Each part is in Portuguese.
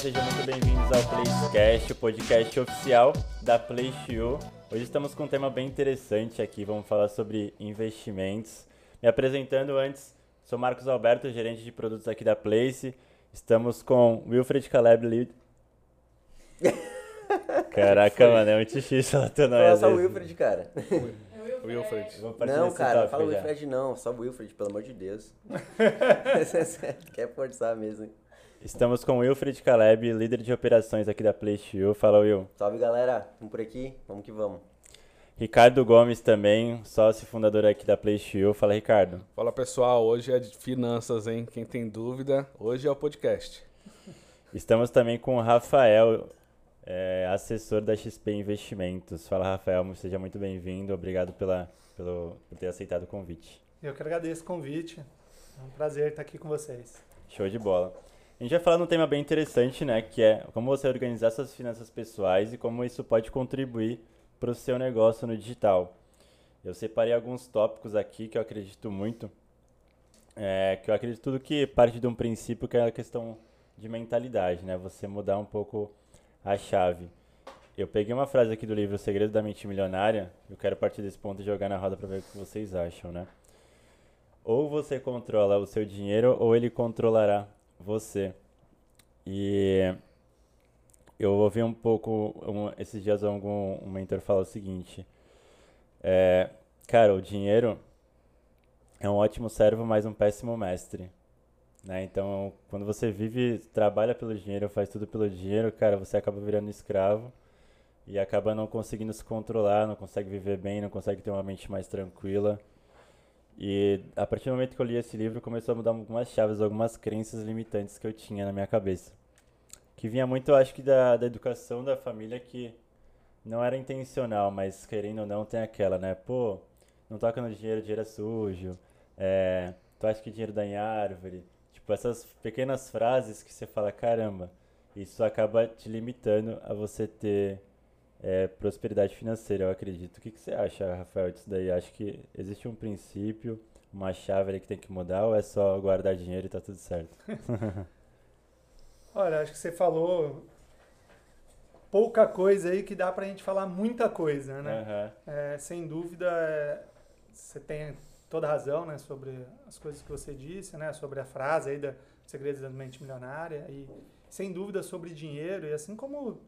sejam muito bem-vindos ao Playcast, o podcast oficial da PlayShow. Hoje estamos com um tema bem interessante aqui, vamos falar sobre investimentos. Me apresentando antes, sou Marcos Alberto, gerente de produtos aqui da Place. Estamos com Wilfred Caleb Lead. Caraca, mano, é muito difícil ela ter nome. Fala às só o. Wilfred, cara. Wilfred. Vamos partir Não, cara, tópico fala já. Wilfred não, só Wilfred, pelo amor de Deus. Quer forçar mesmo, hein? Estamos com Wilfred Caleb, líder de operações aqui da PlayShow. Fala, Will. Salve, galera. Vamos por aqui? Vamos que vamos. Ricardo Gomes também, sócio fundador aqui da PlayShow. Fala, Ricardo. Fala pessoal, hoje é de finanças, hein? Quem tem dúvida, hoje é o podcast. Estamos também com o Rafael, é, assessor da XP Investimentos. Fala, Rafael, seja muito bem-vindo. Obrigado pela, pelo, por ter aceitado o convite. Eu que agradeço o convite. É um prazer estar aqui com vocês. Show de bola. A gente vai falar de um tema bem interessante, né? Que é como você organizar suas finanças pessoais e como isso pode contribuir para o seu negócio no digital. Eu separei alguns tópicos aqui que eu acredito muito. É, que eu acredito tudo que parte de um princípio que é a questão de mentalidade, né? Você mudar um pouco a chave. Eu peguei uma frase aqui do livro O Segredo da Mente Milionária. Eu quero partir desse ponto e jogar na roda para ver o que vocês acham, né? Ou você controla o seu dinheiro ou ele controlará você. E eu ouvi um pouco, um, esses dias algum um mentor falar o seguinte, é, cara, o dinheiro é um ótimo servo, mas um péssimo mestre. Né? Então, quando você vive, trabalha pelo dinheiro, faz tudo pelo dinheiro, cara, você acaba virando escravo e acaba não conseguindo se controlar, não consegue viver bem, não consegue ter uma mente mais tranquila. E a partir do momento que eu li esse livro, começou a mudar algumas chaves, algumas crenças limitantes que eu tinha na minha cabeça. Que vinha muito, acho que, da, da educação da família que não era intencional, mas querendo ou não, tem aquela, né? Pô, não toca no dinheiro, dinheiro é sujo. É, tu acha que dinheiro dá em árvore? Tipo, essas pequenas frases que você fala, caramba, isso acaba te limitando a você ter é, prosperidade financeira, eu acredito. O que, que você acha, Rafael, disso daí? Acho que existe um princípio, uma chave ali que tem que mudar ou é só guardar dinheiro e tá tudo certo? Olha, acho que você falou pouca coisa aí que dá pra gente falar muita coisa, né? Aham. É, sem dúvida, é, você tem toda a razão, né, sobre as coisas que você disse, né, sobre a frase aí da Segredos da Mente Milionária e sem dúvida sobre dinheiro e assim como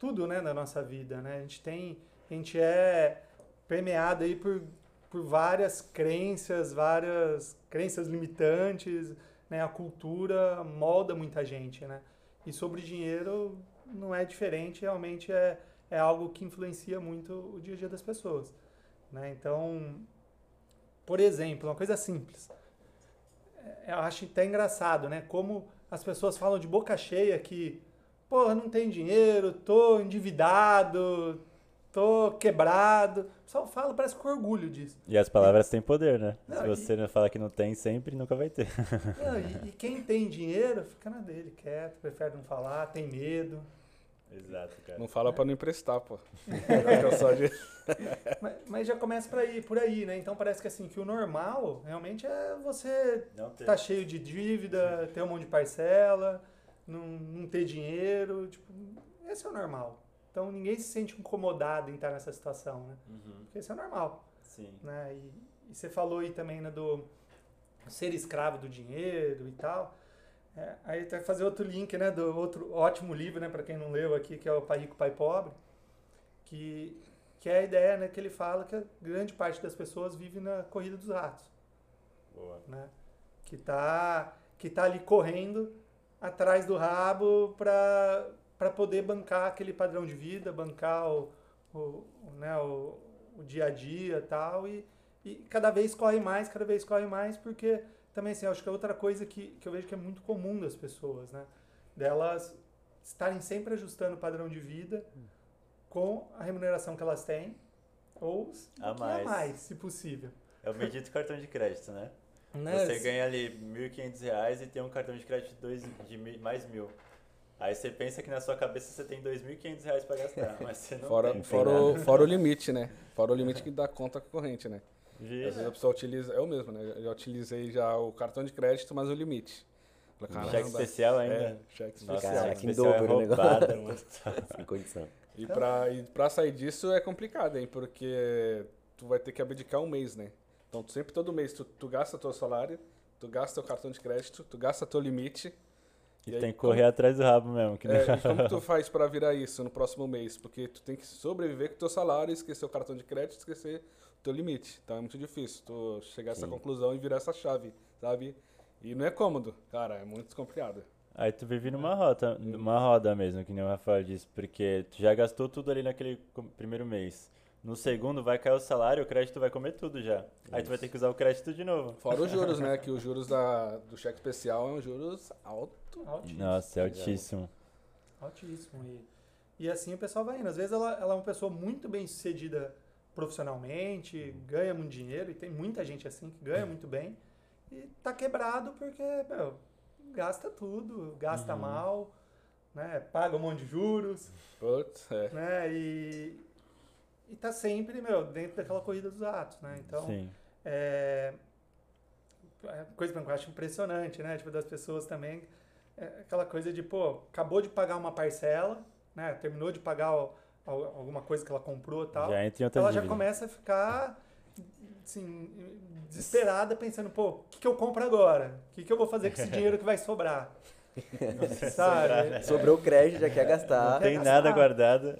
tudo, né, na nossa vida, né? A gente tem, a gente é permeado aí por, por várias crenças, várias crenças limitantes, né? A cultura molda muita gente, né? E sobre dinheiro não é diferente, realmente é, é algo que influencia muito o dia a dia das pessoas, né? Então, por exemplo, uma coisa simples. É, Eu acho até engraçado, né? Como as pessoas falam de boca cheia que, pô, não tem dinheiro, tô endividado, tô quebrado. Só fala, parece com orgulho disso. E as palavras têm poder, né? Não, Se e- você não falar que não tem sempre, nunca vai ter. Não, e, e quem tem dinheiro fica na dele, quieto, prefere não falar, tem medo. Exato, cara. Não fala pra não emprestar, pô. Fica só de- Mas, mas já começa por aí, por aí, né? Então parece que assim, que o normal realmente é você Não tá cheio de dívida, ter um monte de parcela, não, não ter dinheiro, tipo, esse é o normal. Então ninguém se sente incomodado em estar nessa situação, né? Uhum, Porque esse é o normal, sim. né? E, e você falou aí também, né, do ser escravo do dinheiro e tal. É, aí vai fazer outro link, né, do outro ótimo livro, né, para quem não leu aqui, que é o Pai Rico, Pai Pobre, que, que é a ideia, né, que ele fala que a grande parte das pessoas vive na corrida dos ratos Boa. né? Que tá, que tá ali correndo atrás do rabo para poder bancar aquele padrão de vida, bancar o, o, né, o, o dia a dia e tal, e, e cada vez corre mais, cada vez corre mais, porque também, assim, acho que é outra coisa que, que eu vejo que é muito comum das pessoas, né? Delas estarem sempre ajustando o padrão de vida com a remuneração que elas têm, ou um A pouquinho mais. a mais, se possível. É o bendito cartão de crédito, né? Né? Você ganha ali 1.500 reais e tem um cartão de crédito de, dois, de mais mil. Aí você pensa que na sua cabeça você tem 2.500 reais pra gastar, mas você não Fora, tem. fora, o, fora o limite, né? Fora o limite que dá conta corrente, né? Às vezes a pessoa utiliza, eu mesmo, né? Já utilizei já o cartão de crédito, mas o limite. Caramba. Cheque especial ainda. É, cheque Nossa, especial. Cara, cheque que especial é dobro o roubada, negócio. mano. Sem condição. E pra, e pra sair disso é complicado, hein? Porque tu vai ter que abdicar um mês, né? Então, tu sempre todo mês tu, tu gasta teu salário, tu gasta teu cartão de crédito, tu gasta teu limite. E E aí, tem que correr atrás do rabo mesmo. Que nem- É, e como tu faz pra virar isso no próximo mês? Porque tu tem que sobreviver com teu salário, esquecer o cartão de crédito, esquecer o teu limite. Então é muito difícil tu chegar a essa Sim. conclusão e virar essa chave, sabe? E não é cômodo, cara, é muito complicado. Aí tu vive numa roda, numa roda mesmo, que nem o Rafael disse, porque tu já gastou tudo ali naquele primeiro mês. No segundo vai cair o salário, o crédito vai comer tudo já. Aí tu vai ter que usar o crédito de novo. Fora os juros, né? Que os juros da, do cheque especial é um juros alto. Altíssimo. Nossa, é altíssimo. Altíssimo. E, e assim o pessoal vai indo. Às vezes ela, ela é uma pessoa muito bem sucedida profissionalmente, ganha muito dinheiro, e tem muita gente assim que ganha muito bem, e tá quebrado porque, meu, gasta tudo, gasta Uhum. mal, né? Paga um monte de juros, Putz, é. né? E, e tá sempre, meu, dentro daquela corrida dos atos, né? Então, Sim. é, é coisa que eu acho impressionante, né? Tipo, das pessoas também. É aquela coisa de, pô, acabou de pagar uma parcela, né? Terminou de pagar o- al- alguma coisa que ela comprou e tal. Já entra em outra ela já dívida. começa a ficar, assim, desesperada, pensando, pô, o que, que eu compro agora? O que, que eu vou fazer com esse dinheiro que vai sobrar? Sabe? né? Sobrou o crédito, já quer Não gastar. tem gastar. nada guardado.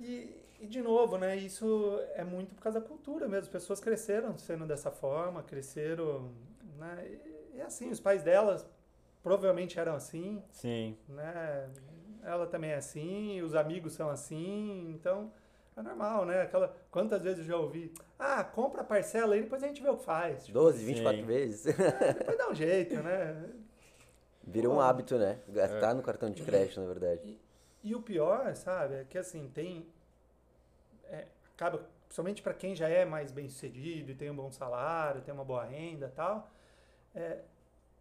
E, e, de novo, né? Isso é muito por causa da cultura mesmo. As pessoas cresceram sendo dessa forma, cresceram, né? E, e assim, os pais delas provavelmente eram assim, Sim. né? Ela também é assim, os amigos são assim, então é normal, né? Aquela, quantas vezes eu já ouvi, ah, compra a parcela aí, depois a gente vê o que faz. Tipo, 12, 24 Sim. vezes. depois dá um jeito, né? Virou um hábito, né? Gastar É. no cartão de crédito, na verdade. E o pior, sabe, é que assim, tem. É, acaba, principalmente para quem já é mais bem sucedido e tem um bom salário, tem uma boa renda e tal, é,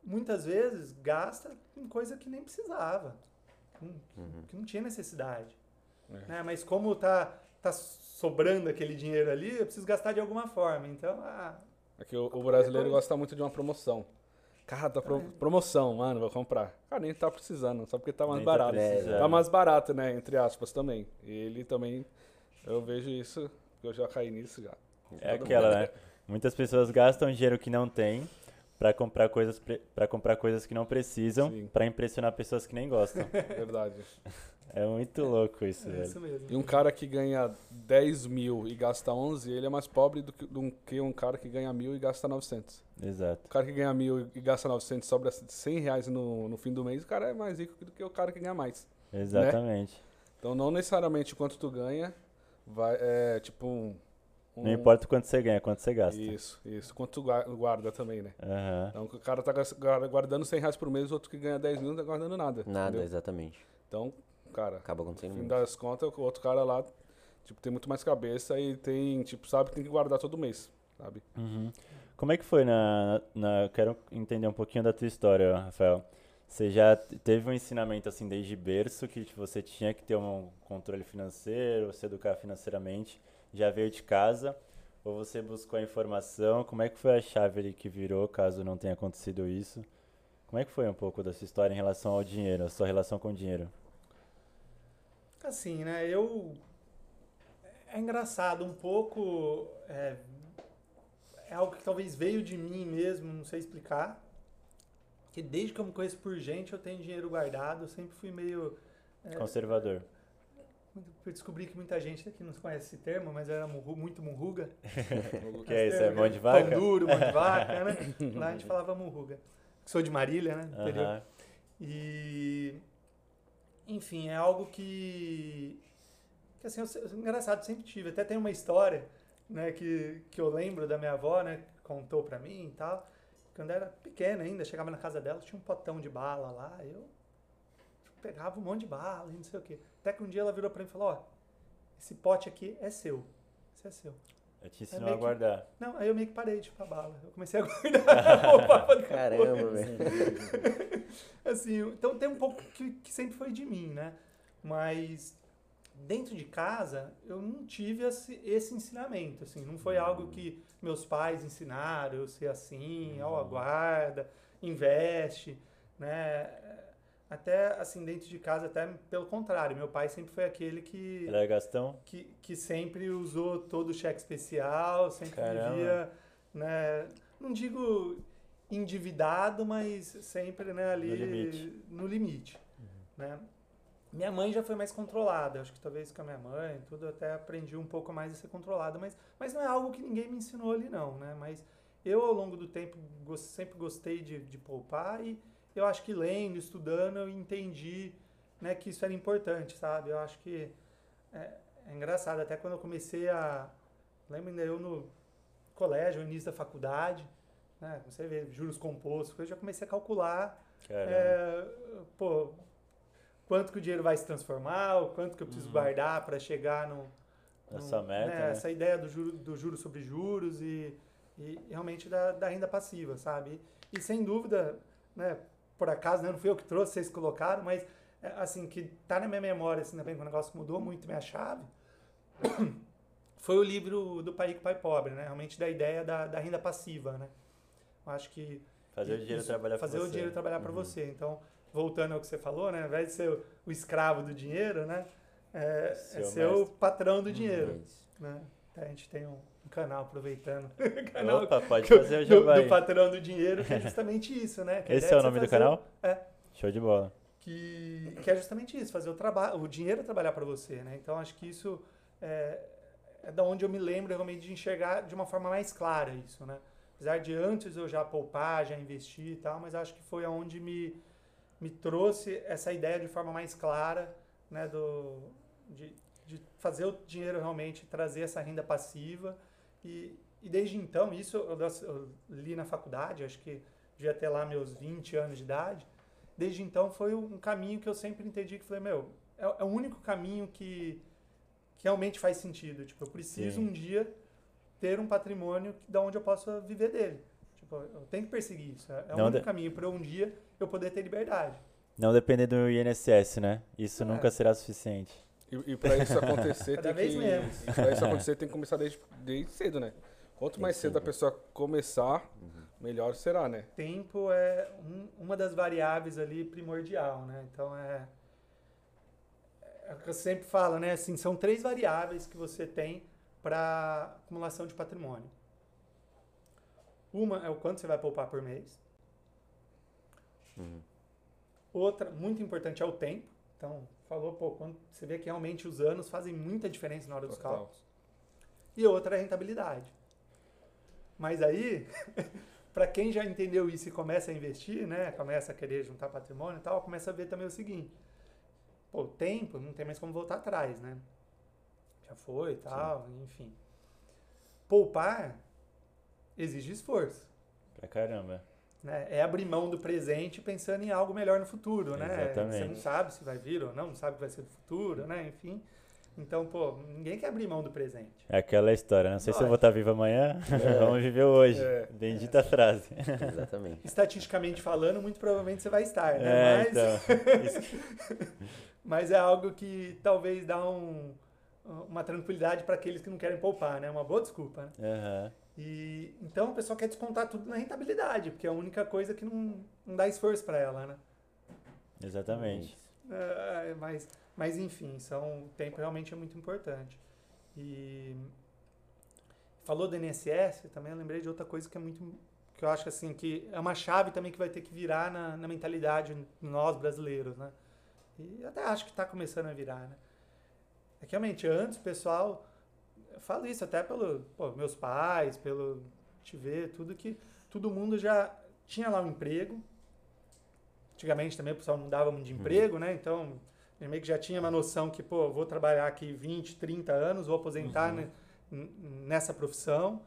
muitas vezes gasta em coisa que nem precisava, que não, Uhum. que não tinha necessidade. É. Né? Mas como tá, tá sobrando aquele dinheiro ali, eu preciso gastar de alguma forma. Então, ah, É que o, o brasileiro coisa. gosta muito de uma promoção. Cara, tá pro- promoção, mano, vou comprar. Cara, nem tá precisando, só porque tá mais Nem tá barato. precisando. Tá mais barato, né? Entre aspas também. E ele também, eu vejo isso, eu já caí nisso já. É Todo aquela, mundo. né? Muitas pessoas gastam dinheiro que não tem pra comprar coisas para comprar coisas que não precisam pra impressionar pessoas que nem gostam. Verdade. É muito louco isso, é velho. isso mesmo. E um cara que ganha 10 mil e gasta 11, ele é mais pobre do que, do que um cara que ganha mil e gasta 900. Exato. O cara que ganha mil e gasta 900 sobra 100 reais no, no fim do mês, o cara é mais rico do que o cara que ganha mais. Exatamente. Então não necessariamente quanto tu ganha, vai, é tipo um... um- Não importa o quanto você ganha, quanto você gasta. Isso, isso. Quanto tu guarda também, né? Aham. Então o cara tá guardando 100 reais por mês, o outro que ganha 10 mil não tá guardando nada. Nada, entendeu? exatamente. Então, cara, Acaba no acontecendo fim muito. das contas, o outro cara lá, tipo, tem muito mais cabeça e tem, tipo, sabe que tem que guardar todo mês, sabe? Uhum. Como é que foi na, na. Quero entender um pouquinho da tua história, Rafael. Você já teve um ensinamento assim desde berço que tipo, você tinha que ter um controle financeiro, se educar financeiramente, já veio de casa? Ou você buscou a informação? Como é que foi a chave ali que virou, caso não tenha acontecido isso? Como é que foi um pouco da sua história em relação ao dinheiro, a sua relação com o dinheiro? Assim, né? Eu. É engraçado, um pouco. É, é algo que talvez veio de mim mesmo, não sei explicar. Que desde que eu me conheço por gente, eu tenho dinheiro guardado. Eu sempre fui meio. é, Conservador. eu descobri que muita gente aqui não conhece esse termo, mas eu era murru- muito murruga. Que é isso? É mão de vaca? Pão duro, mão de vaca, né? Lá a gente falava murruga. Sou de Marília, né? interior. Aham. E enfim, é algo que que assim, eu, engraçado, sempre tive. Até tem uma história, né, que, que eu lembro da minha avó, né, que contou pra mim e tal. Quando eu era pequena ainda, chegava na casa dela, tinha um potão de bala lá, eu pegava um monte de bala e não sei o quê. Até que um dia ela virou pra mim e falou: "Ó, esse pote aqui é seu. Esse é seu". Eu te ensinou a que- guardar. Não, aí eu meio que parei de chupar bala. Eu comecei a guardar o papo. Caramba, velho. assim, então tem um pouco que, que sempre foi de mim, né? Mas dentro de casa eu não tive esse, ensinamento, assim, não foi algo que meus pais ensinaram eu ser assim, ó, aguarda, investe, né? Até assim, dentro de casa, até pelo contrário, meu pai sempre foi aquele que, Ele era Gastão? que, que sempre usou todo o cheque especial, sempre Caramba. vivia, né? Não digo endividado, mas sempre né, ali No limite. no limite, né? Minha mãe já foi mais controlada, acho que talvez com a minha mãe, tudo até aprendi um pouco mais a ser controlada, mas, mas não é algo que ninguém me ensinou ali não, né? Mas eu ao longo do tempo sempre gostei de, de poupar e eu acho que lendo, estudando, eu entendi né, que isso era importante, sabe? Eu acho que é, é engraçado, até quando eu comecei a. Lembro ainda eu no colégio, no início da faculdade, né? Você vê juros compostos, eu já comecei a calcular é, pô, quanto que o dinheiro vai se transformar, o quanto que eu preciso Uhum. guardar para chegar no, no- Essa meta, né? Essa ideia do juro, do juro sobre juros e, e realmente da, da renda passiva, sabe? E, sem dúvida, né, por acaso, né, não fui eu que trouxe, vocês colocaram, mas é, assim, que tá na minha memória, assim, também, que o negócio mudou muito minha chave, foi o livro do Pai Rico, Pai Pobre, né? Realmente da ideia da, da renda passiva, né? Eu acho que Fazer o dinheiro trabalhar fazer você. o dinheiro trabalhar para Uhum. você. Então, voltando ao que você falou, né, ao invés de ser o, escravo do dinheiro, né, é, Ser é o ser o patrão do É dinheiro, isso. né? A gente tem um, um canal aproveitando, canal Opa, pode do, fazer o do, jabá do aí. patrão do dinheiro, que é justamente isso, né? que Esse é o nome do canal? É. Show de bola. que, que é justamente isso, fazer o trabalho, o dinheiro trabalhar para você, né? Então acho que isso é, é da onde eu me lembro realmente de enxergar de uma forma mais clara isso, né? Apesar de antes eu já poupar, já investir e tal, mas acho que foi aonde me, me trouxe essa ideia de forma mais clara, né? Do, de, de fazer o dinheiro realmente trazer essa renda passiva e, e desde então, isso eu, eu li na faculdade, acho que devia ter lá meus 20 anos de idade, desde então foi um caminho que eu sempre entendi que falei, meu, é, é o único caminho que, que realmente faz sentido. Tipo, eu preciso Sim. um dia ter um patrimônio que, da onde eu possa viver dele. Eu tenho que perseguir isso. É, é o único de- caminho para um dia eu poder ter liberdade. Não depender do INSS, né? Isso É. nunca será suficiente. E, e para isso acontecer, tem que. Para isso acontecer, tem que começar desde, desde cedo, né? Quanto mais cedo a pessoa começar, melhor será, né? Tempo é um- uma das variáveis ali primordial, né? Então é é o que eu sempre falo, né? Assim, são três variáveis que você tem para acumulação de patrimônio. Uma é o quanto você vai poupar por mês. Uhum. Outra, muito importante, é o tempo. Então, falou, pô, quando você vê que realmente os anos fazem muita diferença na hora dos Total. cálculos. E outra é a rentabilidade. Mas aí, para quem já entendeu isso e começa a investir, né, começa a querer juntar patrimônio e tal, começa a ver também o seguinte: pô, o tempo não tem mais como voltar atrás, né? Já foi e tal, enfim. Poupar exige esforço. Pra caramba. Né? É abrir mão do presente pensando em algo melhor no futuro, né? Exatamente. Você não sabe se vai vir ou não, não sabe o que vai ser do futuro, né? Enfim. Então, pô, ninguém quer abrir mão do presente. É aquela história. Não sei se eu vou estar vivo amanhã. Vamos viver hoje. É. Bendita frase. Exatamente. Estatisticamente falando, muito provavelmente você vai estar, né? É, mas, então. Mas é algo que talvez dá um, uma tranquilidade para aqueles que não querem poupar, né? Uma boa desculpa, né? Aham. E então o pessoal quer descontar tudo na rentabilidade, porque é a única coisa que não, não dá esforço para ela, né? Exatamente. É, mas, mas enfim, são, o tempo realmente é muito importante. E falou do INSS, também lembrei de outra coisa que é muito que eu acho assim que é uma chave também que vai ter que virar na, na mentalidade de nós brasileiros, né? E até acho que está começando a virar, né? É que realmente antes o pessoal falo isso até pelo pô, meus pais, pelo te ver, tudo que todo mundo já tinha lá um emprego. Antigamente também o pessoal não dava muito de emprego, né? Então, eu meio que já tinha uma noção que, pô, vou trabalhar aqui 20, 30 anos, vou aposentar n- nessa profissão.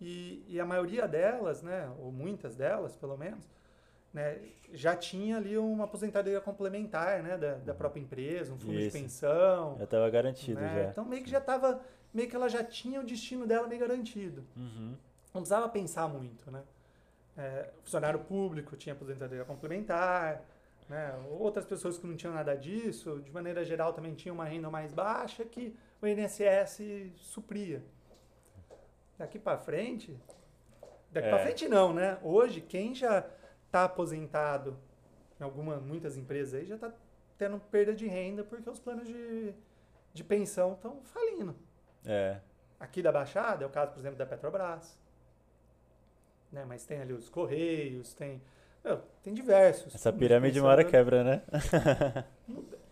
E, e a maioria delas, né, ou muitas delas, pelo menos, né, já tinha ali uma aposentadoria complementar, né, da, da própria empresa, um fundo Isso. de pensão. Já tava garantido né? já. Então meio que já tava, meio que ela já tinha o destino dela meio garantido. Uhum. Não precisava pensar muito, né? É, funcionário público tinha aposentadoria complementar, né? Outras pessoas que não tinham nada disso, de maneira geral também tinham uma renda mais baixa que o INSS supria. Daqui para frente, daqui É. para frente não, né? Hoje quem já está aposentado em alguma, muitas empresas aí já está tendo perda de renda porque os planos de, de pensão estão falindo. É. Aqui da Baixada é o caso, por exemplo, da Petrobras. Né? Mas tem ali os Correios, tem. meu, tem diversos. Essa pirâmide uma hora quebra, né?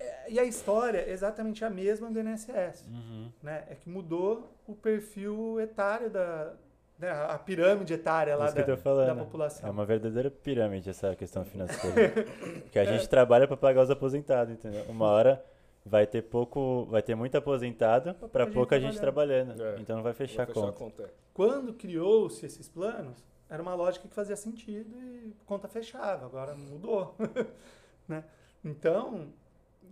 É, E a história é exatamente a mesma do INSS. Uhum. Né? É que mudou o perfil etário da. Né? A pirâmide etária lá da, da população. É uma verdadeira pirâmide essa questão financeira. Porque a gente trabalha para pagar os aposentados, entendeu? Uma hora vai ter pouco, vai ter muito aposentado Pouca para gente pouca gente trabalhando. É. Então não vai fechar a Vou fechar a conta. conta. é. Quando criou-se esses planos, era uma lógica que fazia sentido e conta fechava. Agora mudou. né? Então,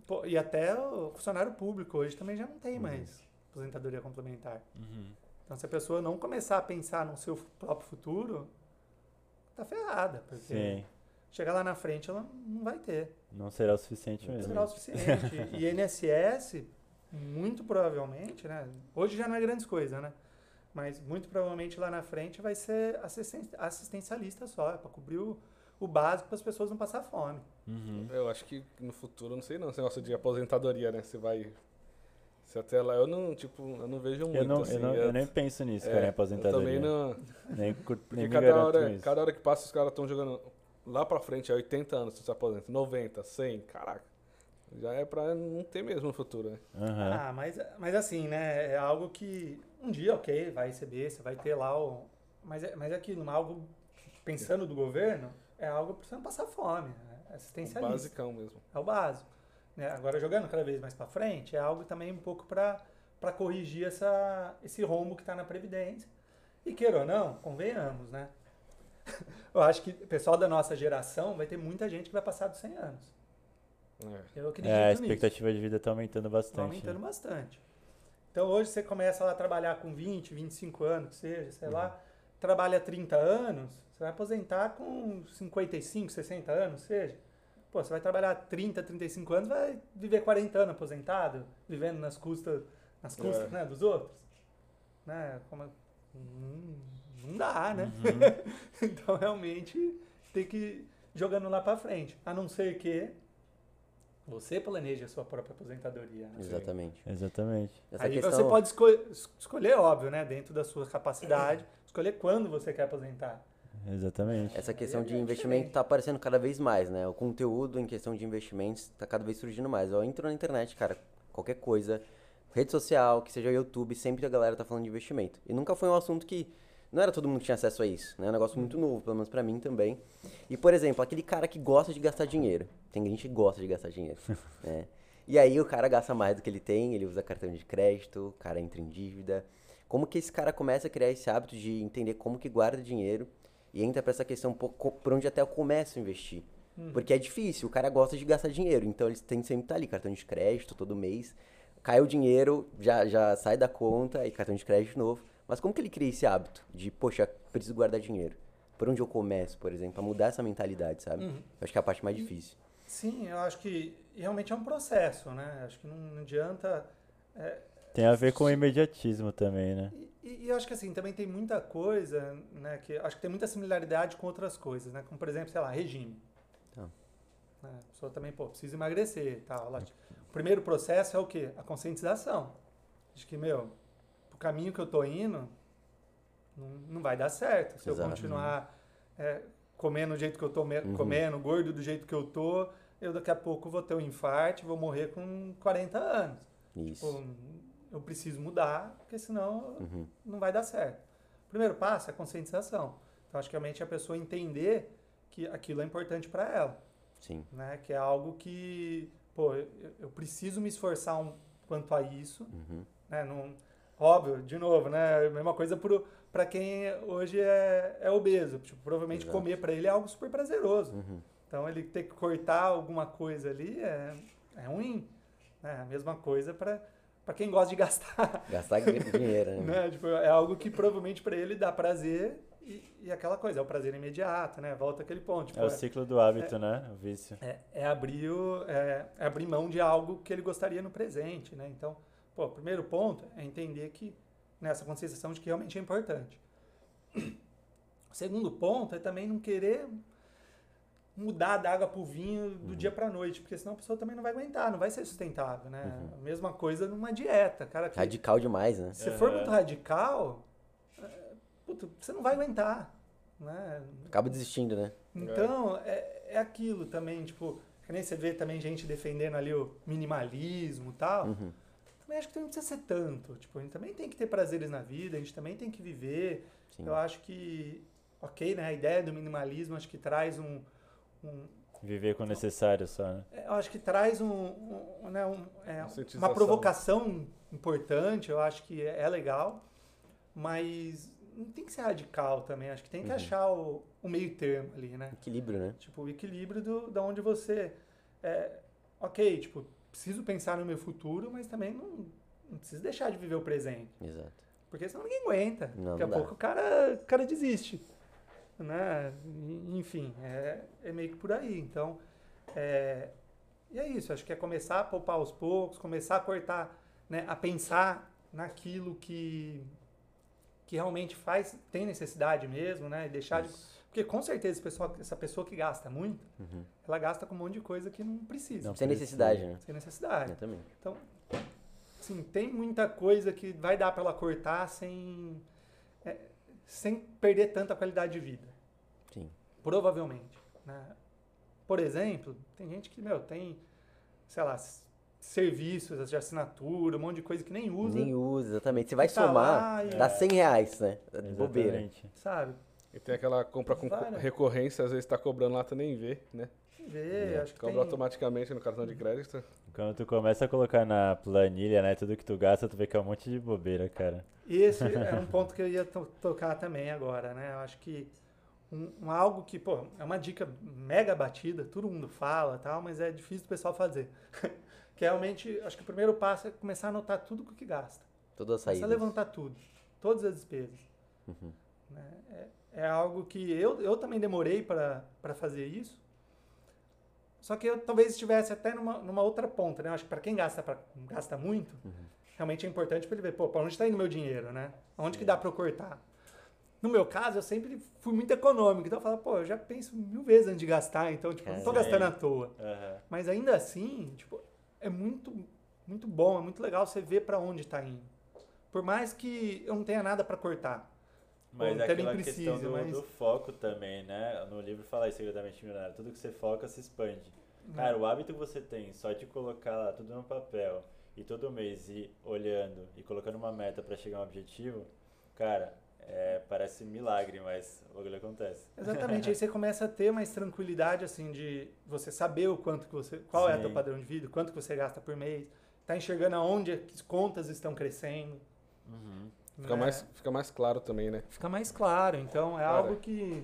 pô, e até o funcionário público hoje também já não tem mais aposentadoria complementar. Uhum. Então, se a pessoa não começar a pensar no seu próprio futuro, tá ferrada. Porque Sim, chegar lá na frente, ela não vai ter. não será o suficiente Não mesmo. será o suficiente. e INSS, muito provavelmente, né? Hoje já não é grandes coisa, né? Mas muito provavelmente lá na frente vai ser assisten- assistencialista só, para cobrir o, o básico para as pessoas não passar fome. Uhum. Eu acho que no futuro, não sei não, esse negócio de aposentadoria, né? Você vai. Se até lá, eu não, tipo, eu não vejo muito. Eu, não, assim, eu, não, eu nem penso nisso, cara, em é, aposentadoria. Eu também não. Nem, Porque nem me cada hora, isso. cada hora que passa, os caras estão jogando lá pra frente, é 80 anos, você se aposenta, 90, 100, caraca. Já é pra não ter mesmo no futuro, né? Aham. Ah, mas, mas assim, né? É algo que um dia, ok, vai receber, você vai ter lá o. Mas é, mas é aquilo, algo pensando do governo, é algo para você não passar fome. Né? O Assistencialista. basicão mesmo. É o básico. Né? Agora, jogando cada vez mais para frente, é algo também um pouco para corrigir essa, esse rombo que está na Previdência. E queira ou não, convenhamos, né? Eu acho que o pessoal da nossa geração vai ter muita gente que vai passar dos 100 anos. É. Eu acredito É, a nisso. expectativa de vida tá aumentando Está bastante. aumentando bastante. Então hoje você começa lá a trabalhar com 20, 25 anos, que seja, sei lá, trabalha 30 anos, você vai aposentar com 55, 60 anos, seja. Pô, você vai trabalhar 30, 35 anos, vai viver 40 anos aposentado, vivendo nas custas, nas custas É. né, dos outros. Né? Como, hum, não dá, né? Uhum. então realmente tem que ir jogando lá para frente. A não ser que você planeje a sua própria aposentadoria. né? Exatamente. Exatamente. Essa Aí questão, você pode esco- es- escolher, óbvio, né? Dentro da sua capacidade, escolher quando você quer aposentar. Exatamente. essa questão é de investimento diferente. tá aparecendo cada vez mais, né? O conteúdo em questão de investimentos tá cada vez surgindo mais. Eu entro na internet, cara, qualquer coisa, rede social, que seja YouTube, sempre a galera tá falando de investimento. E nunca foi um assunto que não era todo mundo que tinha acesso a isso, né? É um negócio muito novo, pelo menos pra mim também. E, por exemplo, aquele cara que gosta de gastar dinheiro. Tem gente que gosta de gastar dinheiro, né? E aí o cara gasta mais do que ele tem, ele usa cartão de crédito, o cara entra em dívida. Como que esse cara começa a criar esse hábito de entender como que guarda dinheiro e entra pra essa questão um pouco por onde até eu começo a investir? Porque é difícil, o cara gosta de gastar dinheiro, então eles têm que sempre estar ali, cartão de crédito todo mês. Cai o dinheiro, já, já sai da conta e cartão de crédito de novo. Mas como que ele cria esse hábito de, poxa, preciso guardar dinheiro? Por onde eu começo, por exemplo, pra mudar essa mentalidade, sabe? Uhum. Eu acho que é a parte mais difícil. Sim, eu acho que realmente é um processo, né? Acho que não, não adianta. é, Tem a ver com o imediatismo também, né? E, e eu acho que assim, também tem muita coisa, né? Que acho que tem muita similaridade com outras coisas, né? Como, por exemplo, sei lá, regime. Né? A pessoa também, pô, precisa emagrecer e tal. O primeiro processo é o quê? A conscientização. De que, meu, o caminho que eu tô indo não, não vai dar certo. Se eu Exato. continuar é, comendo do jeito que eu tô Uhum. comendo, gordo do jeito que eu tô, eu daqui a pouco vou ter um infarto vou morrer com 40 anos. Isso. Pô, eu preciso mudar, porque senão Uhum. não vai dar certo. O primeiro passo é a conscientização. Então, acho que realmente a pessoa entender que aquilo é importante para ela, Sim. né? Que é algo que, pô, eu, eu preciso me esforçar um, quanto a isso, Uhum. né? Não, óbvio, de novo, né? A mesma coisa para quem hoje é, é obeso. Tipo, provavelmente Exato. comer para ele é algo super prazeroso. Uhum. Então, ele ter que cortar alguma coisa ali é, é ruim. Né? A mesma coisa para quem gosta de gastar. Gastar dinheiro, né? né? Tipo, é algo que provavelmente para ele dá prazer e, e aquela coisa, é o prazer imediato, né? Volta aquele ponto. Tipo, É o é, ciclo do hábito, né? O vício. é- é abrir o- é- é abrir mão de algo que ele gostaria no presente, né? Então, pô, o primeiro ponto é entender que nessa conscientização de que realmente é importante. O segundo ponto é também não querer mudar da água pro vinho do dia pra noite, porque senão a pessoa também não vai aguentar, não vai ser sustentável, né? A mesma coisa numa dieta, cara. Que Radical demais, né? se for Aham. muito radical, é, puta, você não vai aguentar, né? Acaba desistindo, né? Então, é, é aquilo também, tipo, que nem você vê também gente defendendo ali o minimalismo e tal. Uhum. Também acho que não precisa ser tanto. Tipo, a gente também tem que ter prazeres na vida, a gente também tem que viver. Sim. Eu acho que, ok, né? A ideia do minimalismo acho que traz um. um Viver com o necessário só, né? eu acho que traz um, um, né, um- é, uma provocação importante, eu acho que é, é legal, mas não tem que ser radical também, acho que tem que Uhum. achar o, o meio termo ali, né? Equilíbrio, né? Tipo, o equilíbrio do, da onde você. É, ok, tipo, preciso pensar no meu futuro, mas também não, não preciso deixar de viver o presente. Exato. Porque senão ninguém aguenta. Não, Daqui a pouco o cara, o cara desiste. Né? Enfim, é, é meio que por aí. Então, é, e é isso. Acho que é começar a poupar aos poucos, começar a cortar, né, a pensar naquilo que, que realmente faz, tem necessidade mesmo, né? E deixar de. Porque com certeza pessoal, essa pessoa que gasta muito, Uhum. ela gasta com um monte de coisa que não precisa. Não Sem necessidade, né? Sem necessidade. Exatamente. Então, assim, tem muita coisa que vai dar para ela cortar sem, é, sem perder tanta qualidade de vida. Sim. Provavelmente. Né? Por exemplo, tem gente que, meu, tem, sei lá, serviços de assinatura, um monte de coisa que nem usa, Nem usa, exatamente. Você vai Tá somar, lá dá 100 reais, né? Bobeira. Exatamente. sabe? E tem aquela compra com co- Várias. recorrência, às vezes tá cobrando lá, tu nem vê, né? Vê, É, acho que Cobra tem... automaticamente no cartão de crédito. Quando tu começa a colocar na planilha, né, tudo que tu gasta, tu vê que é um monte de bobeira, cara. Esse é um ponto que eu ia to- tocar também agora, né? Eu acho que um, um algo que, pô, é uma dica mega batida, todo mundo fala e tal, mas é difícil do pessoal fazer. que é realmente, acho que o primeiro passo é começar a anotar tudo o que gasta. Todas as Começar a saídas. levantar tudo, todas as despesas. Uhum. né? É, é algo que eu, eu também demorei para fazer isso. Só que eu talvez estivesse até numa, numa outra ponta, né? Eu acho que para quem gasta, pra, gasta muito, realmente é importante para ele ver, pô, para onde está indo meu dinheiro, né? Onde que dá para eu cortar? No meu caso, eu sempre fui muito econômico, então eu falo, pô, eu já penso mil vezes antes de gastar, então, tipo, eu não Caralho. gastando à toa. Aham. Mas ainda assim, tipo, é muito, muito bom, é muito legal você ver para onde está indo. Por mais que eu não tenha nada para cortar. Mas é aquela nem questão do, mas- do foco também, né? No livro fala isso, Segredamente Milionário. Tudo que você foca se expande. né? Cara, o hábito que você tem só de colocar lá tudo no papel e todo mês ir olhando e colocando uma meta pra chegar a um objetivo, cara, é, parece milagre, mas o bagulho acontece. Exatamente, aí você começa a ter mais tranquilidade, assim, de você saber o quanto que você, qual é o teu Sim. padrão de vida, quanto que você gasta por mês, tá enxergando aonde as contas estão crescendo. Fica, né? mais, fica mais claro também, né? Fica mais claro, então é Cara, algo que...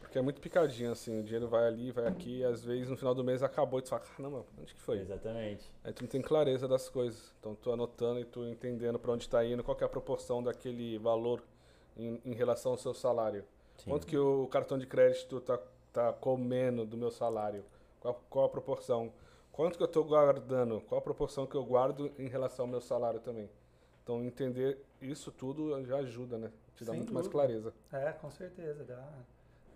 Porque é muito picadinho, assim. O dinheiro vai ali, vai aqui, e às vezes no final do mês acabou e tu fala, caramba, onde que foi? Exatamente. Aí tu não tem clareza das coisas. Então tu anotando e tu entendendo pra onde tá indo, qual é a proporção daquele valor em, em relação ao seu salário. Sim. Quanto que o cartão de crédito tá, tá comendo do meu salário? Qual, qual a proporção? Quanto que eu tô guardando? Qual a proporção que eu guardo em relação ao meu salário também? Então entender isso tudo já ajuda, né? Te dá Sem muito mais dúvida. clareza. É, com certeza, dá...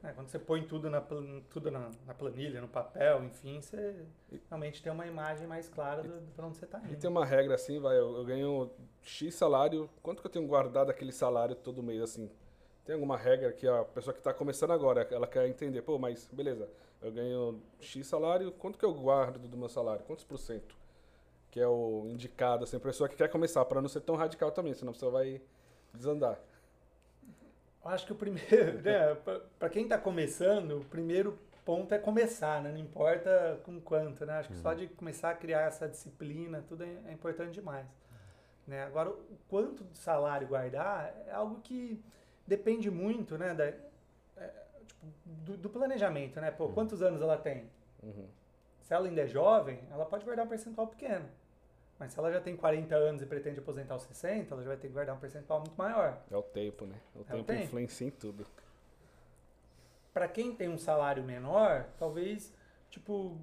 é, quando você põe tudo, na, tudo na, na planilha, no papel, enfim, você realmente tem uma imagem mais clara do, do pra onde você tá E indo. tem uma regra assim, vai, eu, eu ganho X salário, quanto que eu tenho guardado aquele salário todo mês, assim? Tem alguma regra que a pessoa que está começando agora, ela quer entender, pô, mas beleza, eu ganho X salário, quanto que eu guardo do meu salário? Quantos por cento? Que é o indicado, assim, a pessoa que quer começar, para não ser tão radical também, senão pessoa vai desandar. Eu acho que o primeiro, né, pra quem tá começando, o primeiro ponto é começar, né? Não importa com quanto, né? Acho que só de começar a criar essa disciplina, tudo é, é importante demais. Né? Agora, o quanto de salário guardar é algo que depende muito, né? Da, é, tipo, do, do planejamento, né? Pô, quantos anos ela tem? Uhum. Se ela ainda é jovem, ela pode guardar um percentual pequeno. Mas se ela já tem 40 anos e pretende aposentar aos 60, ela já vai ter que guardar um percentual muito maior. É o tempo, né? O tempo tempo. influencia em tudo. Para quem tem um salário menor, talvez, tipo,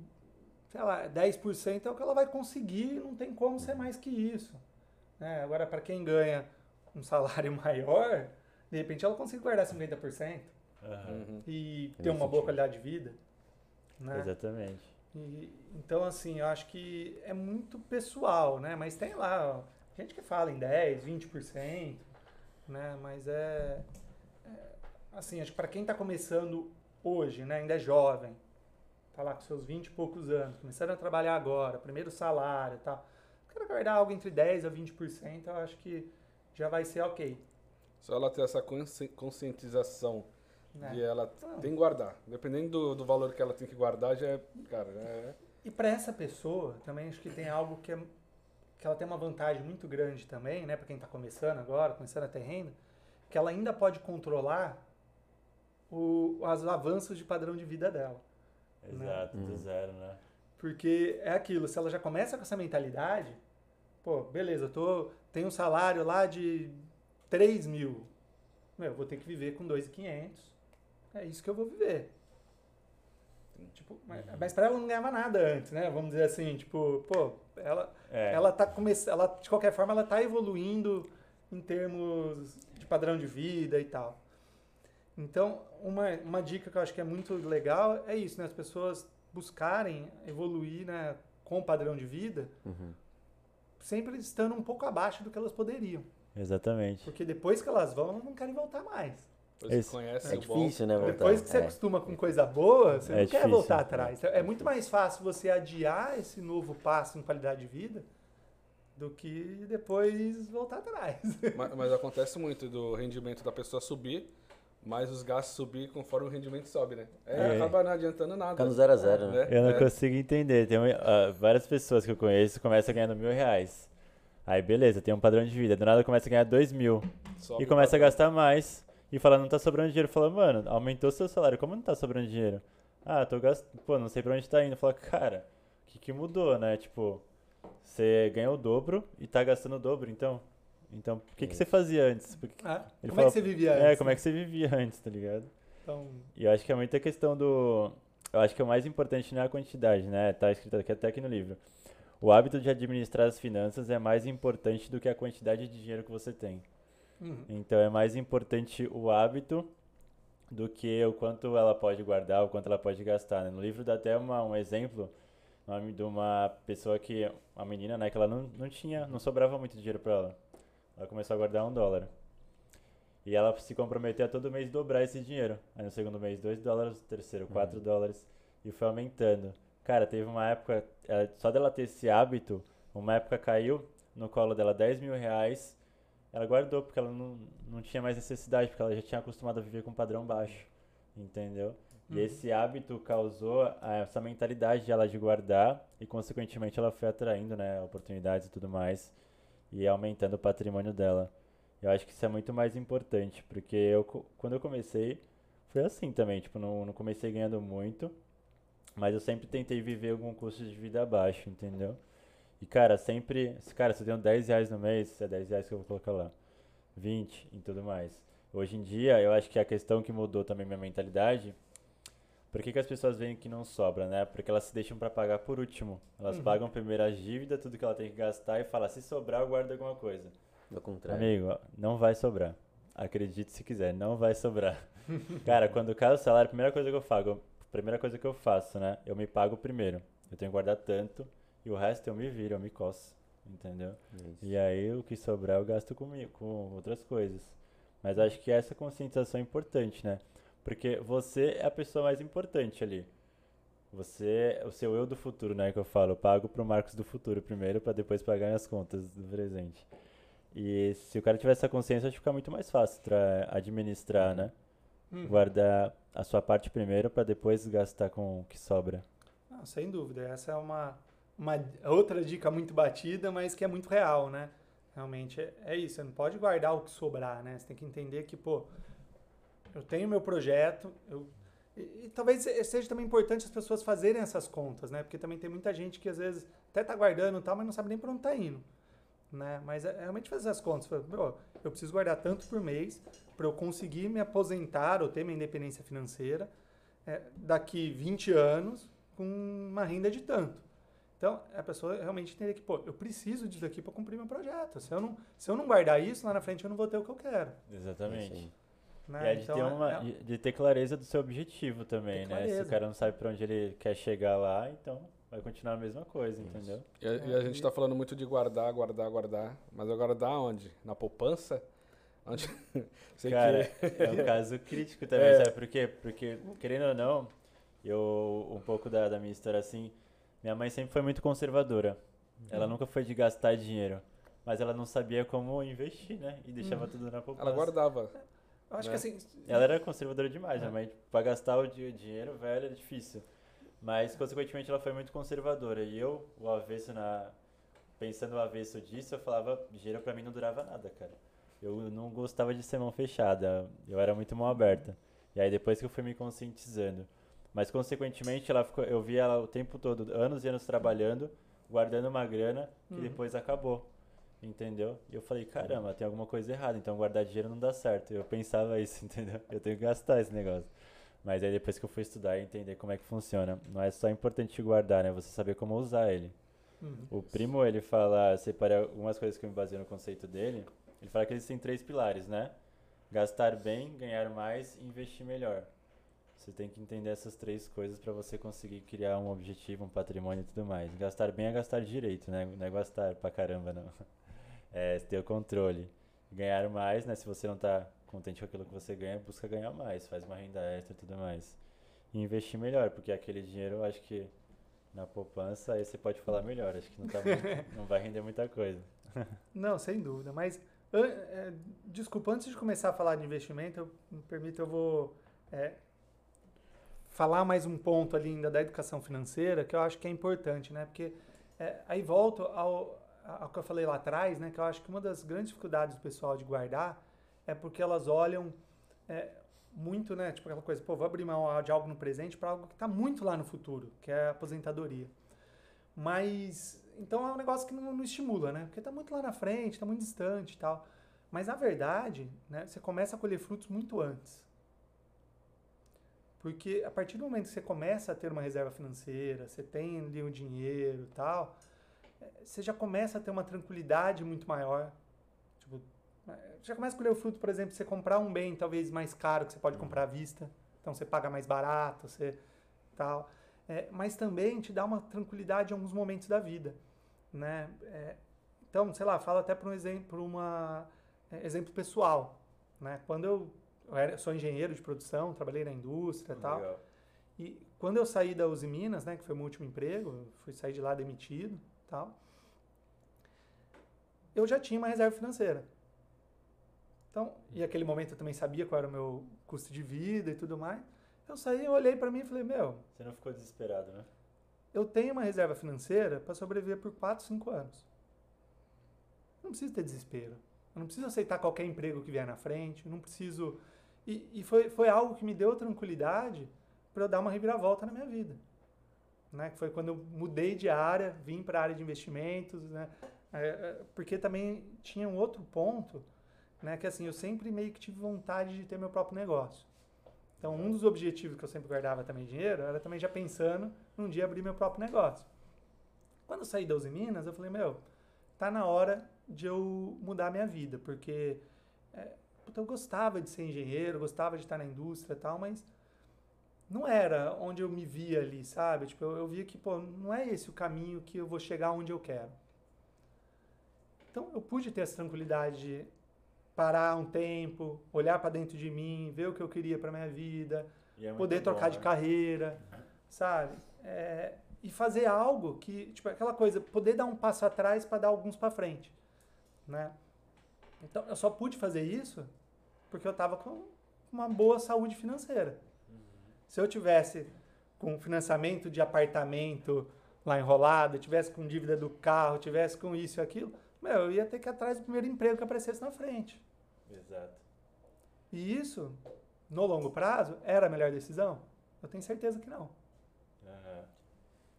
sei lá, 10% é o que ela vai conseguir, não tem como ser mais que isso. né? Agora, para quem ganha um salário maior, de repente ela consegue guardar 50% Aham. Uhum. e ter uma boa qualidade de vida. né? Exatamente. E, então, assim, eu acho que é muito pessoal, né? Mas tem lá, gente que fala em 10, 20%, né? Mas é, é assim, acho que para quem está começando hoje, né? Ainda é jovem, tá lá com seus 20 e poucos anos, começando a trabalhar agora, primeiro salário e tal. Quero guardar algo entre 10 a 20%, eu acho que já vai ser ok. Só ela ter essa consci- conscientização Né? de ela Não. tem que guardar. Dependendo do, do valor que ela tem que guardar, já é, cara, é... E para essa pessoa, também acho que tem algo que, é, que ela tem uma vantagem muito grande também, né? Para quem está começando agora, começando a ter renda, que ela ainda pode controlar o, os avanços de padrão de vida dela. Exato, do Uhum. zero, né? Porque é aquilo, se ela já começa com essa mentalidade, pô, beleza, eu tô, tenho um salário lá de 3 mil. Meu, eu vou ter que viver com 2.500. É isso que eu vou viver. Tipo, mas, mas pra ela não ganhava nada antes, né? Vamos dizer assim, tipo, pô, ela, É, ela tá começando, ela de qualquer forma ela tá evoluindo em termos de padrão de vida e tal. Então, uma, uma dica que eu acho que é muito legal é isso, né? As pessoas buscarem evoluir, né, com o padrão de vida, Uhum. sempre estando um pouco abaixo do que elas poderiam. exatamente. Porque depois que elas vão, elas não querem voltar mais. Depois que conhece É o bom. difícil, né, voltar? Depois que você é. acostuma com coisa boa, você É não quer difícil. voltar atrás. É muito mais fácil você adiar esse novo passo em qualidade de vida do que depois voltar atrás. Mas, mas acontece muito do rendimento da pessoa subir, mas os gastos subir conforme o rendimento sobe, né? É, É. acaba não adiantando nada. Fica no zero a zero, né? Eu não É. consigo entender. Tem ah, várias pessoas que eu conheço que começam ganhando mil reais. Aí beleza, tem um padrão de vida. Do nada começa a ganhar dois mil. Sobe e começa a gastar mais. E fala, não tá sobrando dinheiro. Fala, mano, aumentou seu salário. Como não tá sobrando dinheiro? Ah, tô gastando. Pô, não sei pra onde tá indo. Fala, cara, o que, que mudou, né? Tipo, você ganhou o dobro e tá gastando o dobro, então. Então, por que, que você fazia antes? Por que- Ah, Ele como é fala- que você vivia antes? É, como é que você vivia antes, tá ligado? Então, E eu acho que é muita questão do. Eu acho que o mais importante não é a quantidade, né? Tá escrito aqui até aqui no livro. O hábito de administrar as finanças é mais importante do que a quantidade de dinheiro que você tem. Uhum. Então é mais importante o hábito do que o quanto ela pode guardar, o quanto ela pode gastar. Né? No livro dá até uma, um exemplo nome de uma pessoa que, uma menina, né, que ela não, não tinha, não sobrava muito dinheiro para ela. Ela começou a guardar um dólar. E ela se comprometeu a todo mês dobrar esse dinheiro. Aí no segundo mês, 2 dólares, no terceiro, 4 dólares. E foi aumentando. Cara, teve uma época, ela- só dela ter esse hábito, uma época caiu no colo dela 10 mil reais. Ela guardou porque ela não, não tinha mais necessidade, porque ela já tinha acostumado a viver com um padrão baixo. Entendeu? E Uhum. esse hábito causou essa mentalidade de ela de guardar e, consequentemente, ela foi atraindo né, oportunidades e tudo mais e aumentando o patrimônio dela. Eu acho que isso é muito mais importante, porque eu, quando eu comecei, foi assim também. Tipo, não, não comecei ganhando muito, mas eu sempre tentei viver algum custo de vida abaixo, entendeu? E, cara, sempre. se- Cara, se eu tenho 10 reais no mês, é 10 reais que eu vou colocar lá. 20 e tudo mais. Hoje em dia, eu acho que a questão que mudou também minha mentalidade. Por que, que as pessoas veem que não sobra, né? Porque elas se deixam pra pagar por último. Elas Uhum. pagam primeiro a dívida, tudo que ela tem que gastar e fala, se sobrar, eu guardo alguma coisa. Do contrário. Amigo, não vai sobrar. Acredite se quiser, não vai sobrar. Cara, quando cai o salário, a primeira coisa que eu faço, primeira coisa que eu faço, né? Eu me pago primeiro. Eu tenho que guardar tanto e o resto eu me viro, eu me coço, entendeu? Isso. E aí o que sobrar eu gasto comigo, com outras coisas. Mas acho que essa conscientização é importante, né? Porque você é a pessoa mais importante ali. Você, o seu eu do futuro, né, que eu falo, eu pago pro Marcos do futuro primeiro pra depois pagar minhas contas do presente. E se o cara tiver essa consciência, acho que fica muito mais fácil pra administrar, né? Uhum. Guardar a sua parte primeiro pra depois gastar com o que sobra. Não, sem dúvida. Essa é uma, uma outra dica muito batida, mas que é muito real, né? Realmente é, é isso. Você não pode guardar o que sobrar, né? Você tem que entender que, pô, eu tenho meu projeto, eu, e, e talvez seja também importante as pessoas fazerem essas contas, né? Porque também tem muita gente que às vezes até tá guardando e tal, mas não sabe nem para onde tá indo. Né? Mas é, realmente fazer as contas. "Meu, eu preciso guardar tanto por mês para eu conseguir me aposentar ou ter minha independência financeira é, daqui 20 anos com uma renda de tanto. Então, a pessoa realmente entender que, pô, eu preciso disso aqui para cumprir meu projeto. Se eu, não, se eu não guardar isso, lá na frente eu não vou ter o que eu quero. É isso Exatamente. Né? E é de, Então, ter uma, é- de- ter clareza do seu objetivo também, né? Se o cara não sabe pra onde ele quer chegar lá, então vai continuar a mesma coisa, entendeu? E a, e a gente tá falando muito de guardar, guardar, guardar. Mas eu guardar onde? Na poupança? Onde? Sei Cara, que... é um caso crítico também, É. sabe por quê? Porque, querendo ou não, eu, um pouco da, da minha história assim, minha mãe sempre foi muito conservadora. Ela Uhum. nunca foi de gastar dinheiro, mas ela não sabia como investir, né? E deixava tudo na poupança. Ela guardava. Eu acho né? que assim. Ela era conservadora demais, É. né? Mas pra gastar o di- dinheiro, velho, era difícil. Mas, consequentemente, ela foi muito conservadora. E eu, o avesso na... Pensando o avesso disso, eu falava, dinheiro pra mim não durava nada, cara. Eu não gostava de ser mão fechada, eu era muito mão aberta. E aí depois que eu fui me conscientizando. Mas, consequentemente, ela ficou, eu via ela o tempo todo, anos e anos trabalhando, guardando uma grana que Uhum. depois acabou. Entendeu? E eu falei, caramba, tem alguma coisa errada, então guardar dinheiro não dá certo. Eu pensava isso, entendeu? Eu tenho que gastar esse negócio. Mas aí depois que eu fui estudar e entender como é que funciona, não é só importante guardar, né? Você saber como usar ele. Uhum. O primo, ele fala, separei algumas coisas que eu me baseio no conceito dele. Ele fala que eles têm três pilares, né? Gastar bem, ganhar mais e investir melhor. Você tem que entender essas três coisas para você conseguir criar um objetivo, um patrimônio e tudo mais. Gastar bem é gastar direito, né? Não é gastar pra caramba, não. É ter o controle. Ganhar mais, né? Se você não tá contente com aquilo que você ganha, busca ganhar mais. Faz uma renda extra e tudo mais. E investir melhor, porque aquele dinheiro, eu acho que na poupança, aí você pode falar melhor. Acho que não, tá muito- não vai render muita coisa. Não, sem dúvida. Mas, an- é, desculpa, antes de começar a falar de investimento, eu, me permita, eu vou é, falar mais um ponto ali ainda da educação financeira que eu acho que é importante, né? Porque é, aí volto ao, ao que eu falei lá atrás, né? Que eu acho que uma das grandes dificuldades do pessoal de guardar é porque elas olham é, muito, né? Tipo aquela coisa, pô, vou abrir mão de algo no presente para algo que está muito lá no futuro, que é a aposentadoria. Mas, então é um negócio que não, não estimula, né? Porque está muito lá na frente, está muito distante e tal. Mas, na verdade, né, você começa a colher frutos muito antes. Porque a partir do momento que você começa a ter uma reserva financeira, você tem ali o dinheiro e tal, eh, você já começa a ter uma tranquilidade muito maior. Tipo, eh, já começa a colher o fruto, por exemplo, você comprar um bem talvez mais caro que você pode comprar à vista. Então você paga mais barato, você tal. É, mas também te dá uma tranquilidade em alguns momentos da vida, né? É, então, sei lá, fala até por um exemplo, uma é, exemplo pessoal, né? Quando eu, eu era, sou engenheiro de produção, trabalhei na indústria, e tal. Legal. E quando eu saí da Uzi Minas, né, que foi meu último emprego, fui sair de lá demitido, tal. Eu já tinha uma reserva financeira. Então, e aquele momento eu também sabia qual era o meu custo de vida e tudo mais. Eu saí, eu olhei para mim e falei: "Meu, Você não ficou desesperado, né? eu tenho uma reserva financeira para sobreviver por 4, 5 anos. Eu não preciso ter desespero. Eu não preciso aceitar qualquer emprego que vier na frente. Eu não preciso. E, e foi, foi algo que me deu tranquilidade para eu dar uma reviravolta na minha vida. Né? Que foi quando eu mudei de área, vim para a área de investimentos, né? É, é, porque também tinha um outro ponto, né? Que assim, eu sempre meio que tive vontade de ter meu próprio negócio. Então, um dos objetivos que eu sempre guardava também dinheiro era também já pensando num dia abrir meu próprio negócio. Quando eu saí da Uzi Minas, eu falei, meu, tá na hora de eu mudar minha vida, porque é, puta, eu gostava de ser engenheiro, gostava de estar na indústria e tal, mas não era onde eu me via ali, sabe? Tipo, eu, eu via que, pô, não é esse o caminho que eu vou chegar onde eu quero. Então, eu pude ter essa tranquilidade de parar um tempo, olhar para dentro de mim, ver o que eu queria para minha vida, é poder bom, trocar de né? carreira, sabe? É, e fazer algo que, tipo, aquela coisa, poder dar um passo atrás para dar alguns para frente, né? Então, eu só pude fazer isso porque eu estava com uma boa saúde financeira. Se eu tivesse com financiamento de apartamento lá enrolado, tivesse com dívida do carro, tivesse com isso e aquilo, meu, eu ia ter que ir atrás do primeiro emprego que aparecesse na frente. Exato. E isso, no longo prazo, era a melhor decisão? Eu tenho certeza que não. Aham.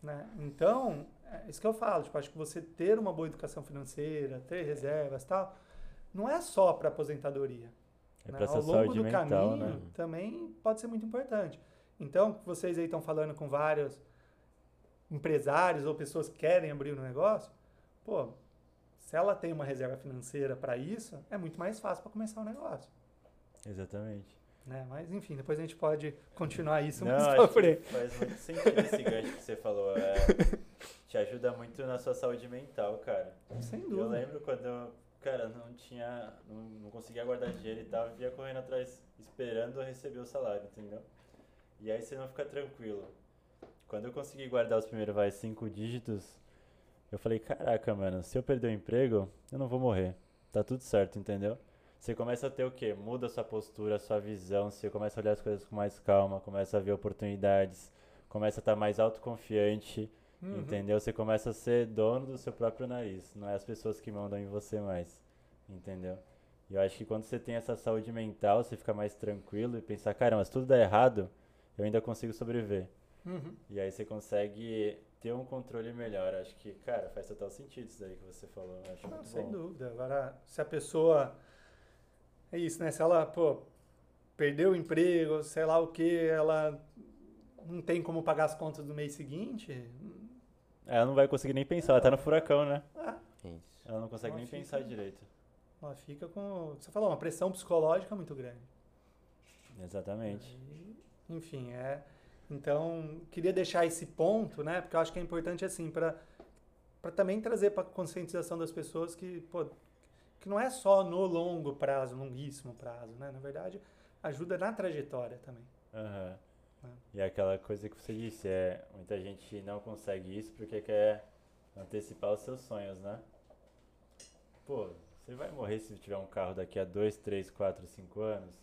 Né? Então, é isso que eu falo. Tipo, acho que você ter uma boa educação financeira, ter reservas e tal, não é só para aposentadoria. É né? Ao longo do mental, caminho né? também pode ser muito importante. Então, vocês aí estão falando com vários empresários ou pessoas que querem abrir um negócio, pô, se ela tem uma reserva financeira para isso, é muito mais fácil para começar o negócio. Exatamente. Né? Mas enfim, depois a gente pode continuar isso Não, mais pra frente. faz muito sentido esse gancho que você falou. É, te ajuda muito na sua saúde mental, cara. Sem Eu dúvida. lembro quando eu, cara, não tinha, não, não conseguia guardar dinheiro e tal, via correndo atrás, esperando receber o salário, entendeu? E aí você não fica tranquilo. Quando eu consegui guardar os primeiros, vai, cinco dígitos, eu falei, caraca, mano, se eu perder o emprego, eu não vou morrer. Tá tudo certo, entendeu? Você começa a ter o quê? Muda sua postura, sua visão, você começa a olhar as coisas com mais calma, começa a ver oportunidades, começa a estar mais autoconfiante, Uhum. Entendeu? Você começa a ser dono do seu próprio nariz. Não é as pessoas que mandam em você mais. Entendeu? E eu acho que quando você tem essa saúde mental, você fica mais tranquilo e pensar, caramba, se tudo der errado, eu ainda consigo sobreviver. Uhum. E aí você consegue ter um controle melhor. Acho que, cara, faz total sentido isso daí que você falou. Acho Não, sem bom. dúvida. Agora, se a pessoa. É isso, né? Se ela, pô, perdeu o emprego, sei lá o que, ela não tem como pagar as contas do mês seguinte. Ela não vai conseguir nem pensar, ela tá no furacão, né? Ah, Isso. Ela não consegue Ela nem fica- pensar direito. ela fica com. Você falou, uma pressão psicológica muito grande. Exatamente. Aí, enfim, é. Então, queria deixar esse ponto, né? Porque eu acho que é importante, assim, para também trazer para conscientização das pessoas que, pô, que não é só no longo prazo, longuíssimo prazo, né? Na verdade, ajuda na trajetória também. Aham. É. E é aquela coisa que você disse, é, muita gente não consegue isso porque quer antecipar os seus sonhos, né? Pô, você vai morrer se tiver um carro daqui a 2, 3, 4, 5 anos?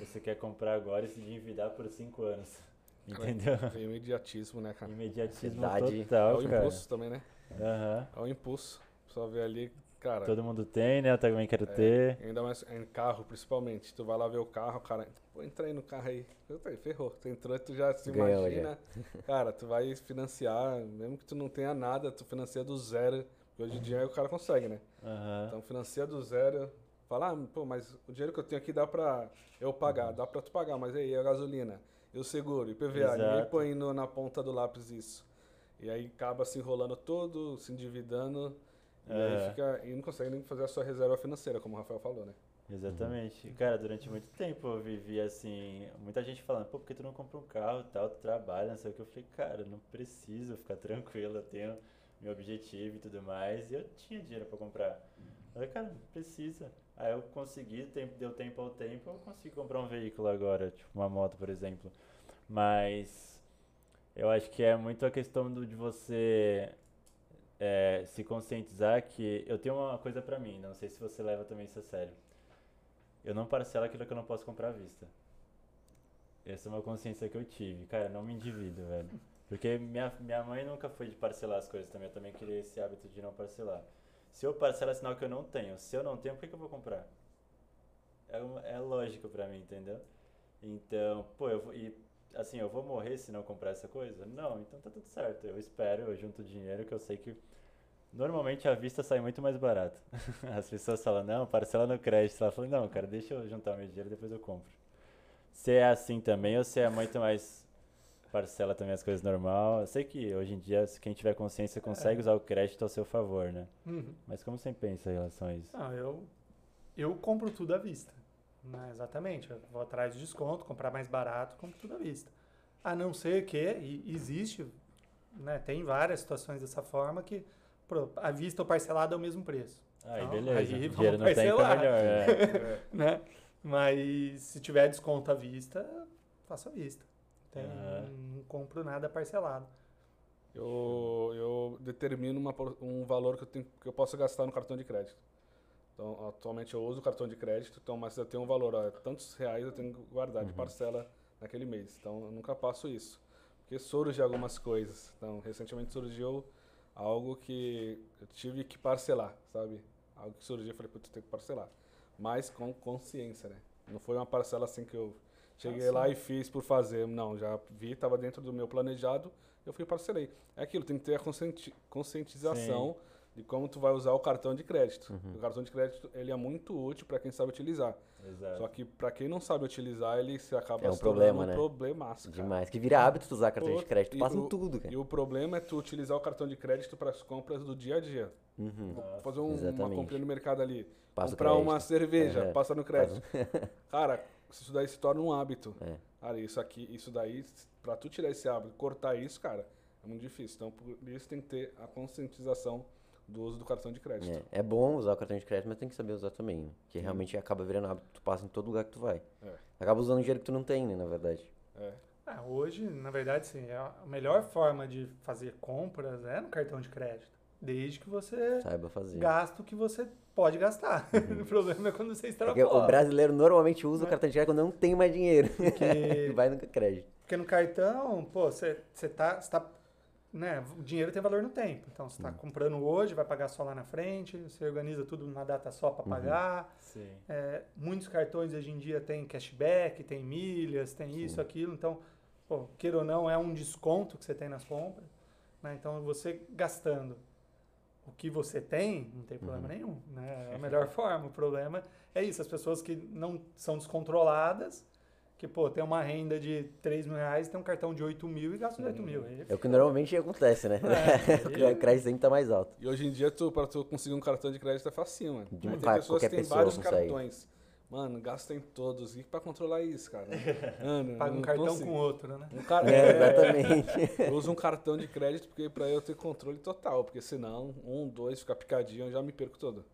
Você quer comprar agora e se endividar por 5 anos. Entendeu? Tem o imediatismo, né, cara? Imediatismo. É total, o cara. impulso também, né? Aham. É o impulso. Só ver ali, cara. Todo mundo tem, né? Eu também quero é, ter. Ainda mais em carro, principalmente. Tu vai lá ver o carro, cara. Pô, entra aí no carro aí. Puta, aí, ferrou. Tu entrou e tu já se Ganhou, imagina. Cara, tu vai financiar, mesmo que tu não tenha nada, tu financia do zero. Porque hoje em dia o cara consegue, né? Aham. Então financia do zero. Fala, ah, pô, mas o dinheiro que eu tenho aqui dá pra eu pagar, dá pra tu pagar, mas aí a gasolina, e o seguro, IPVA, ninguém põe no- na ponta do lápis isso. E aí acaba se enrolando todo, se endividando, e É. aí fica, e não consegue nem fazer a sua reserva financeira, como o Rafael falou, né? Exatamente. Cara, durante muito tempo eu vivi assim, muita gente falando, pô, por que tu não compra um carro e tal, tu trabalha, não sei o que. Eu falei, cara, não preciso ficar tranquilo, eu tenho meu objetivo e tudo mais. E eu tinha dinheiro pra comprar. Eu falei, cara, não precisa. Aí eu consegui, tempo, deu tempo ao tempo, eu consegui comprar um veículo agora, tipo uma moto, por exemplo. Mas eu acho que é muito a questão do, de você é, se conscientizar que eu tenho uma coisa pra mim, não sei se você leva também isso a sério. Eu não parcelo aquilo que eu não posso comprar à vista. Essa é uma consciência que eu tive. Cara, não me endivido, velho. Porque minha, minha mãe nunca foi de parcelar as coisas também. Eu também queria esse hábito de não parcelar. Se eu parcelo é sinal que eu não tenho. Se eu não tenho, por que, que eu vou comprar? É, é lógico pra mim, entendeu? Então, pô, eu vou, e assim, eu vou morrer se não comprar essa coisa? Não, então tá tudo certo. Eu espero, eu junto dinheiro que eu sei que normalmente a vista sai muito mais barato. As pessoas falam, não, parcela no crédito. Ela fala, não, cara, deixa eu juntar meu dinheiro e depois eu compro. Se é assim também ou se é muito mais parcela também as coisas normal. Eu sei que hoje em dia, quem tiver consciência consegue usar o crédito ao seu favor, né? Uhum. Mas como você pensa em relação a isso? Não, eu, eu compro tudo à vista. Né? Exatamente. Eu vou atrás de desconto, comprar mais barato, compro tudo à vista. A não ser que, e existe, né, tem várias situações dessa forma que pô, à vista ou parcelado é o mesmo preço. Aí, Não, beleza. aí vamos dinheiro não tem, então parcelar. melhor. É. né? Mas se tiver desconto à vista, faço à vista. Tem. Não compro nada parcelado. Eu, eu determino uma um valor que eu, tenho, que eu posso gastar no cartão de crédito. Então, atualmente eu uso o cartão de crédito, então, mas eu tenho um valor, ó, tantos reais eu tenho que guardar de parcela naquele mês. Então, eu nunca passo isso. Porque surge algumas coisas. Então, recentemente surgiu algo que eu tive que parcelar, sabe? Algo que surgiu, eu falei, putz, eu tenho que parcelar. Mas com consciência, né? Não foi uma parcela assim que eu cheguei Ah, lá sim. e fiz por fazer. Não, já vi, estava dentro do meu planejado, eu fui e parcelei. É aquilo, tem que ter a conscienti- conscientização de como tu vai usar o cartão de crédito. O cartão de crédito, ele é muito útil para quem sabe utilizar. Exato. Só que para quem não sabe utilizar, ele se acaba É um problema, um né? problemaço, cara. Demais. Que vira hábito tu usar cartão Pô, de crédito. Passa o- em tudo, cara. E o problema é tu utilizar o cartão de crédito para as compras do dia a dia. Uhum. Fazer um- uma compra no mercado ali. Passa comprar uma cerveja, Aham. passa no crédito. Cara, isso daí se torna um hábito. É. Cara, isso aqui, isso daí, pra tu tirar esse hábito, cortar isso, cara, é muito difícil. Então, por isso tem que ter a conscientização do uso do cartão de crédito. É, é bom usar o cartão de crédito, mas tem que saber usar também, né? Que realmente acaba virando hábito, tu passa em todo lugar que tu vai. É. Acaba usando dinheiro que tu não tem, né, na verdade. É. Ah, hoje, na verdade, sim, é a melhor forma de fazer compras é no cartão de crédito. Desde que você Saiba fazer. gasta o que você pode gastar. o problema é quando você Porque extrapola. o brasileiro normalmente usa o Mas- cartão de crédito quando não tem mais dinheiro. Porque- vai no crédito. Porque no cartão, pô, você você tá, você tá. Né, o dinheiro tem valor no tempo. Então, você está comprando hoje, vai pagar só lá na frente, você organiza tudo numa data só para pagar. Sim. É, muitos cartões hoje em dia tem cashback, tem milhas, tem isso, aquilo. Então, pô, queira ou não, é um desconto que você tem nas compras. né? Então, você gastando o que você tem, não tem problema nenhum. Né? É a melhor forma. O problema é isso, as pessoas que não são descontroladas, que, pô, tem uma renda de 3 mil reais, tem um cartão de 8 mil e gasta os 8 mil. Aí É o que normalmente acontece, né? É, o crédito sempre tá mais alto. E hoje em dia, tu, pra tu conseguir um cartão de crédito é facinho, mano. De um tem pessoas que têm pessoa vários consegue. cartões. Mano, gasta em todos. E pra controlar isso, cara? Mano, Paga um cartão consigo. com outro, né? Um cara, É, exatamente. Eu uso um cartão de crédito porque pra eu ter controle total, porque senão, um, dois, ficar picadinho, eu já me perco todo.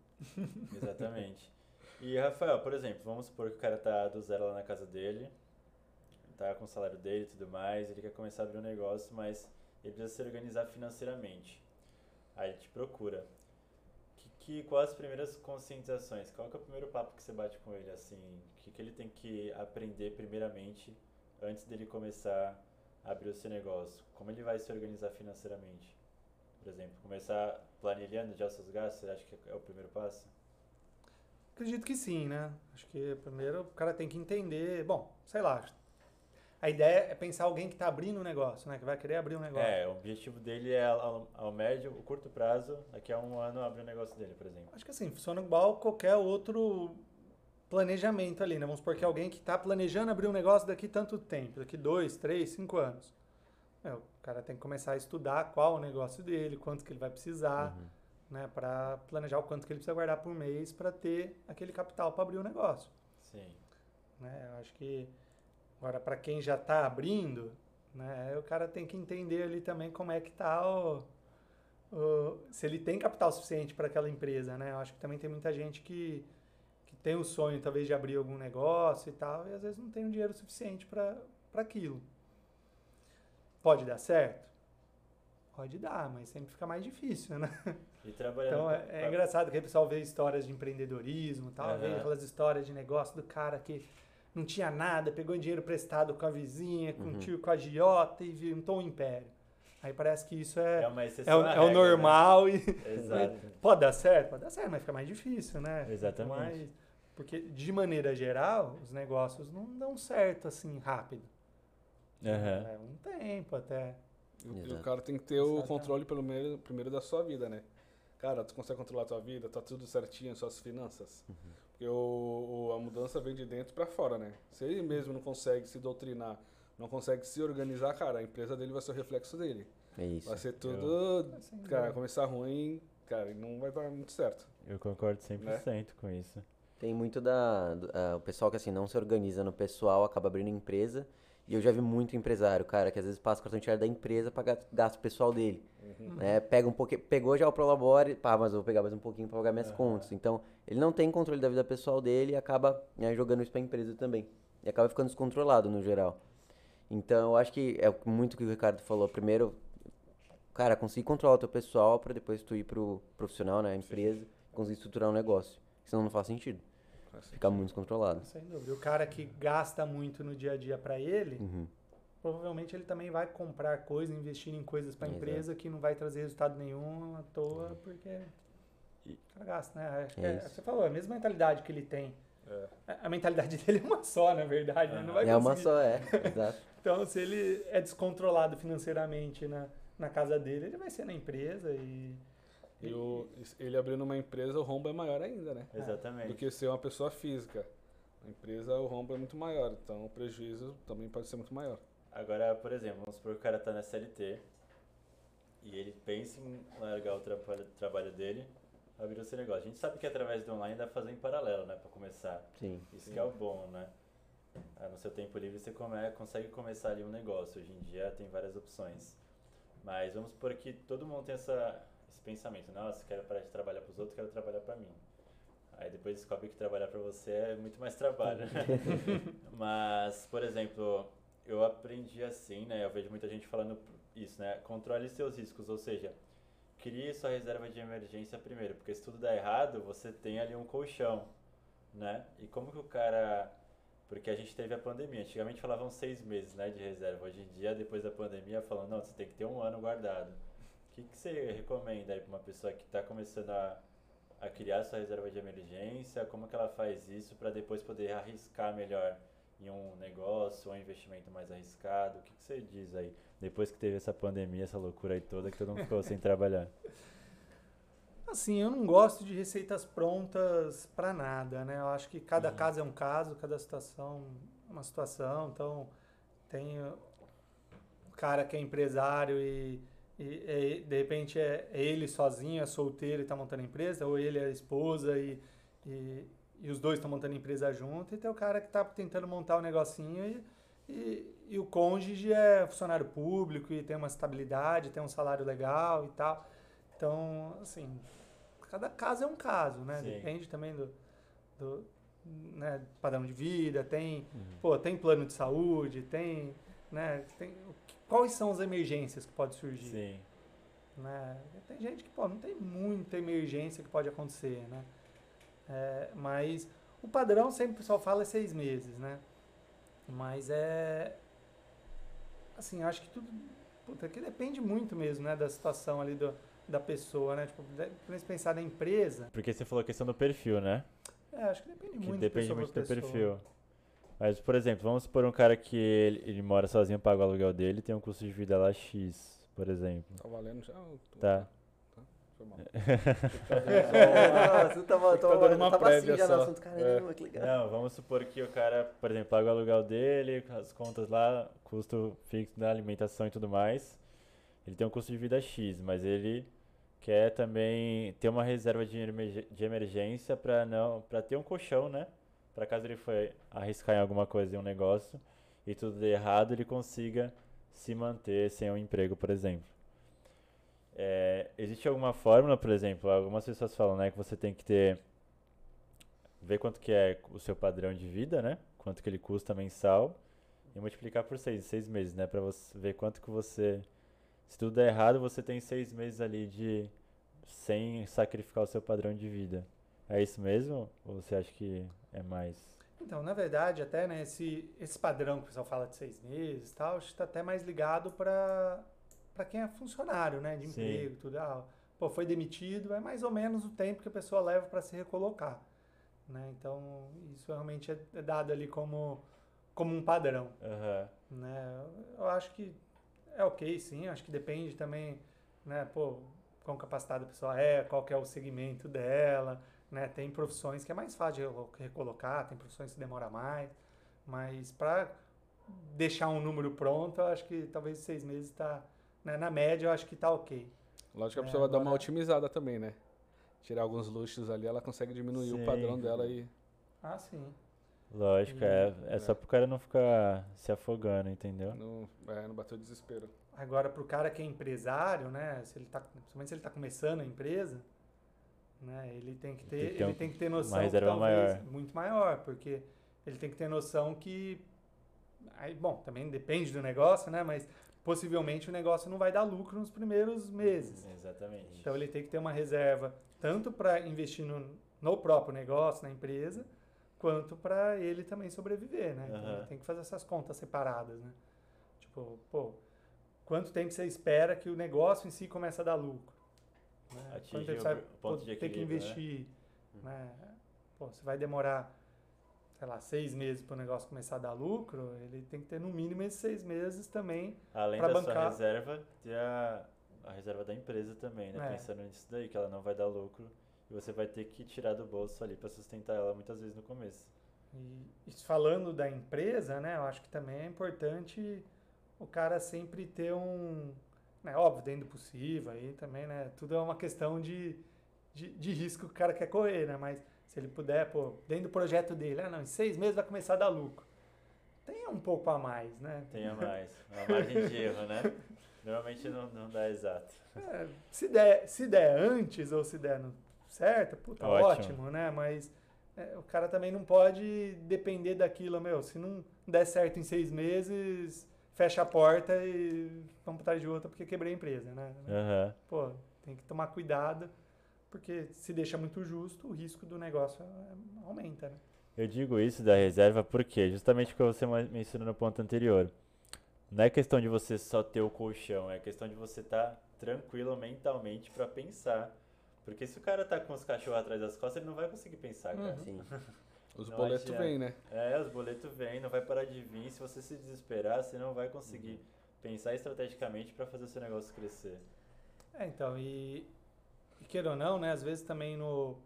Exatamente. E Rafael, por exemplo, vamos supor que o cara tá do zero lá na casa dele, tá com o salário dele e tudo mais, ele quer começar a abrir um negócio, mas ele precisa se organizar financeiramente. Aí ele te procura. Que, que, quais as primeiras conscientizações? Qual é o primeiro papo que você bate com ele, assim? O que, que ele tem que aprender primeiramente antes dele começar a abrir o seu negócio? Como ele vai se organizar financeiramente? Por exemplo, começar planilhando já os seus gastos, você acha que é o primeiro passo? Acredito que sim, né? Acho que primeiro o cara tem que entender. Bom, sei lá. A ideia é pensar alguém que está abrindo um negócio, né? Que vai querer abrir um negócio. É, o objetivo dele é ao, ao médio, o curto prazo, daqui a um ano abrir o negócio dele, por exemplo. Acho que assim, funciona igual qualquer outro planejamento ali, né? Vamos supor que alguém que está planejando abrir um negócio daqui tanto tempo, daqui dois, três, cinco anos. É, o cara tem que começar a estudar qual o negócio dele, quanto que ele vai precisar, né? Para planejar o quanto que ele precisa guardar por mês para ter aquele capital para abrir o negócio. Sim. né? Eu acho que agora para quem já está abrindo, né, o cara tem que entender ali também como é que tá o, o- se ele tem capital suficiente para aquela empresa, né? Eu acho que também tem muita gente que que tem o sonho talvez de abrir algum negócio e tal, e às vezes não tem o dinheiro suficiente para para aquilo. Pode dar certo? Pode dar, mas sempre fica mais difícil, né? E trabalhando. Então com- é, é engraçado que o pessoal vê histórias de empreendedorismo e tal, vê Aham. aquelas histórias de negócio do cara que não tinha nada, pegou dinheiro prestado com a vizinha, com o tio, com a giota e juntou um império. Aí parece que isso é, É uma é, exceção. o, é o regra, normal e Né? Exato. pode dar certo, pode dar certo, mas fica mais difícil, né? Exatamente. Mais- porque de maneira geral, os negócios não dão certo assim rápido. Aham. Leva um tempo até. E o- e o cara tem que ter o Exatamente. controle pelo primeiro da sua vida, né? Cara, tu consegue controlar a tua vida, tá tudo certinho, suas finanças. Uhum. Porque o, o- a mudança vem de dentro pra fora, né? Se ele mesmo não consegue se doutrinar, não consegue se organizar, cara, a empresa dele vai ser o reflexo dele. É isso. Vai ser tudo, Sem cara, começar ruim, cara, e não vai dar muito certo. Eu concordo 100% com isso. Tem muito da. do- ah, o pessoal que assim não se organiza no pessoal acaba abrindo empresa. E eu já vi muito empresário, cara, que às vezes passa o cartão de da empresa pra ga- gasto pessoal dele. Né? Pega um pouquinho, pegou já o Prolabore, pá, mas eu vou pegar mais um pouquinho pra pagar minhas contas. Então, ele não tem controle da vida pessoal dele e acaba né, jogando isso pra empresa também. E acaba ficando descontrolado no geral. Então, eu acho que é muito o que o Ricardo falou. Primeiro, cara, conseguir controlar o teu pessoal pra depois tu ir pro profissional, né, a empresa, conseguir estruturar um negócio. Senão não faz sentido. Fica muito descontrolado. Sem dúvida. O cara que gasta muito no dia a dia para ele, Uhum. provavelmente ele também vai comprar coisas, investir em coisas para a empresa que não vai trazer resultado nenhum à toa, porque E- o cara gasta, né? É é- você falou, a mesma mentalidade que ele tem. É. A- mentalidade dele é uma só, na verdade, né? Não vai É uma só, é. Exato. Então, se ele é descontrolado financeiramente na, na casa dele, ele vai ser na empresa e... E o, ele abrindo uma empresa, o rombo é maior ainda, né? Exatamente. Do que ser uma pessoa física. A empresa, o rombo é muito maior, então o prejuízo também pode ser muito maior. Agora, por exemplo, vamos supor que o cara tá na SLT e ele pensa em largar o trabalho, trabalho dele, abrir o seu negócio. A gente sabe que através do online dá pra fazer em paralelo, né, pra começar. Sim. Isso que é o bom, né? ah, no seu tempo livre você come, consegue começar ali um negócio. Hoje em dia tem várias opções. Mas vamos supor que todo mundo tem essa, esse pensamento, nossa, quero parar de trabalhar para os outros, quero trabalhar para mim. Aí depois descobre que trabalhar para você é muito mais trabalho. Mas, por exemplo, eu aprendi assim, né? Eu vejo muita gente falando isso, né? Controle seus riscos, ou seja, crie sua reserva de emergência primeiro, porque se tudo der errado, você tem ali um colchão, né? E como que o cara porque a gente teve a pandemia. Antigamente falavam seis meses né, de reserva. Hoje em dia, depois da pandemia, falam, não, você tem que ter um ano guardado. O que, que você recomenda aí para uma pessoa que está começando a, a criar sua reserva de emergência? Como que ela faz isso para depois poder arriscar melhor em um negócio ou um investimento mais arriscado? O que, que você diz aí? Depois que teve essa pandemia, essa loucura aí toda, que todo mundo ficou sem trabalhar. Assim, eu não gosto de receitas prontas para nada, né? Eu acho que cada uhum. caso é um caso, cada situação é uma situação. Então, tem o cara que é empresário e, e, e de repente é, é, ele sozinho, é solteiro e está montando empresa, ou ele é esposa e, e, e os dois estão montando empresa junto, e tem o cara que está tentando montar um negocinho e, e, e o cônjuge é funcionário público e tem uma estabilidade, tem um salário legal e tal. Então, assim, cada caso é um caso, né? Sim. Depende também do, do né, padrão de vida, tem, uhum. pô, tem plano de saúde, tem, né, tem, quais são as emergências que pode surgir? Sim. Né? Tem gente que, pô, não tem muita emergência que pode acontecer, né? É, mas o padrão sempre o pessoal fala é seis meses, né? Mas é, assim, acho que tudo, puta, que depende muito mesmo, né, da situação ali do da pessoa, né? Tipo, pra pensar na empresa. Porque você falou a questão do perfil, né? É, acho que depende que muito Depende muito do perfil. Mas, por exemplo, vamos supor um cara que ele, ele mora sozinho, paga o aluguel dele tem um custo de vida lá X, por exemplo. Tá valendo já? Tá. Foi mal. Nossa, tava, tava, tava, uma tava assim já no assunto, caramba, é. que legal. Não, vamos supor que o cara, por exemplo, paga o aluguel dele, as contas lá, custo fixo da alimentação e tudo mais. Ele tem um custo de vida X, mas ele quer também ter uma reserva de, de emergência para não para ter um colchão, né? Para caso ele for arriscar em alguma coisa em um negócio e tudo der errado, ele consiga se manter sem um emprego, por exemplo. É, existe alguma fórmula, por exemplo, algumas pessoas falam, né, que você tem que ter ver quanto que é o seu padrão de vida, né? Quanto que ele custa mensal e multiplicar por seis, seis meses, né? Para você ver quanto que você se tudo der errado, você tem seis meses ali de sem sacrificar o seu padrão de vida. É isso mesmo? Ou você acha que é mais? Então, na verdade, até né, esse, esse padrão que o pessoal fala de seis meses e tal, está até mais ligado para quem é funcionário, né? De emprego, Sim. tudo. Ah, pô, foi demitido, é mais ou menos o tempo que a pessoa leva para se recolocar. Né? Então, isso realmente é, é dado ali como, como um padrão. Uhum. Né? Eu acho que é ok, sim. Acho que depende também, né? Pô, quão capacitada a pessoa é, qual que é o segmento dela, né? Tem profissões que é mais fácil de recolocar, tem profissões que demora mais, mas para deixar um número pronto, eu acho que talvez seis meses está, né? na média, eu acho que está ok. Lógico que a é, pessoa vai agora... dar uma otimizada também, né? Tirar alguns luxos ali, ela consegue diminuir sim. o padrão dela e... Ah, sim. Lógico, é, é, é só pro cara não ficar se afogando, entendeu? Não, é, não bateu desespero. Agora, pro cara que é empresário, né? Se ele tá, principalmente se ele está começando a empresa, né? Ele tem que ter, tem que ter ele um, tem que ter noção uma reserva que, talvez, maior. muito maior, porque ele tem que ter noção que aí, bom, também depende do negócio, né? Mas possivelmente o negócio não vai dar lucro nos primeiros meses. Exatamente. Então ele tem que ter uma reserva tanto para investir no, no próprio negócio, na empresa, quanto para ele também sobreviver, né? Então, ele tem que fazer essas contas separadas, né? Tipo, pô, quanto tempo você espera que o negócio em si comece a dar lucro? Né? Quanto tempo você vai ponto ter que né? investir? Né? né? Pô, você vai demorar, sei lá, seis meses para o negócio começar a dar lucro, ele tem que ter no mínimo esses seis meses também Além da bancar. sua reserva, ter a, a reserva da empresa também, né? É. Pensando nisso daí, que ela não vai dar lucro e você vai ter que tirar do bolso ali para sustentar ela muitas vezes no começo. E, e falando da empresa, né, eu acho que também é importante o cara sempre ter um, né, óbvio, dentro do possível aí também, né, tudo é uma questão de, de, de, risco que o cara quer correr, né, mas se ele puder, pô, dentro do projeto dele, ah, não, em seis meses vai começar a dar lucro. tenha um pouco a mais, né? Tenha mais. Uma margem de erro, né? Normalmente não, não dá exato. É, se, der, se der antes ou se der no certo, puta, Ótimo. ótimo, né? Mas é, o cara também não pode depender daquilo, meu. Se não der certo em seis meses, fecha a porta e vamos atrás de outra porque quebrei a empresa, né? Aham. Pô, tem que tomar cuidado, porque se deixa muito justo, o risco do negócio é, aumenta, né? Eu digo isso da reserva porque, justamente o que você mencionou no ponto anterior. Não é questão de você só ter o colchão, é questão de você estar tranquilo mentalmente pra pensar. Porque se o cara tá com os cachorros atrás das costas, ele não vai conseguir pensar, cara. Uhum. Sim. Os Não boletos adianta. vêm, né? É, os boletos vêm, não vai parar de vir. Se você se desesperar, você não vai conseguir pensar estrategicamente pra fazer o seu negócio crescer. É, então, e, e queira ou não, né, às vezes também no.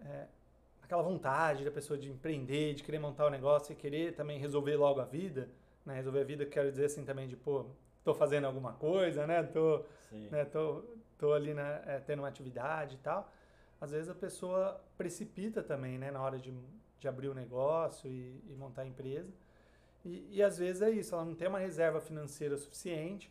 é, aquela vontade da pessoa de empreender, de querer montar o negócio e querer também resolver logo a vida, né? Resolver a vida, quero dizer assim também de, pô, tô fazendo alguma coisa, né? Tô, Sim. né, tô, tô ali na, é, tendo uma atividade e tal. Às vezes a pessoa precipita também, né, na hora de, de abrir o negócio e, e montar a empresa. E, e às vezes é isso, ela não tem uma reserva financeira suficiente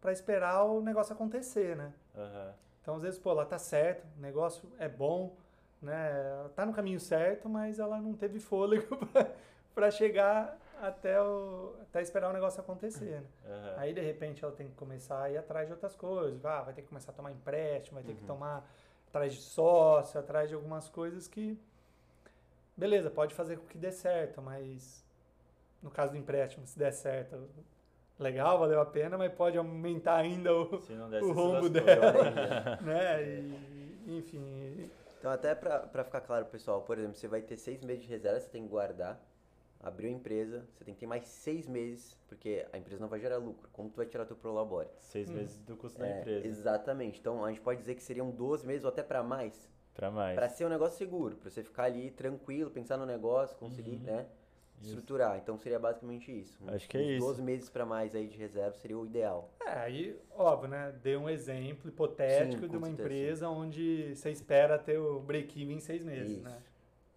para esperar o negócio acontecer, né? Aham. Então, às vezes, pô, ela tá certo, o negócio é bom, né? Tá no caminho certo, mas ela não teve fôlego para chegar até, o, até esperar o negócio acontecer, né? Aham. Aí, de repente, ela tem que começar a ir atrás de outras coisas. Ah, vai ter que começar a tomar empréstimo, vai ter que tomar atrás de sócio, atrás de algumas coisas que... Beleza, pode fazer com que dê certo, mas no caso do empréstimo, se der certo, legal, valeu a pena, mas pode aumentar ainda o, Se não der, o rombo dela, né? E, enfim, Então, até pra, pra ficar claro, pessoal, por exemplo, você vai ter seis meses de reserva, você tem que guardar. Abriu a empresa, você tem que ter mais seis meses, porque a empresa não vai gerar lucro. Como tu vai tirar teu prolabore? Seis Hum. meses do custo da É, empresa. Exatamente. Então, a gente pode dizer que seriam 12 meses ou até pra mais. Pra mais. Pra ser um negócio seguro, pra você ficar ali tranquilo, pensar no negócio, conseguir, Uhum. né? Isso. Estruturar. Então seria basicamente isso. Acho que é Uns isso. 12 meses pra mais aí de reserva seria o ideal. é, aí, óbvio, né? Dei um exemplo hipotético Sim, de uma certeza, empresa onde você espera ter o break-even em seis meses, Isso. né?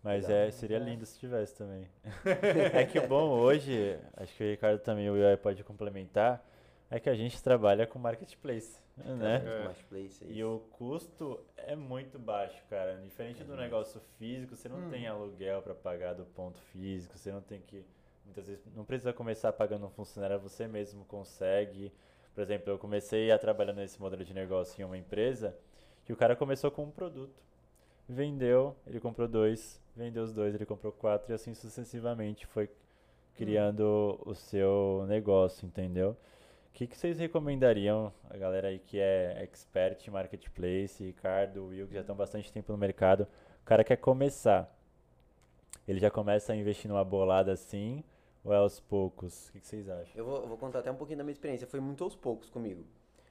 Mas é, seria lindo se tivesse também. é que o bom hoje, acho que o Ricardo também o Will pode complementar, é que a gente trabalha com marketplace, né? Trabalhamos com É. é E o custo é muito baixo, cara. Diferente do negócio físico, você não Hum. tem aluguel para pagar do ponto físico, você não tem que muitas vezes não precisa começar pagando um funcionário, você mesmo consegue. Por exemplo, eu comecei a trabalhar nesse modelo de negócio em uma empresa que o cara começou com um produto, vendeu, ele comprou dois, vendeu os dois, ele comprou quatro e assim sucessivamente foi criando o seu negócio, entendeu? O que, que vocês recomendariam, a galera aí que é expert em marketplace, Ricardo, Will, que já estão bastante tempo no mercado, o cara quer começar, ele já começa a investir numa bolada assim, ou é aos poucos? O que, que vocês acham? Eu vou, vou contar até um pouquinho da minha experiência. Foi muito aos poucos comigo.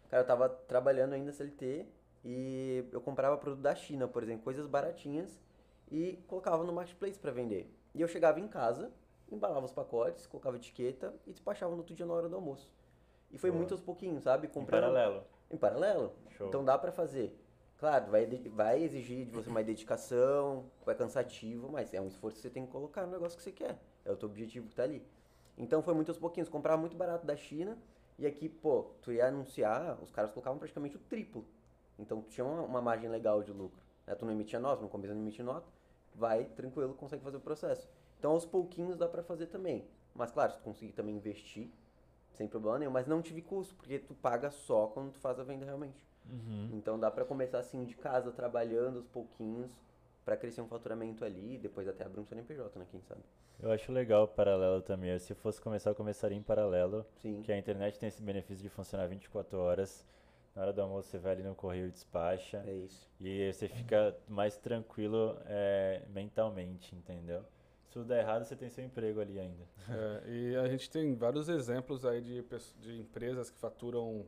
Cara, eu tava trabalhando ainda CLT e eu comprava produto da China, por exemplo, coisas baratinhas e colocava no marketplace para vender. E eu chegava em casa, embalava os pacotes, colocava etiqueta e despachava no outro dia na hora do almoço. E foi Boa. muito aos pouquinhos, sabe? Em Comprando paralelo. Em paralelo. Show. Então dá pra fazer. Claro, vai, vai exigir de você mais dedicação, vai cansativo, mas é um esforço que você tem que colocar no negócio que você quer. É o teu objetivo que tá ali. Então foi muito aos pouquinhos. Comprava muito barato da China e aqui, pô, tu ia anunciar, os caras colocavam praticamente o triplo. Então tu tinha uma, uma margem legal de lucro. né? Tu não emitia nota, no começo não emitia nota, vai tranquilo, consegue fazer o processo. Então aos pouquinhos dá pra fazer também. Mas claro, se tu conseguir também investir, sem problema nenhum, mas não tive custo, porque tu paga só quando tu faz a venda realmente. Uhum. Então dá pra começar assim de casa, trabalhando aos pouquinhos, pra crescer um faturamento ali, e depois até abrir um CNPJ, né, quem sabe. Eu acho legal o paralelo também. Se fosse começar, eu começaria em paralelo. Sim. Que a internet tem esse benefício de funcionar 24 horas. Na hora do almoço você vai ali no correio e despacha. É isso. E aí você fica mais tranquilo é, mentalmente, entendeu? Se tudo der errado, você tem seu emprego ali ainda. É, e a gente tem vários exemplos aí de, de empresas que faturam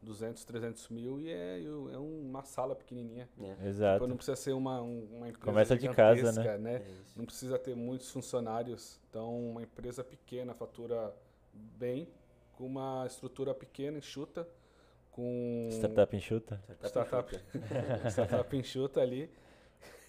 200, 300 mil e é, é uma sala pequenininha. É, Exato. Tipo, não precisa ser uma, um- uma empresa Começa de casa, gigantesca, né? é. Não precisa ter muitos funcionários. Então, uma empresa pequena fatura bem, com uma estrutura pequena, enxuta, com Startup enxuta. startup, startup enxuta ali.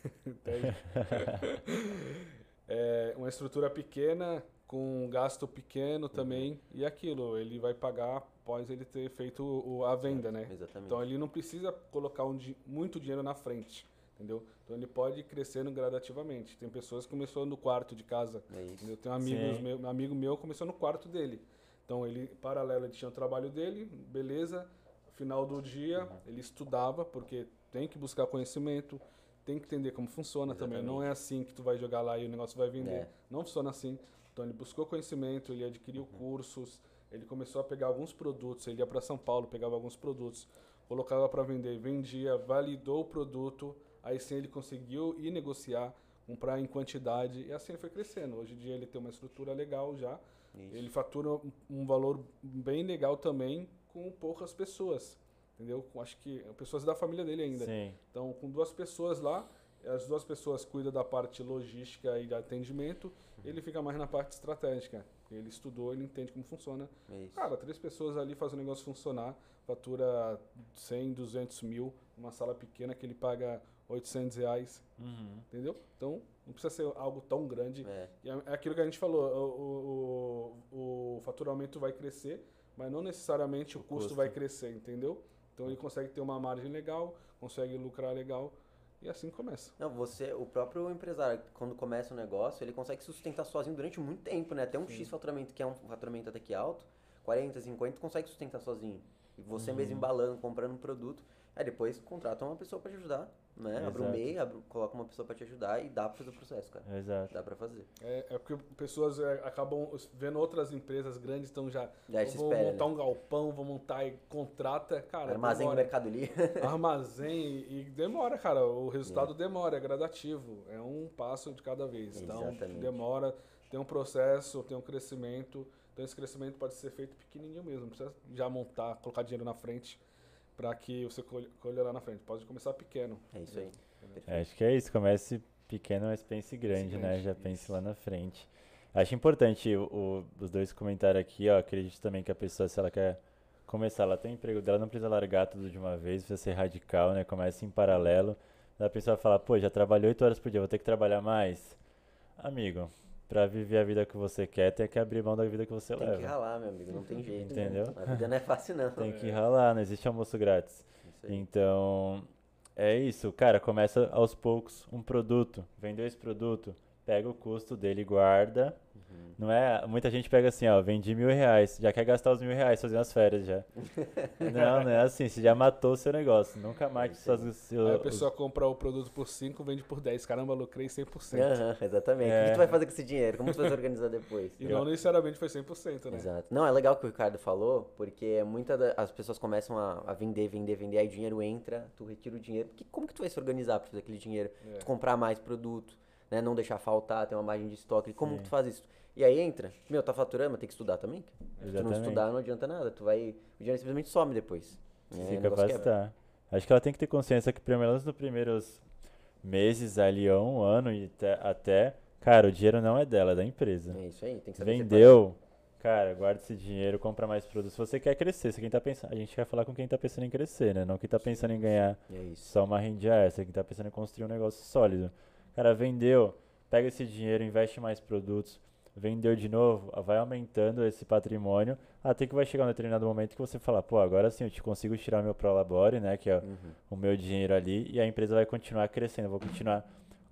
É, uma estrutura pequena, com um gasto pequeno também e aquilo, ele vai pagar após ele ter feito o- a venda, né? Exatamente. Então ele não precisa colocar um di- muito dinheiro na frente, entendeu? Então ele pode ir crescendo gradativamente. Tem pessoas que começou no quarto de casa, É isso. entendeu? Tem um amigo Sim. meu, um amigo meu começou no quarto dele. Então ele paralelo ele tinha o trabalho dele, beleza? Final do dia ele estudava porque tem que buscar conhecimento, tem que entender como funciona também. Não é assim que tu vai jogar lá e o negócio vai vender. É. Não funciona assim. Então ele buscou conhecimento, ele adquiriu cursos, ele começou a pegar alguns produtos, ele ia para São Paulo, pegava alguns produtos, colocava para vender, vendia, validou o produto, aí sim ele conseguiu ir negociar, comprar em quantidade e assim ele foi crescendo. Hoje em dia ele tem uma estrutura legal já, Isso. ele fatura um valor bem legal também com poucas pessoas, entendeu? Acho que pessoas da família dele ainda. Sim. Então, com duas pessoas lá, as duas pessoas cuidam da parte logística e de atendimento, ele fica mais na parte estratégica. Ele estudou, ele entende como funciona. É isso. Cara, três pessoas ali fazem o negócio funcionar, fatura 100, 200 mil, uma sala pequena que ele paga 800 reais, Uhum. entendeu? Então, não precisa ser algo tão grande. É. É é aquilo que a gente falou, o, o, o faturamento vai crescer, mas não necessariamente o, O custo, custo. vai crescer, entendeu? Então ele consegue ter uma margem legal, consegue lucrar legal e assim começa. Não, você, o próprio empresário, quando começa um negócio, ele consegue sustentar sozinho durante muito tempo, né? Até um X faturamento, que é um faturamento até que alto, 40, 50, consegue sustentar sozinho. E você Uhum. mesmo embalando, comprando um produto. Aí depois contrata uma pessoa pra te ajudar, né? Abre um. MEI, abre, coloca uma pessoa pra te ajudar e dá pra fazer o processo, cara. Exato. Dá pra fazer. É, é porque pessoas é, acabam vendo outras empresas grandes, então já se vou espera, montar né? um galpão, vou montar e contrata, cara, Armazém no. Mercado Livre. armazém e, e demora, cara. O resultado demora, é gradativo. É um passo de cada vez. Então Exatamente. demora, tem um processo, tem um crescimento. Então esse crescimento pode ser feito pequenininho mesmo. Não precisa já montar, colocar dinheiro na frente para que você colhe, colhe lá na frente. Pode começar pequeno. É isso aí. É, acho que é isso. Comece pequeno, mas pense grande, né? grande, Já isso. pense lá na frente. Acho importante o, o- os dois comentários aqui, ó. Acredito também que a pessoa, se ela quer começar, ela tem um emprego dela, não precisa largar tudo de uma vez, precisa ser radical, né? Comece em paralelo. Da pessoa fala, pô, já trabalhou 8 horas por dia, vou ter que trabalhar mais. Amigo, pra viver a vida que você quer, tem que abrir mão da vida que você Tem leva. que ralar, meu amigo. Não tem jeito. Entendeu? A vida não é fácil, não. Tem que ralar, não existe almoço grátis. Isso aí. Então, é isso, cara, começa aos poucos, um produto, vendeu esse produto, pega o custo dele guarda. Não é, muita gente pega assim, ó, vendi mil reais, já quer gastar os mil reais fazendo as férias já. não, não é assim, você já matou o seu negócio, nunca mate suas, seu, Aí a pessoa compra o produto por 5, vende por 10. Caramba, lucrei 100%. Aham, exatamente. O que É. tu vai fazer com esse dinheiro? Como tu vai se organizar depois? E não necessariamente foi 100%, né? Exato. Não, é legal o que o Ricardo falou, porque muitas as pessoas começam a, a vender, vender, vender, aí o dinheiro entra, tu retira o dinheiro. Porque como que tu vai se organizar para fazer aquele dinheiro? É. Tu comprar mais produto, né? Não deixar faltar, ter uma margem de estoque. Como Sim. que tu faz isso? E aí entra, meu, tá faturando, mas tem que estudar também. Se tu não estudar, não adianta nada. Tu vai. O dinheiro simplesmente some depois. É, o se negócio quebra. capacitar. Acho que ela tem que ter consciência que, pelo menos nos primeiros meses, ali, ó, um ano e até, até, cara, o dinheiro não é dela, é da empresa. É isso aí, tem que saber. Vendeu, cara, guarda esse dinheiro, compra mais produtos. Se você quer crescer, se quem tá pensando, a gente quer falar com quem tá pensando em crescer, né? Não quem tá pensando em ganhar É só uma rendinha essa, quem tá pensando em construir um negócio sólido. Cara, vendeu, pega esse dinheiro, investe mais produtos, vendeu de novo, vai aumentando esse patrimônio, até que vai chegar um determinado momento que você fala, pô, agora sim eu te consigo tirar meu Prolabore, né, que é Uhum. o meu dinheiro ali, e a empresa vai continuar crescendo, eu vou continuar,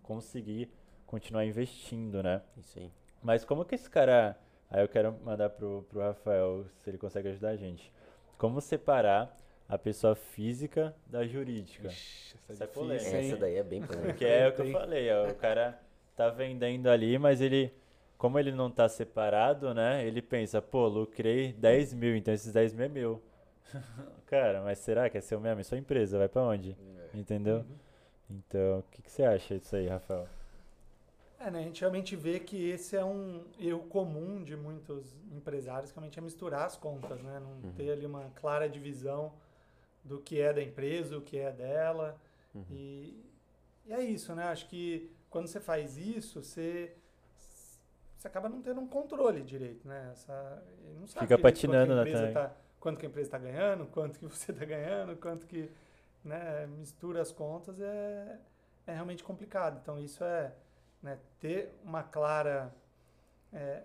conseguir continuar investindo, né. Isso aí. Mas como que esse cara. Aí eu quero mandar pro, pro Rafael se ele consegue ajudar a gente. Como separar a pessoa física da jurídica? Ixi, essa é é polêmica. Essa daí é bem polêmica. Porque é o que eu falei, ó, o cara tá vendendo ali, mas ele. Como ele não tá separado, né? Ele pensa, pô, lucrei 10 mil, então esses 10 mil é meu. cara, mas será que é seu mesmo? É sua empresa, vai pra onde? É. Entendeu? Então, o que, que você acha disso aí, Rafael? É, né? A gente realmente vê que esse é um erro comum de muitos empresários, que realmente é misturar as contas, né? Não Uhum. ter ali uma clara divisão do que é da empresa, o que é dela. Uhum. E, e é isso, né? Acho que quando você faz isso, você, você acaba não tendo um controle direito, né? Essa, e não sabe Fica patinando, quanto a empresa também. tá, quanto que a empresa está ganhando, quanto que você está ganhando, quanto que né, mistura as contas é, é realmente complicado. Então isso é né, ter uma clara é,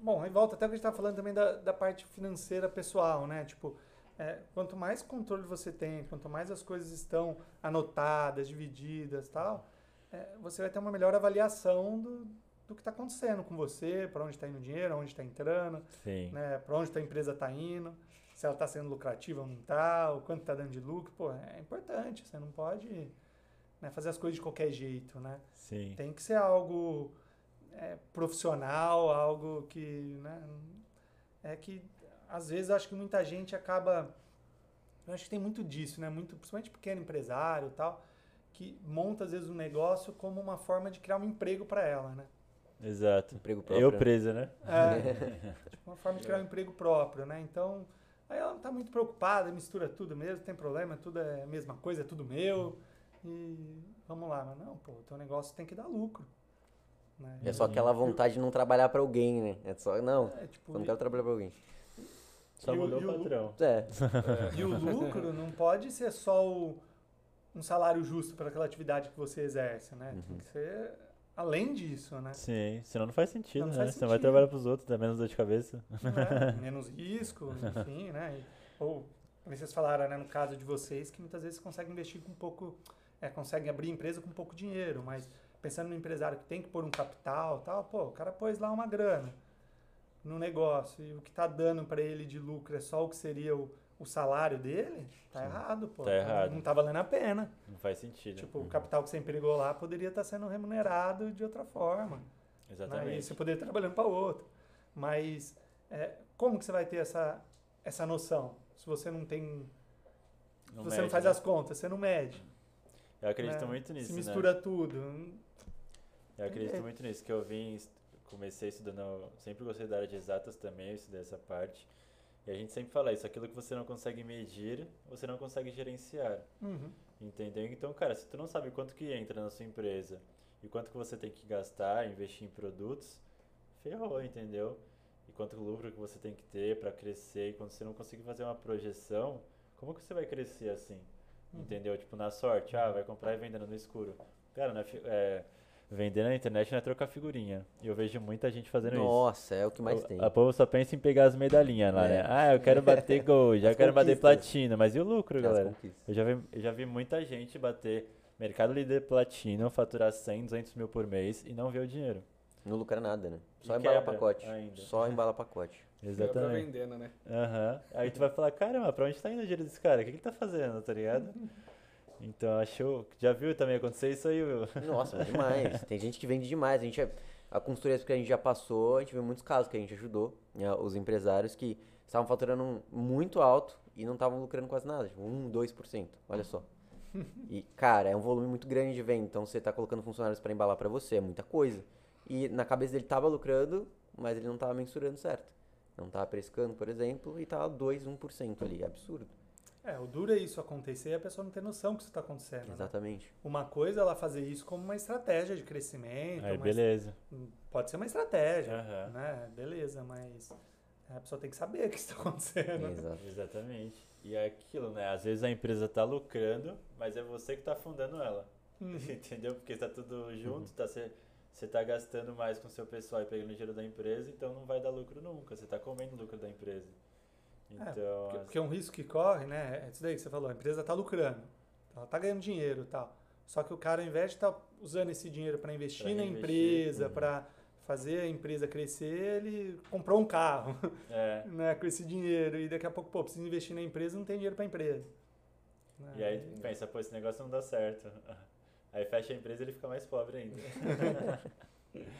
bom, aí volta até o que a gente estava falando também da, da parte financeira pessoal, né? Tipo, é, quanto mais controle você tem, quanto mais as coisas estão anotadas, divididas tal, é, você vai ter uma melhor avaliação do, do que está acontecendo com você, para onde está indo o dinheiro, onde está entrando, Sim. né, para onde a empresa está indo, se ela está sendo lucrativa ou não está, o quanto está dando de lucro. Pô, é importante, você não pode né, fazer as coisas de qualquer jeito, né? Sim. Tem que ser algo é, profissional, algo que, né, é que às vezes eu acho que muita gente acaba, eu acho que tem muito disso, né, muito, principalmente pequeno empresário e tal, que monta às vezes um negócio como uma forma de criar um emprego para ela, né? Exato. Emprego próprio. Eu né? presa, né? É, tipo, uma forma de criar um emprego próprio, né? Então, aí ela não tá muito preocupada, mistura tudo mesmo, tem problema, tudo é a mesma coisa, é tudo meu. E vamos lá, mas não, pô, o teu negócio tem que dar lucro. Né? É só aquela vontade de não trabalhar pra alguém, né? É só, não, É, tipo, eu não quero trabalhar pra alguém. Só E o- mudou e o o- patrão. É, E o lucro não pode ser só o- um salário justo para aquela atividade que você exerce, né? Uhum. Tem que ser além disso, né? Sim, senão não faz sentido, Não né? faz Você vai trabalhar pros outros, dá menos dor de cabeça. Né? Menos risco, enfim, né? Ou vocês falaram, né, no caso de vocês, que muitas vezes conseguem investir com pouco, é, conseguem abrir empresa com pouco dinheiro, mas pensando no empresário que tem que pôr um capital, tal, pô, o cara pôs lá uma grana no negócio e o que tá dando para ele de lucro é só o que seria o, o salário dele, tá errado, pô. Tá errado. Não tá valendo a pena. Não faz sentido. Tipo, o capital que você empregou lá poderia estar sendo remunerado de outra forma. Né? E Exatamente. você poderia estar trabalhando para outro. Mas é, como que você vai ter essa, essa noção? Se você não tem. Não se você não mede, faz né? as contas, você não mede. Eu acredito né? muito nisso, Se né? mistura tudo. Eu acredito É. muito nisso, que eu vim, comecei estudando, sempre gostei da área de exatas também, eu estudei essa parte. E a gente sempre fala isso, aquilo que você não consegue medir, você não consegue gerenciar. Uhum. Entendeu? Então, cara, se tu não sabe quanto que entra na sua empresa e quanto que você tem que gastar, investir em produtos, ferrou, entendeu? E quanto lucro que você tem que ter para crescer, e quando você não conseguir fazer uma projeção, como que você vai crescer assim? Uhum. Entendeu? Tipo, na sorte, ah, vai comprar e vendendo no escuro. Cara, na é, vender na internet não é trocar figurinha. E eu vejo muita gente fazendo isso. nossa, é o que mais O- tem. A povo só pensa em pegar as medalhinhas lá, É. né? Ah, eu quero bater gol, já As quero bater platina, mas e o lucro, As galera? conquistas. Eu já vi, eu já vi muita gente bater Mercado Líder Platino, faturar 100, 200 mil por mês e não ver o dinheiro. Não lucra nada, né? E Só embala pacote. ainda. Só embala pacote. Exatamente. vendendo, né? Aham. Aí tu vai falar, caramba, pra onde tá indo o dinheiro desse cara? O que que ele tá fazendo, tá ligado? Então, achou. Já viu também acontecer isso aí, Will? Nossa, demais. Tem gente que vende demais. A gente é- a consultoria que a gente já passou, a gente vê muitos casos que a gente ajudou né, os empresários que estavam faturando muito alto e não estavam lucrando quase nada, tipo 1, 2%. Olha só. E, cara, é um volume muito grande de venda, então você tá colocando funcionários para embalar para você, é muita coisa. E na cabeça dele tava lucrando, mas ele não tava mensurando certo. Não tava pescando, por exemplo, e tava 2, 1% ali, absurdo. É, o duro é isso acontecer e a pessoa não ter noção que isso está acontecendo. né? Exatamente. Uma coisa é ela fazer isso como uma estratégia de crescimento. Aí, beleza. Pode ser uma estratégia, Aham. né? Beleza, mas a pessoa tem que saber o que está acontecendo. Exato. Exatamente. E é aquilo, né? Às vezes a empresa tá lucrando, mas é você que tá afundando ela. Uhum. Entendeu? Porque tá tudo junto, tá, você, você tá gastando mais com o seu pessoal e pegando dinheiro da empresa, então não vai dar lucro nunca. Você tá comendo o lucro da empresa. Então, Porque, as- porque um risco que corre, né? É isso daí que você falou, a empresa está lucrando, ela está ganhando dinheiro e tal. Só que o cara, ao invés de estar usando esse dinheiro para investir na empresa, uhum. para fazer a empresa crescer, ele comprou um carro é. né, com esse dinheiro. E daqui a pouco, pô, precisa investir na empresa não tem dinheiro para a empresa. Né? E aí tu pensa, pô, esse negócio não dá certo. Aí fecha a empresa e ele fica mais pobre ainda.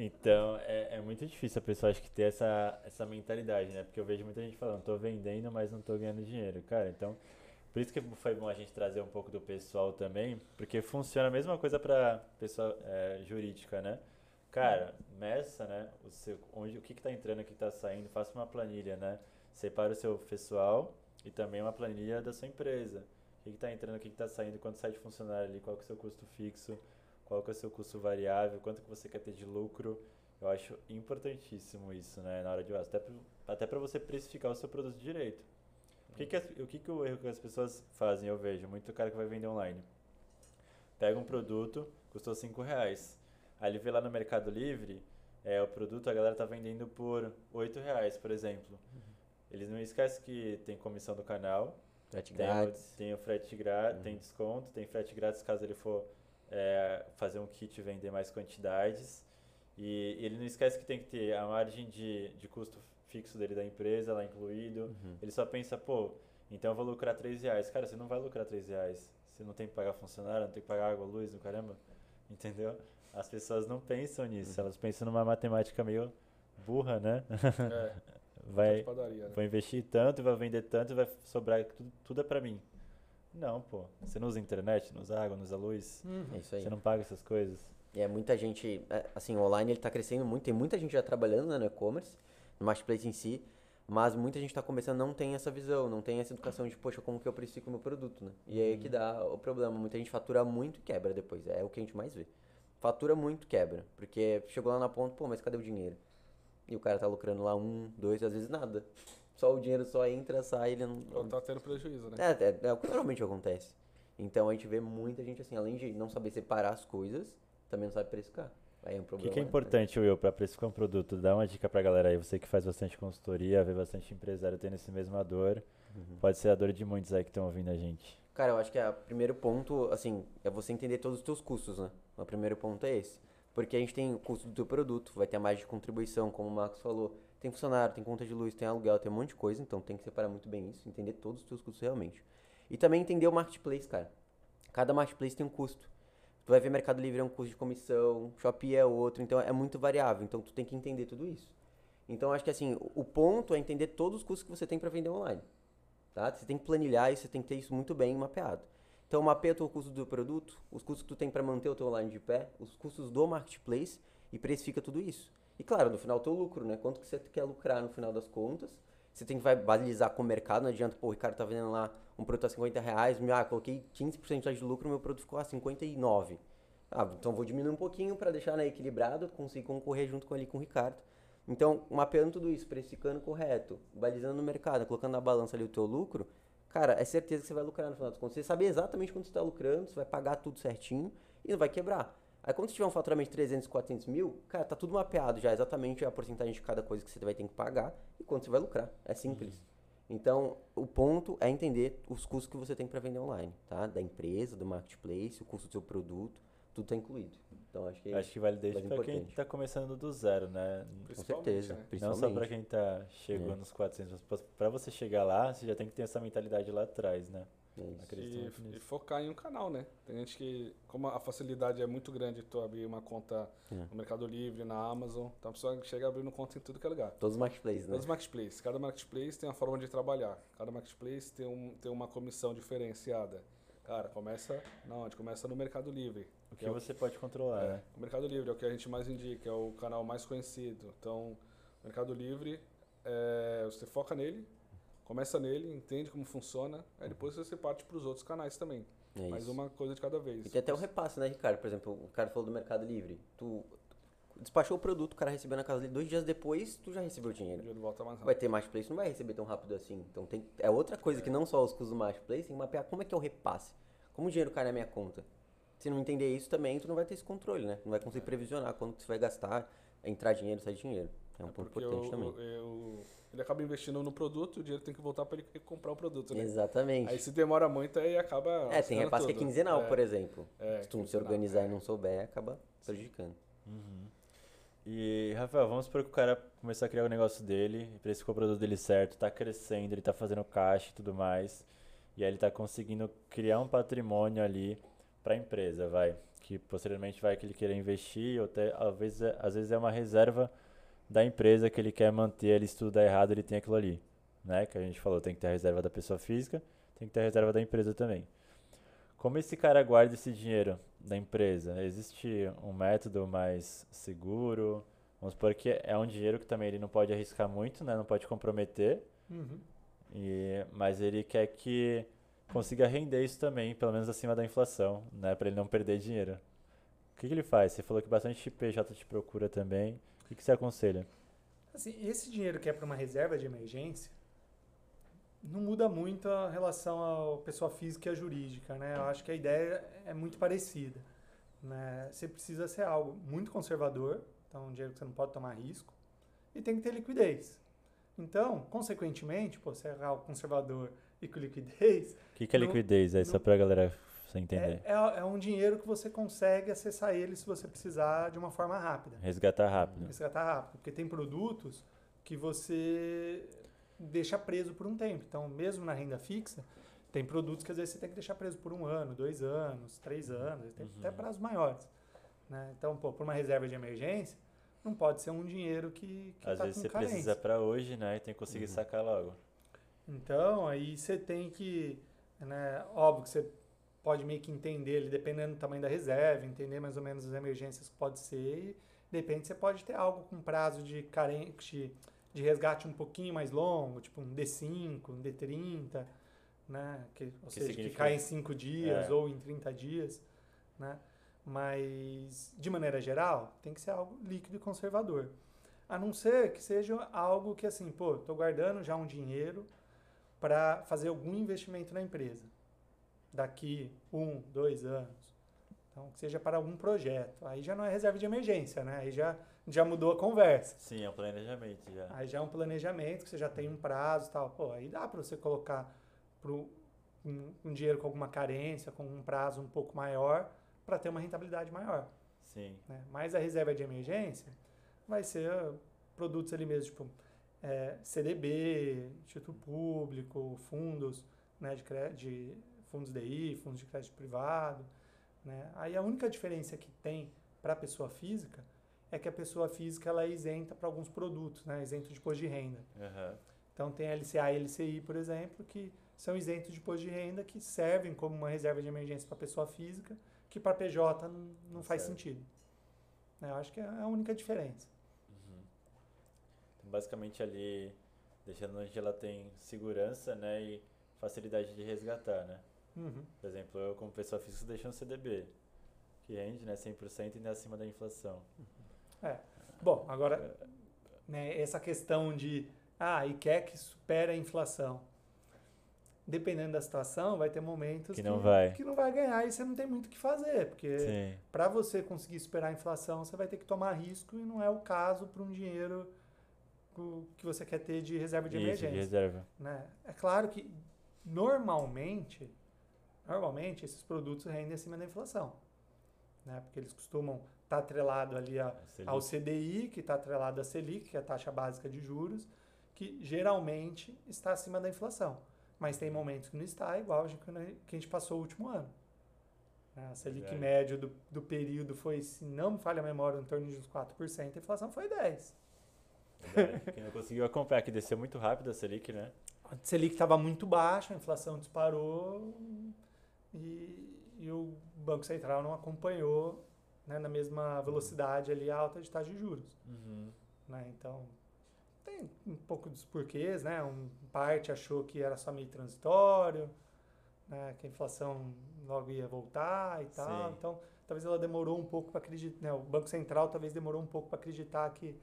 então, é, é muito difícil a pessoa acho que ter essa, essa mentalidade, né? Porque eu vejo muita gente falando, tô vendendo, mas não tô ganhando dinheiro. Cara, então, por isso que foi bom a gente trazer um pouco do pessoal também, porque funciona a mesma coisa pra pessoa é, jurídica, né? Cara, meça, né? O, seu, onde, o que que tá entrando, o que que tá saindo, faça uma planilha, né? Separa o seu pessoal e também uma planilha da sua empresa. O que está entrando, o que está saindo, quanto sai de funcionário ali, qual que é o seu custo fixo, qual que é o seu custo variável, quanto que você quer ter de lucro. Eu acho importantíssimo isso, né, na hora de até pra, até para você precificar o seu produto direito. O que que, as- o que que o erro que as pessoas fazem, eu vejo, muito cara que vai vender online. Pega um produto, custou 5 reais. Aí ele vê lá no Mercado Livre é, o produto a galera tá vendendo por 8 reais, por exemplo. Eles não esquecem que tem comissão do canal, Frete tem, o- grátis. tem o frete grátis, Uhum. tem desconto, tem frete grátis caso ele for é, fazer um kit e vender mais quantidades. E ele não esquece que tem que ter a margem de, de custo fixo dele da empresa lá incluído. Uhum. Ele só pensa, pô, então eu vou lucrar 3 reais. Cara, você não vai lucrar 3 reais. Você não tem que pagar funcionário, não tem que pagar água, luz, no caramba. Entendeu? As pessoas não pensam nisso, elas pensam numa matemática meio burra, né? É, Vai, padaria, né? vou investir tanto, vai vender tanto e vai sobrar tudo, tudo é pra mim. Não, pô. Você não usa internet, não usa água, não usa luz. É isso aí. Você não paga essas coisas. E é muita gente, é, assim, o online ele tá crescendo muito, tem muita gente já trabalhando né, no e-commerce, no marketplace em si, mas muita gente tá começando não tem essa visão, não tem essa educação de, poxa, como que eu precifico o meu produto, né? E aí que dá o problema, muita gente fatura muito e quebra depois, é o que a gente mais vê. Fatura muito, quebra, porque chegou lá na ponta, pô, mas cadê o dinheiro? E o cara tá lucrando lá um, dois, às vezes nada. Só o dinheiro só entra, sai, ele não... Ou tá tendo prejuízo, né? É, é, é o que normalmente acontece. Então a gente vê muita gente assim, além de não saber separar as coisas, também não sabe precificar. Aí é um O que, problema. que é né? importante, Will, pra precificar um produto? Dá uma dica pra galera aí. Você que faz bastante consultoria, vê bastante empresário tendo esse mesma dor. Uhum. Pode ser a dor de muitos aí que estão ouvindo a gente. Cara, eu acho que o primeiro ponto, assim, é você entender todos os teus custos, né? O primeiro ponto é esse. Porque a gente tem o custo do teu produto, vai ter a margem de contribuição, como o Marcos falou. Tem funcionário, tem conta de luz, tem aluguel, tem um monte de coisa, então tem que separar muito bem isso, entender todos os teus custos realmente. E também entender o marketplace, cara. Cada marketplace tem um custo. Tu vai ver Mercado Livre é um custo de comissão, Shopee é outro, então é muito variável, então tu tem que entender tudo isso. Então acho que assim, o- ponto é entender todos os custos que você tem para vender online. Tá? Você tem que planilhar isso, você tem que ter isso muito bem mapeado. Então mapeia o custo do produto, os custos que tu tem para manter o teu online de pé, os custos do marketplace e precifica tudo isso. E claro, no final teu lucro, né? Quanto que você quer lucrar no final das contas. Você tem que balizar com o mercado, não adianta, pô, o Ricardo tá vendendo lá um produto a 50 reais, ah, coloquei 15% de lucro, meu produto ficou a 59. Ah, então vou diminuir um pouquinho para deixar né, equilibrado, conseguir concorrer junto com ali com o Ricardo. Então, mapeando tudo isso, precificando correto, balizando no mercado, colocando na balança ali o teu lucro, cara, é certeza que você vai lucrar no final das contas. Você sabe exatamente quanto você está lucrando, você vai pagar tudo certinho e não vai quebrar. Aí quando você tiver um faturamento de 300, 400 mil, cara, tá tudo mapeado já, exatamente a porcentagem de cada coisa que você vai ter que pagar e quanto você vai lucrar. É simples. Então, o ponto é entender os custos que você tem para vender online, tá? Da empresa, do marketplace, o custo do seu produto, tudo tá incluído. Então, acho que Acho que vale desde mais pra quem tá começando do zero, né? com certeza, né? Não só pra quem tá chegou É. nos 400. mas Pra você chegar lá, você já tem que ter essa mentalidade lá atrás, né? E, e focar em um canal, né? Tem gente que, como a facilidade é muito grande tu abrir uma conta É. no Mercado Livre, na Amazon, então a pessoa chega abrindo conta em tudo que é lugar. Todos os marketplaces, né? Todos os marketplaces, cada marketplace tem uma forma de trabalhar, cada marketplace tem, um, tem uma comissão diferenciada. Cara, começa na onde? Começa no Mercado Livre. O que que é você pode controlar, É, né? o Mercado Livre é o que a gente mais indica, é o canal mais conhecido. Então, o Mercado Livre, é, você foca nele, começa nele, entende como funciona, aí depois você parte para os outros canais também. É isso. uma coisa de cada vez. E tem até o repasse, né, Ricardo? Por exemplo, o cara falou do Mercado Livre. Tu despachou o produto, o cara recebeu na casa dele, dois dias depois, tu já recebeu o O dinheiro. dinheiro volta mais Vai rápido. ter marketplace, não vai receber tão rápido assim. Então tem, é outra coisa que não só os custos do marketplace, tem que mapear como é que é o repasse. Como o dinheiro cai na minha conta. Se não entender isso também, tu não vai ter esse controle, né? Não vai conseguir previsionar quando você vai gastar, entrar dinheiro, sair dinheiro. É um É ponto importante o- também. o- o- ele acaba investindo no produto, o dinheiro tem que voltar para ele comprar o produto, né? Exatamente. Aí se demora muito, aí acaba. É, tem repasse que é quinzenal, É, por exemplo. é, Se tu não se organizar e não souber, acaba prejudicando. E, Rafael, vamos supor que o cara começou a criar o negócio dele, precificou o produto dele certo, tá crescendo, ele tá fazendo caixa e tudo mais. E aí ele tá conseguindo criar um patrimônio ali pra empresa, vai. Que posteriormente vai que ele queira investir, ou até, às vezes, é- às vezes é uma reserva da empresa que ele quer manter, ele dá errado, ele tem aquilo ali. Né? Que a gente falou, tem que ter a reserva da pessoa física, tem que ter a reserva da empresa também. Como esse cara guarda esse dinheiro da empresa? Existe um método mais seguro? Vamos supor que é um dinheiro que também ele não pode arriscar muito, né? Não pode comprometer, Uhum. e, mas ele quer que consiga render isso também, pelo menos acima da inflação, né? Para ele não perder dinheiro. O que, que ele faz? Você falou que bastante PJ te procura também. O que, que você aconselha? Assim, esse dinheiro que é para uma reserva de emergência não muda muito a relação ao pessoa física e a jurídica, né? Eu acho que a ideia é muito parecida, né? Você precisa ser algo muito conservador, Então, um dinheiro que você não pode tomar risco. E tem que ter liquidez. Então, consequentemente, pô, se é algo conservador e com liquidez. O que, que é Não- liquidez? Aí, só não- pra galera você entender. É, é, é um dinheiro que você consegue acessar ele se você precisar de uma forma rápida. Resgatar rápido. Resgatar rápido. Porque tem produtos que você deixa preso por um tempo. Então, mesmo na renda fixa, tem produtos que às vezes você tem que deixar preso por um ano, dois anos, três anos, tem Uhum. até prazos maiores. Né? Então, pô, por uma reserva de emergência, não pode ser um dinheiro que, que Às tá vezes você carência. precisa pra hoje, né? E tem que conseguir sacar logo. Então, aí você tem que, né, óbvio que você pode meio que entender ele, dependendo do tamanho da reserva, entender mais ou menos as emergências que pode ser, e de repente você pode ter algo com prazo de carente, de resgate um pouquinho mais longo, tipo um D5, um D30, né, que, ou Que seja, que significa- cai em 5 dias É. ou em 30 dias, né, mas de maneira geral tem que ser algo líquido e conservador. A não ser que seja algo que assim, pô, tô guardando já um dinheiro para fazer algum investimento na empresa. Daqui um, dois anos. Então, que seja para algum projeto. Aí já não é reserva de emergência, né? Aí já, já mudou a conversa. Sim, é um planejamento já. Aí já é um planejamento que você já tem um prazo e tal. Pô, aí dá para você colocar pro, um, um dinheiro com alguma carência, com um prazo um pouco maior, para ter uma rentabilidade maior Sim. né? Mas a reserva de emergência vai ser uh, produtos ali mesmo, tipo é, CDB, Instituto Público, fundos, né, de, de fundos DI, fundos de crédito privado. Né? Aí a única diferença que tem para a pessoa física é que a pessoa física ela é isenta para alguns produtos, né? isento de imposto de renda. Aham. Então tem a LCA e LCI, por exemplo, que são isentos de imposto de renda que servem como uma reserva de emergência para a pessoa física, que para PJ não, não faz Serve. sentido. Né, Eu acho que é a única diferença. Uhum. Então, basicamente ali, deixando onde ela tem segurança, né? E facilidade de resgatar, né? Uhum. Por exemplo, eu como pessoa física deixo um CDB, que rende, né? 100% e ainda acima da inflação. Bom, agora, né, essa questão de, ah, e quer que supere a inflação. Dependendo da situação, vai ter momentos Que não vai. que não vai ganhar e você não tem muito o que fazer, porque para você conseguir superar a inflação, você vai ter que tomar risco e não é o caso para um dinheiro que você quer ter de reserva de Isso, emergência. de reserva. né? É claro que normalmente, normalmente esses produtos rendem acima da inflação, né? Porque eles costumam estar atrelados ali a, ao CDI, que está atrelado à Selic, que é a taxa básica de juros, que geralmente está acima da inflação. Mas tem momentos que não está, igual a gente- que a gente passou o último ano. né? A Selic Verdade. médio do, do período foi, se não me falha a memória, em torno de uns 4%, a inflação foi 10%. Verdade. Quem não conseguiu acompanhar, que desceu muito rápido a Selic, né? A Selic estava muito baixa, a inflação disparou e, e o Banco Central não acompanhou né, na mesma velocidade ali a alta de taxa de juros. Uhum. né? Então, tem um pouco dos porquês, né? Um parte achou que era só meio transitório, né? que a inflação logo ia voltar e tal. Sim. Então, talvez ela demorou um pouco para acreditar, né? O Banco Central talvez demorou um pouco para acreditar que,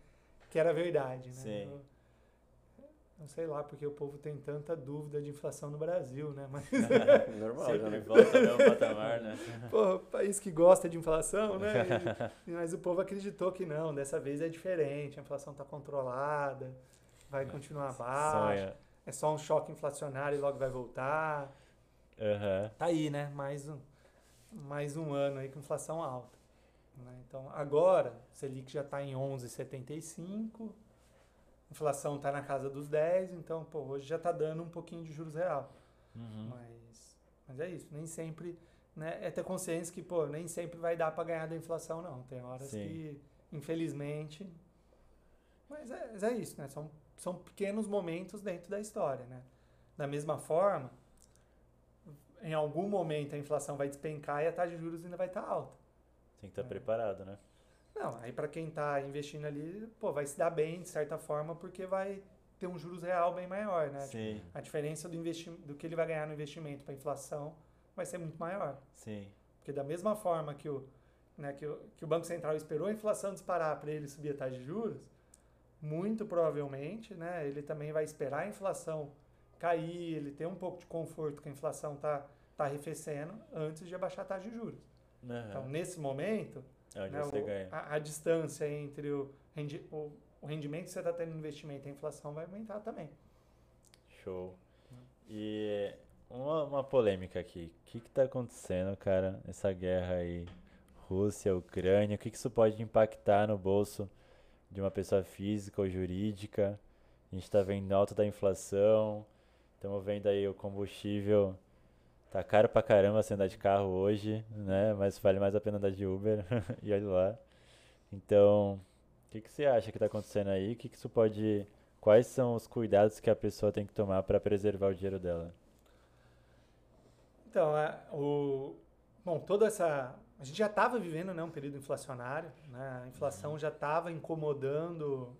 que era verdade, né? Sim. Não sei lá porque o povo tem tanta dúvida de inflação no Brasil, né? Mas, Normal, Sempre né? volta ao mesmo patamar, né? pô, país que gosta de inflação, né? E- mas o povo acreditou que não, dessa vez é diferente, a inflação está controlada, vai continuar baixa, Sonha. é só um choque inflacionário e logo vai voltar. Aham. Tá aí, né? Mais um, mais um ano aí com inflação alta. né? Então, agora, Selic já está em 11,75, inflação está na casa dos 10, então, pô, hoje já está dando um pouquinho de juros real. Uhum. Mas, mas é isso, nem sempre, né, é ter consciência que, pô, nem sempre vai dar para ganhar da inflação, não. Tem horas Sim. que, infelizmente, mas é, mas é isso, né? São, são pequenos momentos dentro da história, né? Da mesma forma, em algum momento a inflação vai despencar e a taxa de juros ainda vai estar alta. Tem que estar É. preparado, né? Não, aí para quem está investindo ali, pô, vai se dar bem de certa forma porque vai ter um juros real bem maior, né? Sim, A diferença do, investi do que ele vai ganhar no investimento para a inflação vai ser muito maior. sim. Porque da mesma forma que o, né, que o, que o Banco Central esperou a inflação disparar para ele subir a taxa de juros, muito provavelmente né, ele também vai esperar a inflação cair, ele ter um pouco de conforto que a inflação está tá arrefecendo antes de abaixar a taxa de juros. Aham. Então, nesse momento, onde né, você o- ganha. A, a distância entre o, rendi, o, o rendimento que você está tendo no investimento e a inflação vai aumentar também. Show. E uma, uma polêmica aqui. O que que tá acontecendo, cara, nessa guerra aí? Rússia, Ucrânia, o que que isso pode impactar no bolso de uma pessoa física ou jurídica? A gente tá vendo alta da inflação, estamos vendo aí o combustível tá caro pra caramba você andar de carro hoje, né? Mas vale mais a pena andar de Uber, e olha lá. Então, o que que você acha que tá acontecendo aí? O que que isso pode Quais são os cuidados que a pessoa tem que tomar para preservar o dinheiro dela? Então, é, o, bom, toda essa. A gente já estava vivendo né, um período inflacionário, né? a inflação já estava incomodando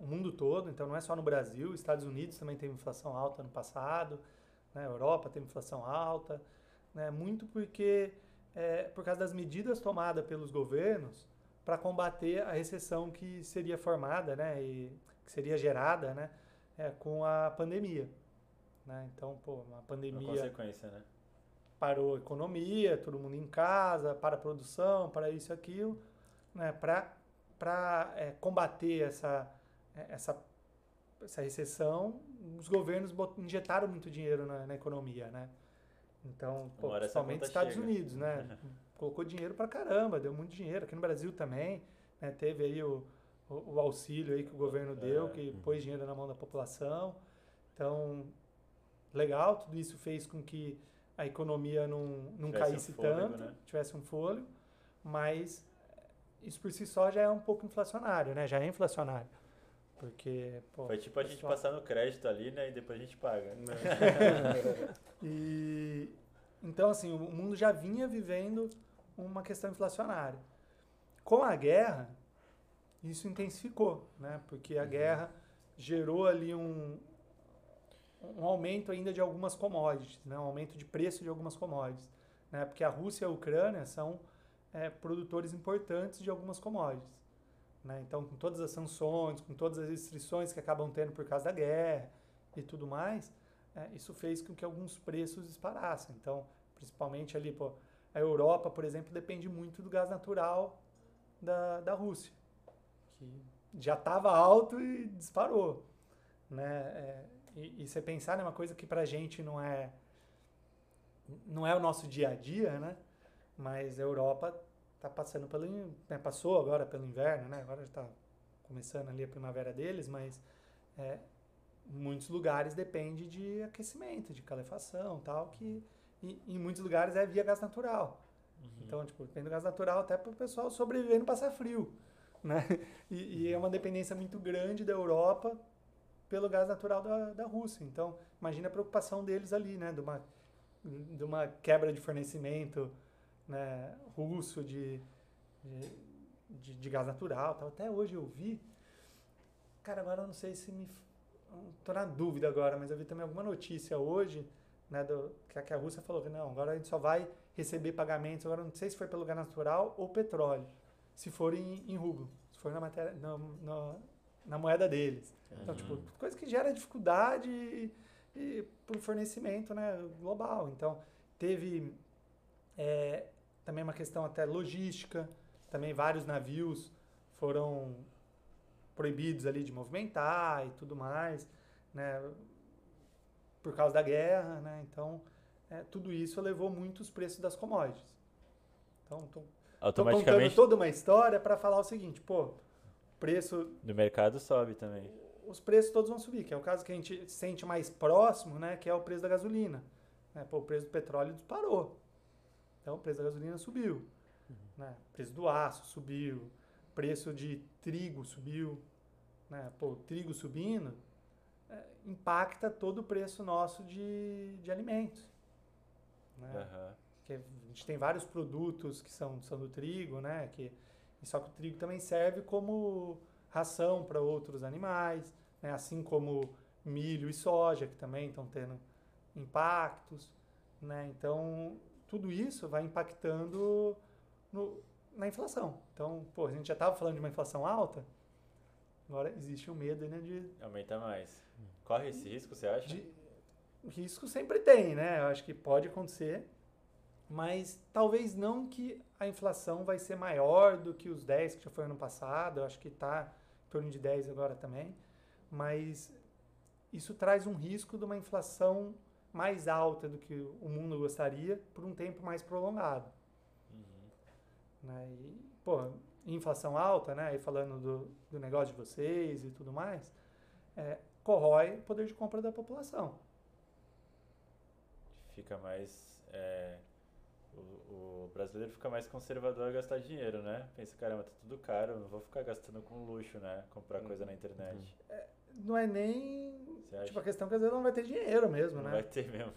o mundo todo, então não é só no Brasil, Estados Unidos também teve inflação alta no passado, né? a Europa teve inflação alta, né? muito porque é, por causa das medidas tomadas pelos governos para combater a recessão que seria formada, né? E que seria gerada, né? É, com a pandemia. Né? Então, pô, uma Uma pandemia consequência, né? parou a economia, todo mundo em casa, para a produção, para isso e aquilo, né? Para é, combater essa, é, essa, essa recessão, os governos injetaram muito dinheiro na, na economia, né? Então, pô, principalmente Estados chega. Unidos, né? Colocou dinheiro para caramba, deu muito dinheiro. Aqui no Brasil também, né? Teve aí o, o, o auxílio aí que o governo deu, É. que pôs dinheiro na mão da população. Então, legal, tudo isso fez com que a economia não, não Tivesse um caísse fôlego, tanto, né? tivesse um fôlego, mas isso por si só já é um pouco inflacionário, né? Já é inflacionário. Porque, pô, Foi tipo a gente pessoal- passar no crédito ali, né? E depois a gente paga. E então assim, o mundo já vinha vivendo uma questão inflacionária. Com a guerra, isso intensificou, né? Porque a guerra gerou ali um, um aumento ainda de algumas commodities, né? Um aumento de preço de algumas commodities, né? Porque a Rússia e a Ucrânia são é, produtores importantes de algumas commodities. Né? Então, com todas as sanções, com todas as restrições que acabam tendo por causa da guerra e tudo mais, é, isso fez com que alguns preços disparassem. Então, principalmente ali, pô, a Europa, por exemplo, depende muito do gás natural da, da Rússia, que já estava alto e disparou. Né? É, e, e você pensar numa coisa que pra gente não é não é o nosso dia a dia, né? Mas a Europa está passando pelo né, passou agora pelo inverno, né? Agora está começando ali a primavera deles, mas é, muitos lugares depende de aquecimento, de calefação, tal, que e, em muitos lugares é via gás natural. Então, tipo, depende do gás natural até para o pessoal sobreviver e não passar frio, né? E, e é uma dependência muito grande da Europa pelo gás natural da, da Rússia. Então, imagina a preocupação deles ali, né? De uma, de uma quebra de fornecimento né, russo de, de, de, de gás natural. Tal. Até hoje eu vi, cara, agora eu não sei se me... Estou na dúvida agora, mas eu vi também alguma notícia hoje, né, do, que, a, que a Rússia falou que não, agora a gente só vai receber pagamentos, agora não sei se foi pelo gás natural ou petróleo, se for em, em rublo, se for na, matéria, na, na, na moeda deles. Então, tipo, coisa que gera dificuldade para o fornecimento né, global. Então, teve é, também uma questão até logística, também vários navios foram proibidos ali de movimentar e tudo mais, né, por causa da guerra, né, então é, tudo isso levou muito os preços das commodities. Então, tô, tô contando Automaticamente toda uma história para falar o seguinte, pô, preço do mercado sobe também. os preços todos vão subir, que é o caso que a gente sente mais próximo, né, que é o preço da gasolina. Né? Pô, o preço do petróleo disparou. Então o preço da gasolina subiu. Né? O preço do aço subiu. O preço de trigo subiu. Né? Pô, o trigo subindo é, impacta todo o preço nosso de, de alimentos. Né? Aham. que a gente tem vários produtos que são, são do trigo, né? Que, só que o trigo também serve como ração para outros animais, né? assim como milho e soja, que também estão tendo impactos. Né? Então, tudo isso vai impactando no, na inflação. Então, pô, a gente já estava falando de uma inflação alta, agora existe o medo né, de, Aumenta mais. Corre esse risco, você acha? de risco sempre tem, né? Eu acho que pode acontecer, mas talvez não que a inflação vai ser maior do que os 10 que já foi ano passado, eu acho que está em torno de 10 agora também, mas isso traz um risco de uma inflação mais alta do que o mundo gostaria por um tempo mais prolongado. Uhum. Né? E, pô, inflação alta, né? E falando do, do negócio de vocês e tudo mais, é, corrói o poder de compra da população. Fica mais. é, o, o brasileiro fica mais conservador a gastar dinheiro, né? Pensa, caramba, tá tudo caro, não vou ficar gastando com luxo, né? Comprar coisa na internet. Não é nem. Tipo, a questão é que às vezes não vai ter dinheiro mesmo, Não né? vai ter mesmo.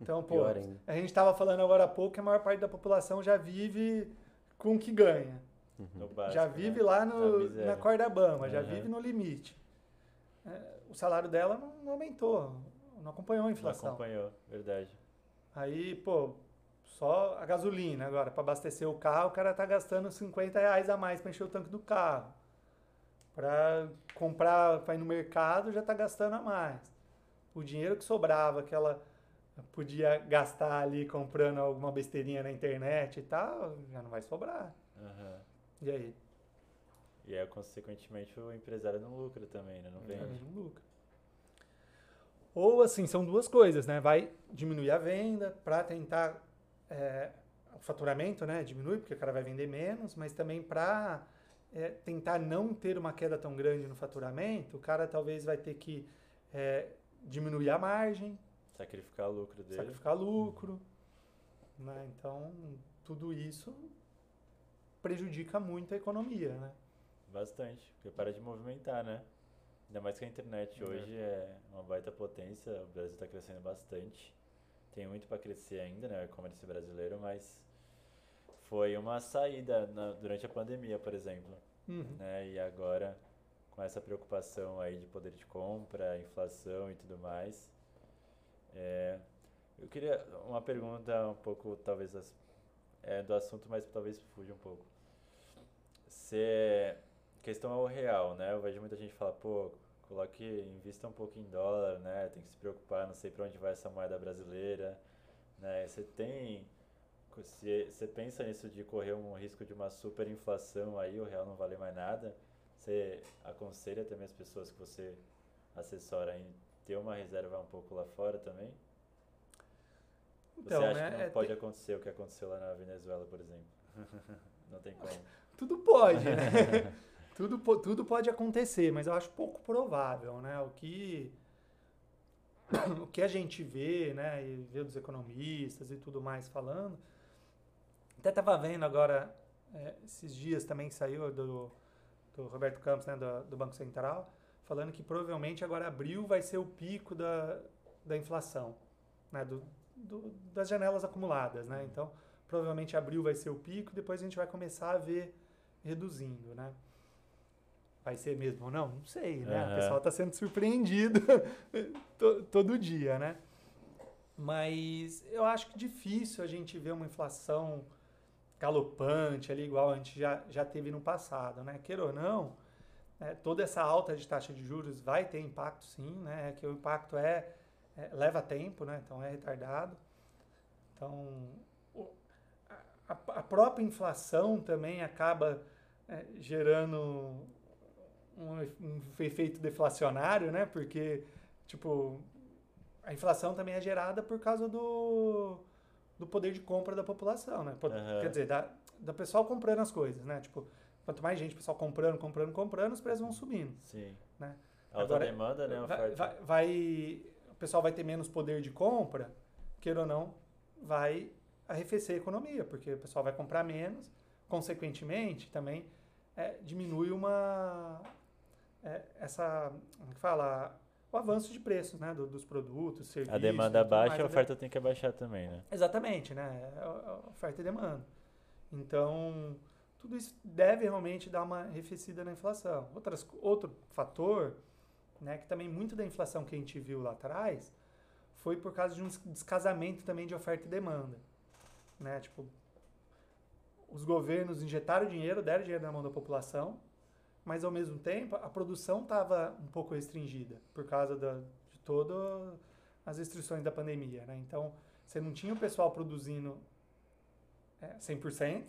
Então, pô, Pior ainda. a gente estava falando agora há pouco que a maior parte da população já vive com o que ganha. No básico, já vive né? lá Na no, miséria. na corda bamba, já Aham. vive no limite. É, o salário dela não, não aumentou, não acompanhou a Não inflação. acompanhou, verdade. Aí, pô, só a gasolina agora, para abastecer o carro, o cara tá gastando 50 reais a mais para encher o tanque do carro. Para comprar, para ir no mercado, já tá gastando a mais. O dinheiro que sobrava, que ela podia gastar ali comprando alguma besteirinha na internet e tal, já não vai sobrar. Aham. E aí? E aí, consequentemente, o empresário não lucra também, né? Não Também vende. não lucra. Ou assim, são duas coisas, né? Vai diminuir a venda para tentar é, o faturamento, né? Diminui porque o cara vai vender menos, mas também para tentar não ter uma queda tão grande no faturamento, o cara talvez vai ter que é, diminuir a margem, Sacrificar o lucro dele. sacrificar lucro, né? Então tudo isso prejudica muito a economia, né? Bastante, porque para de movimentar, né? Ainda mais que a internet É. hoje é uma baita potência, o Brasil está crescendo bastante. Tem muito para crescer ainda, né? O e-commerce brasileiro, mas foi uma saída na- durante a pandemia, por exemplo. Uhum. né? E agora, com essa preocupação aí de poder de compra, inflação e tudo mais. é, eu queria uma pergunta um pouco, talvez, é, do assunto, mas talvez fuja um pouco. Se, questão é o real, né? Eu vejo muita gente falar, pô, coloque, invista um pouco em dólar, né? Tem que se preocupar, não sei para onde vai essa moeda brasileira, né? Você tem se você pensa nisso de correr um risco de uma superinflação aí, o real não vale mais nada, você aconselha também as pessoas que você assessora em ter uma reserva um pouco lá fora também? Então, você acha né? que não é pode te- acontecer o que aconteceu lá na Venezuela, por exemplo? não tem como. Tudo pode, né? tudo, tudo pode acontecer, mas eu acho pouco provável, né? O que, o que a gente vê, né? E vê dos economistas e tudo mais falando. Até estava vendo agora, é, esses dias também que saiu do, do Roberto Campos, né? Do, do Banco Central, falando que provavelmente agora abril vai ser o pico da, da inflação, né? Do, do- das janelas acumuladas, né? Então, provavelmente abril vai ser o pico, depois a gente vai começar a ver reduzindo, né? Vai ser mesmo ou não? Não sei, né? Aham. O pessoal está sendo surpreendido to- todo dia, né? Mas eu acho que difícil a gente ver uma inflação galopante ali, igual a gente já, já teve no passado, né? Queira ou não, é, toda essa alta de taxa de juros vai ter impacto sim, né? É que o impacto é, é- leva tempo, né? Então é retardado. Então a, a própria inflação também acaba é, gerando um, um efeito deflacionário, né? Porque tipo a inflação também é gerada por causa do, do poder de compra da população, né? Aham. Quer dizer, da, da pessoal comprando as coisas, né? Tipo, quanto mais gente, pessoal comprando, comprando, comprando, os preços vão subindo. Sim. Né? Alta Agora, demanda, né? Vai, vai, vai- o pessoal vai ter menos poder de compra, queira ou não, vai arrefecer a economia, porque o pessoal vai comprar menos, consequentemente, também é, diminui uma é, essa como é que fala o avanço de preços, né, do- dos produtos, serviços. A demanda tudo mais. baixa, a oferta tem que abaixar também, né? Exatamente, né? É é oferta e demanda. Então, tudo isso deve realmente dar uma arrefecida na inflação. Outras, outro fator, né, que também muito da inflação que a gente viu lá atrás foi por causa de um des- descasamento também de oferta e demanda. Né? Tipo, os governos injetaram dinheiro, deram dinheiro na mão da população, mas ao mesmo tempo a produção estava um pouco restringida por causa da, de todas as restrições da pandemia. Né? Então, você não tinha o pessoal produzindo é, 100%,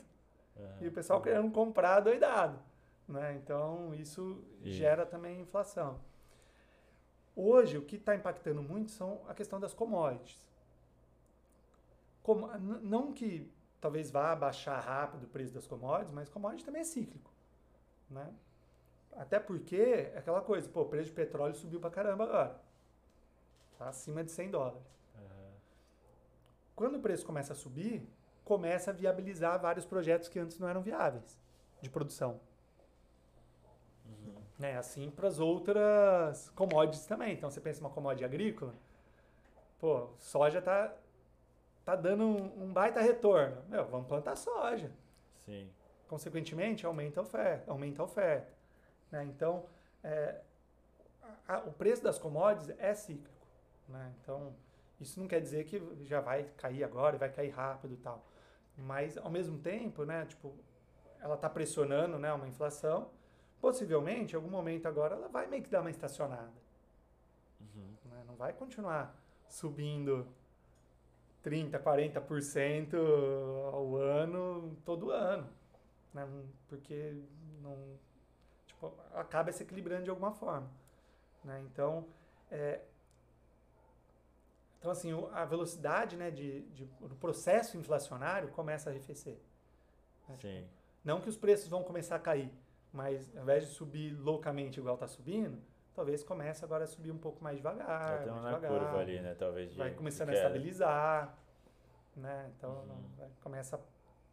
Aham. e o pessoal querendo comprar doidado. Né? Então, isso E- gera também inflação. Hoje, o que está impactando muito são a questão das commodities. Como, não que talvez vá baixar rápido o preço das commodities, mas commodity também é cíclico. Né? Até porque é aquela coisa, pô, o preço de petróleo subiu pra caramba agora. Tá acima de 100 dólares. Aham. Quando o preço começa a subir, começa a viabilizar vários projetos que antes não eram viáveis de produção. Né? Assim para as outras commodities também. Então você pensa uma commodity agrícola, pô, soja tá, tá dando um, um baita retorno. Meu, vamos plantar soja. Sim. Consequentemente, aumenta a oferta. Aumenta a oferta né? Então, é, a- a- o preço das commodities é cíclico. Né? Então, isso não quer dizer que já vai cair agora e vai cair rápido e tal. Mas, ao mesmo tempo, né, tipo, ela está pressionando né, uma inflação. Possivelmente, em algum momento agora, ela vai meio que dar uma estacionada. Uhum. né? Não vai continuar subindo 30%, 40% ao ano, todo ano. Né? Porque não, acaba se equilibrando de alguma forma. Né? Então, é, então, assim, a velocidade né, de, de- do processo inflacionário começa a arrefecer. né? Sim. não que os preços vão começar a cair, mas ao invés de subir loucamente igual está subindo, talvez comece agora a subir um pouco mais devagar. Mais uma curva ali, né? Talvez de Vai começando a estabilizar, né? Então Uhum. vai- começa a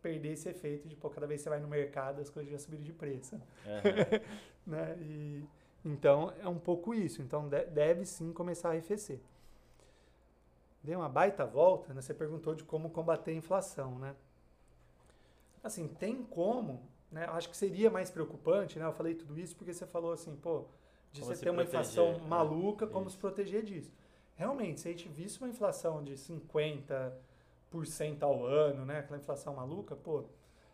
perder esse efeito de pô, cada vez que você vai no mercado as coisas já subiram de preço, Aham. né? E então é um pouco isso. Então de- deve sim começar a arrefecer. Dei uma baita volta, né? Você perguntou de como combater a inflação, né? Assim, tem como, né? Acho que seria mais preocupante, né? Eu falei tudo isso porque você falou assim, pô, de Como você ter uma proteger, inflação né? maluca, como Isso. se proteger disso. Realmente, se a gente visse uma inflação de 50% ao ano, né? Aquela inflação maluca, pô,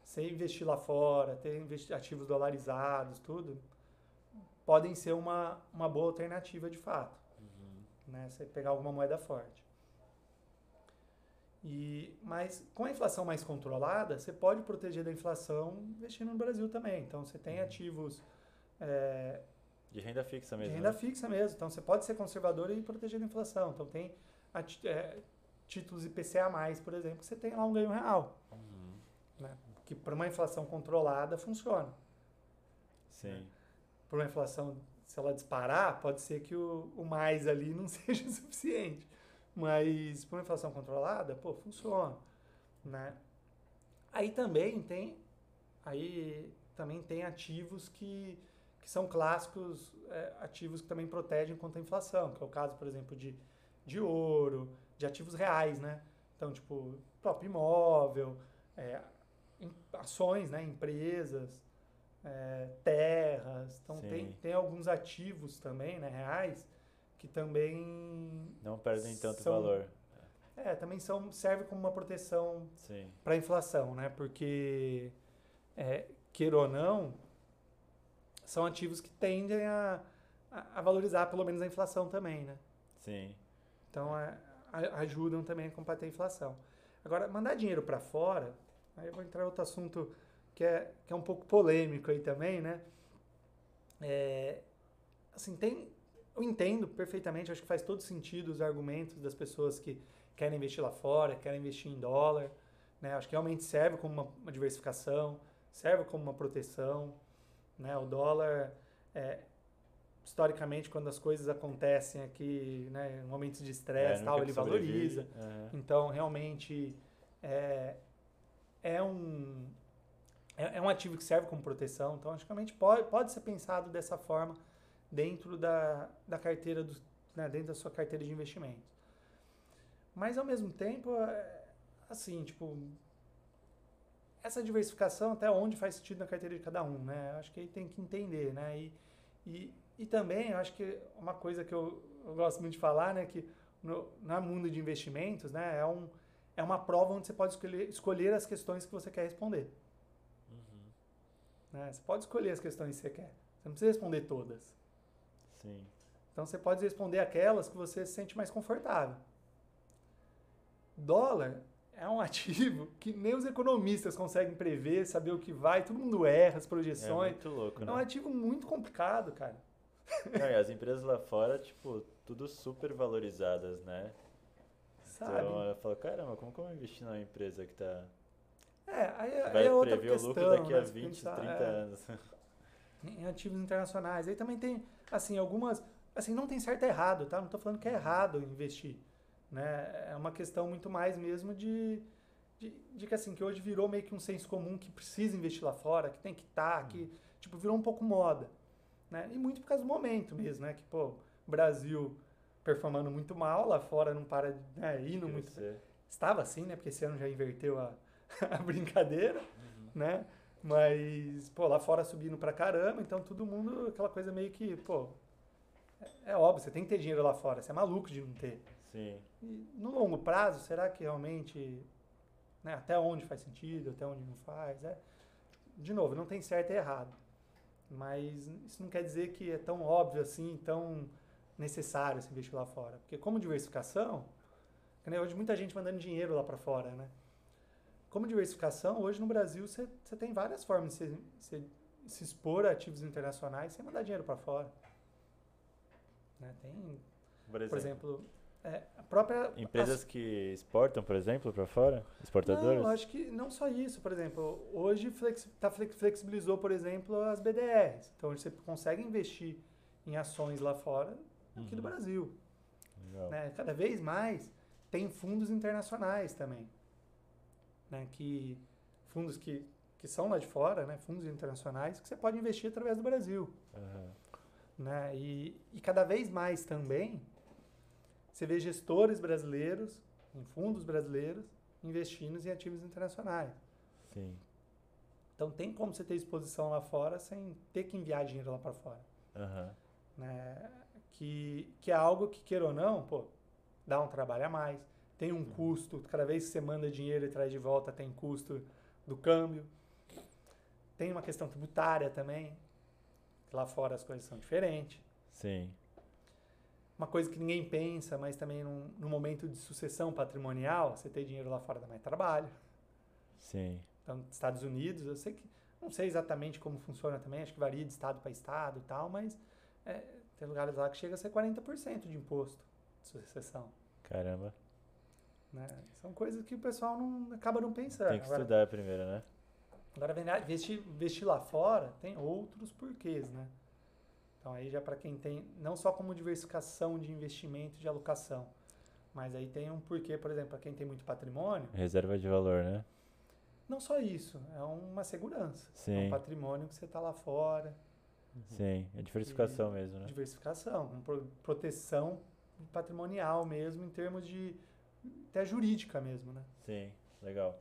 você investir lá fora, ter ativos dolarizados, tudo, podem ser uma, uma boa alternativa de fato Uhum. né? Você pegar alguma moeda forte. E, mas com a inflação mais controlada, você pode proteger da inflação investindo no Brasil também. Então você tem ativos é, De renda fixa de mesmo. renda né? fixa mesmo. Então você pode ser conservador e proteger da inflação. Então tem é, títulos IPCA+, por exemplo, você tem lá um ganho real. Uhum. Né? Que para uma inflação controlada funciona. Sim. Para uma inflação, se ela disparar, pode ser que o, o mais ali não seja suficiente. Mas para uma inflação controlada, pô, funciona, né? Aí também tem, aí também tem ativos que, que são clássicos, é, ativos que também protegem contra a inflação, que é o caso, por exemplo, de, de ouro, de ativos reais, né? Então, tipo, próprio imóvel, é, ações, né? Empresas, é, terras. Então, Sim. tem, tem alguns ativos também, né? Reais, que também Não perdem tanto São- valor. é, também são, serve como uma proteção para a inflação, né? Porque, é, queira ou não, são ativos que tendem a, a, valorizar pelo menos a inflação também, né? Sim. Então, é, ajudam também a combater a inflação. Agora, mandar dinheiro para fora, aí eu vou entrar em outro assunto que é, que é um pouco polêmico aí também, né? É, assim, tem, eu entendo perfeitamente, acho que faz todo sentido os argumentos das pessoas que querem investir lá fora, querem investir em dólar, né? Acho que realmente serve como uma, uma diversificação, serve como uma proteção, né? O dólar, é, historicamente, quando as coisas acontecem aqui, né, momentos de estresse É, tal, ele valoriza. Aham. Então, realmente, é, é um é, é um ativo que serve como proteção. Então, acho que realmente pode, pode ser pensado dessa forma dentro da, da carteira, do, né, dentro da sua carteira de investimentos. Mas, ao mesmo tempo, é, assim, tipo, essa diversificação até onde faz sentido na carteira de cada um, né? Acho que aí tem que entender, né? E, e, e também, eu acho que uma coisa que eu, eu gosto muito de falar, né? Que no, no mundo de investimentos, né? É, um, é uma prova onde você pode escolher, escolher as questões que você quer responder. Uhum. Né? Você pode escolher as questões que você quer. Você não precisa responder todas. Sim. Então você pode responder aquelas que você se sente mais confortável. Dólar é um ativo que nem os economistas conseguem prever, saber o que vai, todo mundo erra as É projeções. muito louco, É, né? um ativo muito complicado, cara. Não, e as empresas lá fora, tipo, tudo super valorizadas, né? Sabe? Então eu falo, caramba, como que eu vou investir numa empresa que tá. é, aí, é- aí Vai é outra prever questão. o lucro daqui a né? Se 20, pensar, 30 é, anos. Em ativos internacionais. Aí também tem, assim, algumas. Assim, não tem certo e errado, tá? Não tô falando que é errado investir. Né? É uma questão muito mais mesmo de, de, de que, assim, que hoje virou meio que um senso comum que precisa investir lá fora, que tem que estar, que, tipo, virou um pouco moda. Né? E muito por causa do momento mesmo, né? Que, pô, Brasil performando muito mal, lá fora não para de né, indo muito Crescer. Estava assim, né? Porque esse ano já inverteu a, a brincadeira, né? Mas, pô, lá fora subindo pra caramba, então todo mundo, aquela coisa meio que, pô, é, é óbvio, você tem que ter dinheiro lá fora, você é maluco de não ter. Sim. E no longo prazo, será que realmente, né, até onde faz sentido, até onde não faz? É, de novo, não tem certo e errado. Mas isso não quer dizer que é tão óbvio assim, tão necessário se investir lá fora. Porque como diversificação, nem hoje muita gente mandando dinheiro lá para fora, né? Como diversificação, hoje no Brasil você tem várias formas de você se expor a ativos internacionais sem mandar dinheiro para fora. Né? Tem, Por exemplo, por exemplo, é, a própria empresas que exportam, por exemplo, para fora? Exportadoras? não, acho que não só isso. Por exemplo, hoje tá, flex- flexibilizou, por exemplo, as BDRs. Então, você consegue investir em ações lá fora aqui do Uhum. Brasil. Legal. né? Cada vez mais tem fundos internacionais também. Né? Que, fundos que, que são lá de fora, né? fundos internacionais, que você pode investir através do Brasil. Aham. Né? E, e cada vez mais também você vê gestores brasileiros, em fundos brasileiros, investindo em ativos internacionais. Sim. Então tem como você ter exposição lá fora sem ter que enviar dinheiro lá para fora. Aham. Né? Que, que é algo que, queira ou não, pô, dá um trabalho a mais. Tem um custo, cada vez que você manda dinheiro e traz de volta, tem custo do câmbio. Tem uma questão tributária também. Lá fora as coisas são diferentes. Sim. Uma coisa que ninguém pensa, mas também num, num momento de sucessão patrimonial, você ter dinheiro lá fora dá mais trabalho. Sim. Então, Estados Unidos, eu sei que. Não sei exatamente como funciona também, acho que varia de estado para estado e tal, mas é, tem lugares lá que chega a ser 40% de imposto de sucessão. Caramba. Né? São coisas que o pessoal não acaba não pensando. Tem que agora, estudar primeiro, né? agora investir, investir lá fora tem outros porquês, né? Então aí já para quem tem, não só como diversificação de investimento e de alocação, mas aí tem um porquê, por exemplo, para quem tem muito patrimônio, Reserva de valor, né? não só isso, é uma segurança. É Sim. um patrimônio que você está lá fora, Sim. É diversificação mesmo, né? diversificação, uma pro- proteção patrimonial mesmo, em termos de até jurídica mesmo, né? Sim, legal.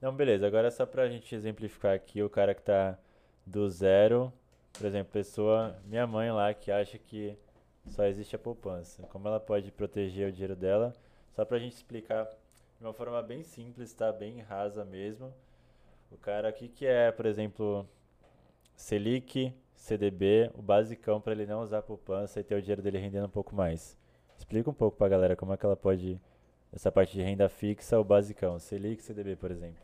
Não, beleza. Agora só pra gente exemplificar aqui, o cara que tá do zero, por exemplo, pessoa, minha mãe lá que acha que só existe a poupança. Como ela pode proteger o dinheiro dela? Só pra gente explicar de uma forma bem simples, tá? Bem rasa mesmo. O cara aqui que é, por exemplo, Selic, CDB, o basicão pra ele não usar a poupança e ter o dinheiro dele rendendo um pouco mais. Explica um pouco pra galera como é que ela pode essa parte de renda fixa, o basicão, Selic, CDB, por exemplo,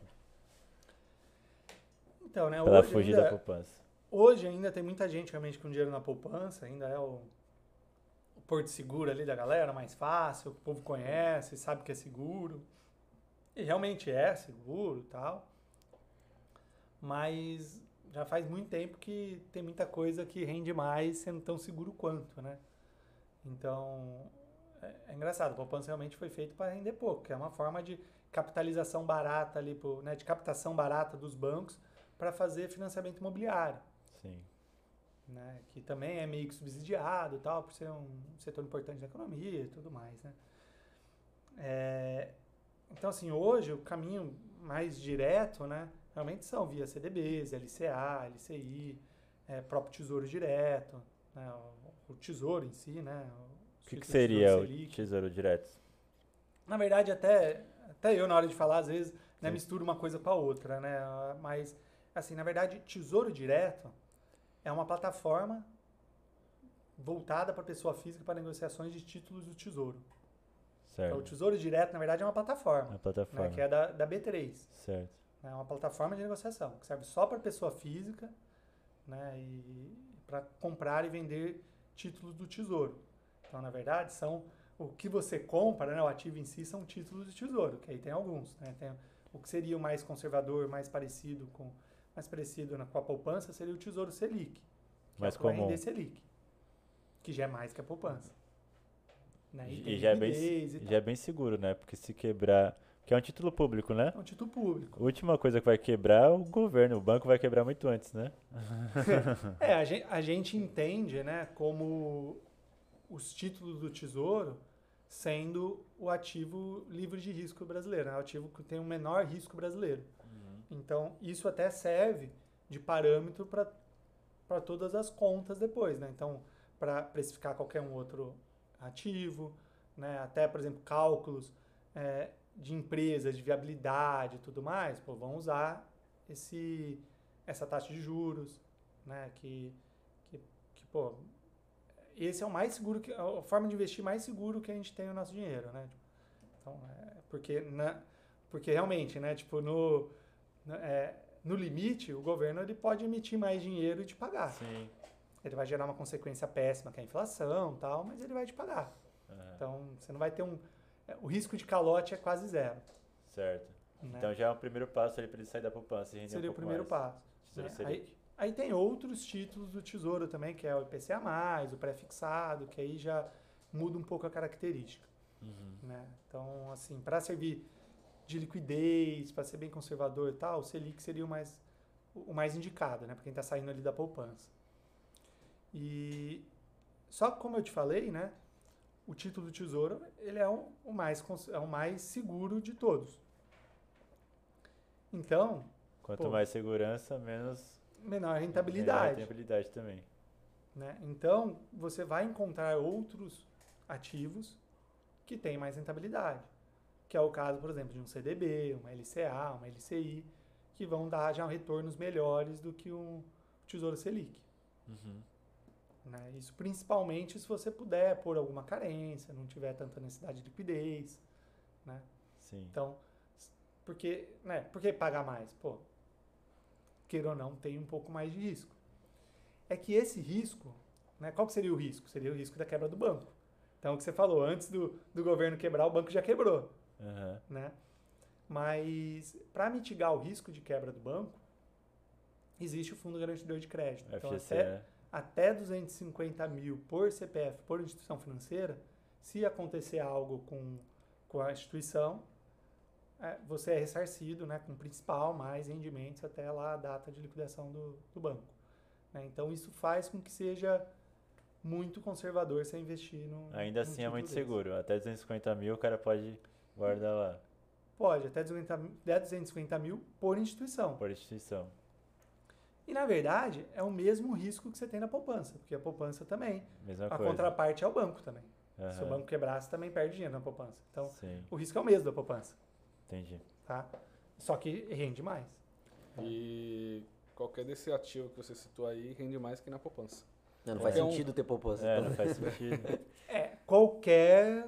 Então, né, pra ela hoje fugir ainda, da poupança. Hoje ainda tem muita gente realmente com dinheiro na poupança, ainda é o, o porto seguro ali da galera, mais fácil, o povo conhece, sabe que é seguro. E realmente é seguro tal. Mas já faz muito tempo que tem muita coisa que rende mais sendo tão seguro quanto, né? Então, é, é engraçado, a poupança realmente foi feita para render pouco, que é uma forma de capitalização barata ali, pro, né, de captação barata dos bancos para fazer financiamento imobiliário, Sim. né, que também é meio que subsidiado tal, por ser um setor importante da economia e tudo mais, né. É, então, assim, hoje o caminho mais direto, né, realmente são via CDBs, LCA, LCI, é, próprio Tesouro Direto, né, o, o Tesouro em si, né. O que, que seria o. Tesouro Direto? Na verdade, até, até eu, na hora de falar, às vezes, né, misturo uma coisa com a outra, né? Mas, assim, na verdade, Tesouro Direto é uma plataforma voltada para pessoa física para negociações de títulos do Tesouro. Certo. Então, o Tesouro Direto, na verdade, é uma plataforma, A plataforma. né, que é da, da B3. Certo. É uma plataforma de negociação que serve só para pessoa física né, e para comprar e vender títulos do Tesouro. Então, na verdade, são o que você compra, né, o ativo em si, são títulos do Tesouro, que aí tem alguns. Né, tem o que seria o mais conservador, mais parecido com mais parecido na, com a poupança seria o Tesouro Selic, que Mais é o que vai comum. render Selic, que já é mais que a poupança. Né, E, e já, é bem, e já é bem seguro, né? Porque se quebrar. Que é um título público, né? É um título público. A última coisa que vai quebrar é o governo. O banco vai quebrar muito antes, né? É, a gente, a gente entende, né, como os títulos do Tesouro sendo o ativo livre de risco brasileiro, né, o ativo que tem o menor risco brasileiro. Então, isso até serve de parâmetro para todas as contas depois, né? Então, para precificar qualquer um outro ativo, né? Até, por exemplo, cálculos é, de empresas, de viabilidade e tudo mais, pô, vão usar esse, essa taxa de juros, né? Que, que, que, pô, esse é o mais seguro, que, a forma de investir mais seguro que a gente tem no nosso dinheiro, né? Então, é, porque, na, porque realmente, né? Tipo, no, é, no limite, o governo ele pode emitir mais dinheiro e te pagar. Sim. Ele vai gerar uma consequência péssima, que é a inflação tal, mas ele vai te pagar. Aham. Então, você não vai ter um... é, O risco de calote é quase zero. Certo. né? Então já é o primeiro passo para ele sair da poupança e render Seria um o primeiro mais. passo. Né? Aí, aí tem outros títulos do Tesouro também, que é o IPCA+, o pré-fixado, que aí já muda um pouco a característica. Uhum. né? Então, assim, para servir de liquidez, para ser bem conservador e tal, o Selic seria o mais, o mais indicado, né? Para quem está saindo ali da poupança. E só que, como eu te falei, né? O título do Tesouro, ele é o, o mais, é o mais seguro de todos. Então, Quanto Pô. mais segurança, menos menor melhor rentabilidade. rentabilidade também. né? Então, você vai encontrar outros ativos que têm mais rentabilidade, que é o caso, por exemplo, de um CDB, uma LCA, uma LCI, que vão dar já retornos melhores do que um Tesouro Selic. Uhum. Né? Isso principalmente se você puder pôr alguma carência, não tiver tanta necessidade de liquidez. Né? Sim. Então, porque, né, por que pagar mais? Pô, queira ou não, tem um pouco mais de risco. É que esse risco, né, qual que seria o risco? Seria o risco da quebra do banco. Então, o que você falou, antes do, do governo quebrar, o banco já quebrou. Aham. Né? Mas, para mitigar o risco de quebra do banco, existe o Fundo Garantidor de Crédito. Então, FGC, até, né? até 250 mil por CPF, por instituição financeira, se acontecer algo com, com a instituição, é, você é ressarcido né, com principal mais rendimentos até lá a data de liquidação do, do banco. né? Então, isso faz com que seja muito conservador você investir no. Ainda assim é muito desse. seguro. Até 250 mil o cara pode guardar lá, Pode, até 250, mil- até 250 mil por instituição. por instituição. E, na verdade, é o mesmo risco que você tem na poupança, porque a poupança também. Mesma a coisa. contraparte é o banco também. Se o banco quebrar, você também perde dinheiro na poupança. Então, Sim, o risco é o mesmo da poupança, entendi. tá? Só que rende mais. E qualquer desse ativo que você citou aí rende mais que na poupança. Não, não faz um- sentido ter poupança. É, não faz sentido. É, qualquer,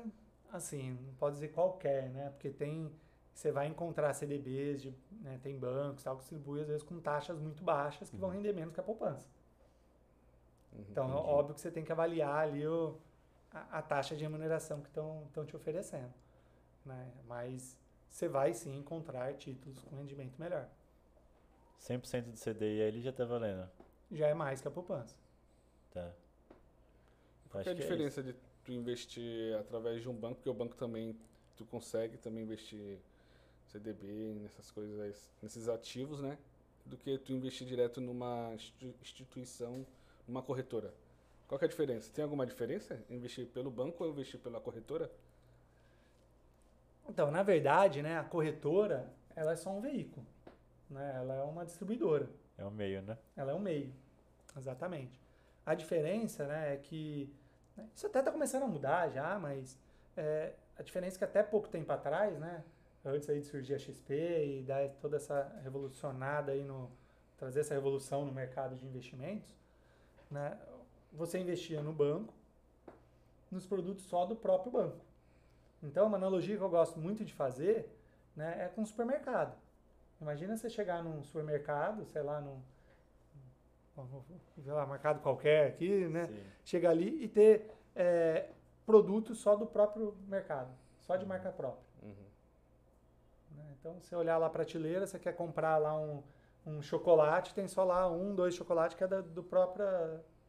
assim, não pode dizer qualquer, né? Porque tem, você vai encontrar CDBs, de, né, tem bancos, tal, que distribuem às vezes com taxas muito baixas que vão render menos que a poupança. Uhum. Então, é Entendi. óbvio que você tem que avaliar ali o, a, a taxa de remuneração que estão te oferecendo, né? Mas você vai sim encontrar títulos com rendimento melhor. 100% do CDI aí ele já tá valendo. Já é mais que a poupança. Tá. Qual é a é diferença de tu investir através de um banco, porque o banco também, tu consegue também investir CDB, nessas coisas, nesses ativos, né? Do que tu investir direto numa institu- instituição, numa corretora. Qual que é a diferença? Tem alguma diferença? Investir pelo banco ou investir pela corretora? Então, na verdade, né, a corretora, ela é só um veículo, né? Ela é uma distribuidora. É o meio, né? Ela é um meio, exatamente. A diferença, né, é que né, isso até está começando a mudar já, mas é, a diferença é que até pouco tempo atrás, né, antes aí de surgir a XP e dar toda essa revolucionada aí no trazer essa revolução no mercado de investimentos, né, você investia no banco, nos produtos só do próprio banco. Então, uma analogia que eu gosto muito de fazer né, é com o supermercado. Imagina você chegar num supermercado, sei lá, num sei lá, mercado qualquer aqui, né? Sim. Chegar ali e ter é, produtos só do próprio mercado, só de marca própria. Uhum. né? Então, você olhar lá a prateleira, você quer comprar lá um, um chocolate, tem só lá um, dois chocolates que é da- do, próprio,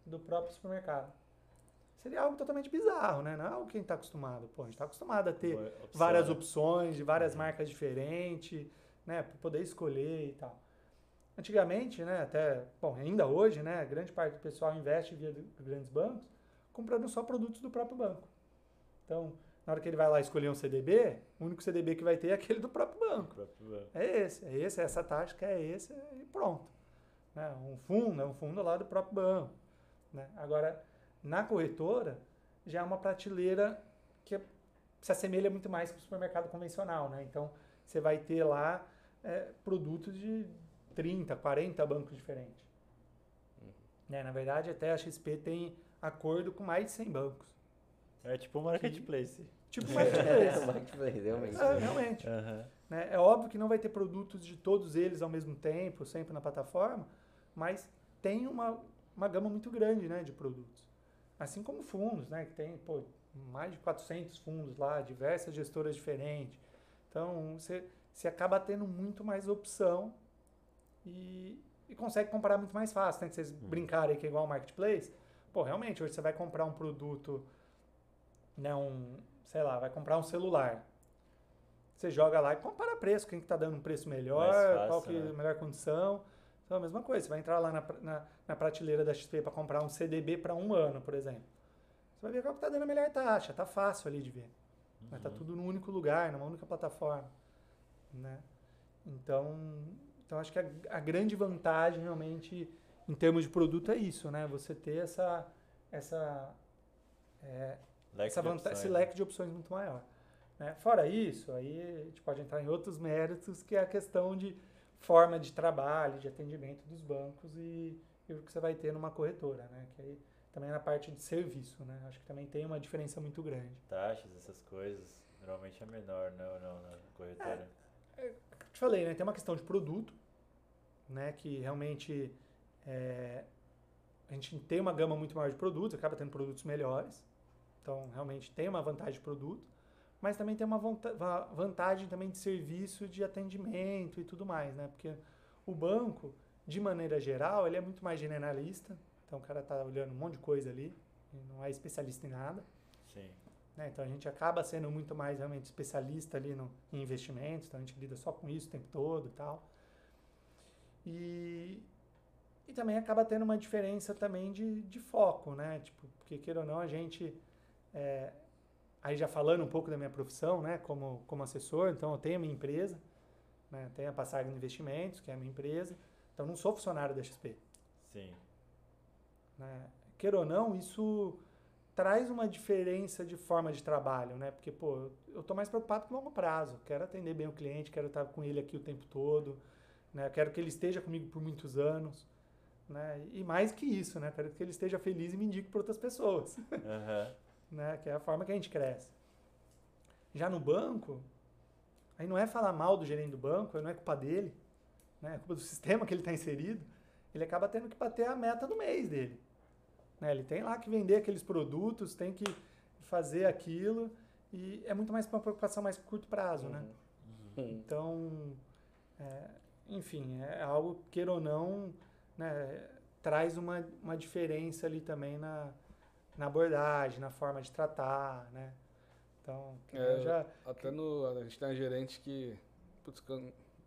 do próprio supermercado. Seria algo totalmente bizarro, né? Não é algo que a gente está acostumado. Pô, a gente está acostumado a ter opção, várias né? opções de várias Uhum. marcas diferentes, né, para poder escolher e tal. Antigamente, né, até, bom, ainda hoje, né, grande parte do pessoal investe via grandes bancos, comprando só produtos do próprio banco. Então, na hora que ele vai lá escolher um CDB, o único CDB que vai ter é aquele do próprio banco. Próprio banco. É esse, é esse, é essa que é esse e pronto. Né? Um fundo é um fundo lá do próprio banco. Né? Agora, na corretora, já é uma prateleira que se assemelha muito mais com o supermercado convencional. Né? Então, você vai ter lá é, produtos de 30, 40 bancos diferentes. Né? Na verdade, até a XP tem acordo com mais de 100 bancos. É tipo um marketplace. Tipo É, marketplace. marketplace, realmente. É, realmente. Aham. né? É óbvio que não vai ter produtos de todos eles ao mesmo tempo, sempre na plataforma, mas tem uma, uma gama muito grande né, de produtos. Assim como fundos, né, que tem pô, mais de 400 fundos lá, diversas gestoras diferentes. Então, você, você acaba tendo muito mais opção e, e consegue comprar muito mais fácil. Né? Que vocês brincarem que é igual ao Marketplace. Pô, realmente, hoje você vai comprar um produto, né, um, sei lá, vai comprar um celular. Você joga lá e compara preço, quem que tá dando um preço melhor, fácil, qual que é né? a melhor condição. Então, a mesma coisa, você vai entrar lá na, na, na prateleira da XP para comprar um CDB para um ano, por exemplo. Você vai ver qual que tá dando a melhor taxa, tá fácil ali de ver. né? Tá tudo num único lugar, numa única plataforma. Né? Então, então, acho que a, a grande vantagem realmente em termos de produto é isso, né? Você ter essa, essa, é, essa de vanta- opções, esse né? leque de opções muito maior. né? Fora isso, aí a gente pode entrar em outros méritos, que é a questão de forma de trabalho, de atendimento dos bancos e, e o que você vai ter numa corretora, né? Que aí também é na parte de serviço, né? Acho que também tem uma diferença muito grande. Taxas, essas coisas, normalmente é menor, não, não, na corretora. Eu te falei, né? Tem uma questão de produto, né? Que realmente é, a gente tem uma gama muito maior de produtos, acaba tendo produtos melhores. Então, realmente tem uma vantagem de produto, mas também tem uma vantagem também de serviço, de atendimento e tudo mais, né? Porque o banco, de maneira geral, ele é muito mais generalista. Então, o cara tá olhando um monte de coisa ali, não é especialista em nada. Sim. Né? Então a gente acaba sendo muito mais realmente especialista ali no, em investimentos, então a gente lida só com isso o tempo todo e tal. E, e também acaba tendo uma diferença também de, de foco, né? Tipo, porque queira ou não, a gente. é, aí já falando um pouco da minha profissão, né? Como, como assessor, então eu tenho a minha empresa, né? Tenho a Passagem Investimentos, que é a minha empresa. Então não sou funcionário da XP Sim. né? Queira ou não, isso traz uma diferença de forma de trabalho, né? Porque, pô, eu tô mais preocupado com o longo prazo. Quero atender bem o cliente, quero estar com ele aqui o tempo todo, né? Quero que ele esteja comigo por muitos anos, né? E mais que isso, né? Quero que ele esteja feliz e me indique para outras pessoas, Aham. né? Que é a forma que a gente cresce. Já no banco, aí não é falar mal do gerente do banco, não é culpa dele, né? É culpa do sistema que ele está inserido. Ele acaba tendo que bater a meta do mês dele. Né? Ele tem lá que vender aqueles produtos, tem que fazer aquilo e é muito mais uma preocupação mais curto prazo, né? Uhum. Então, é, enfim, é algo, queira ou não, né, traz uma, uma diferença ali também na, na abordagem, na forma de tratar, né? Então, É, já... Até no. A gente tem gerente que. Putz,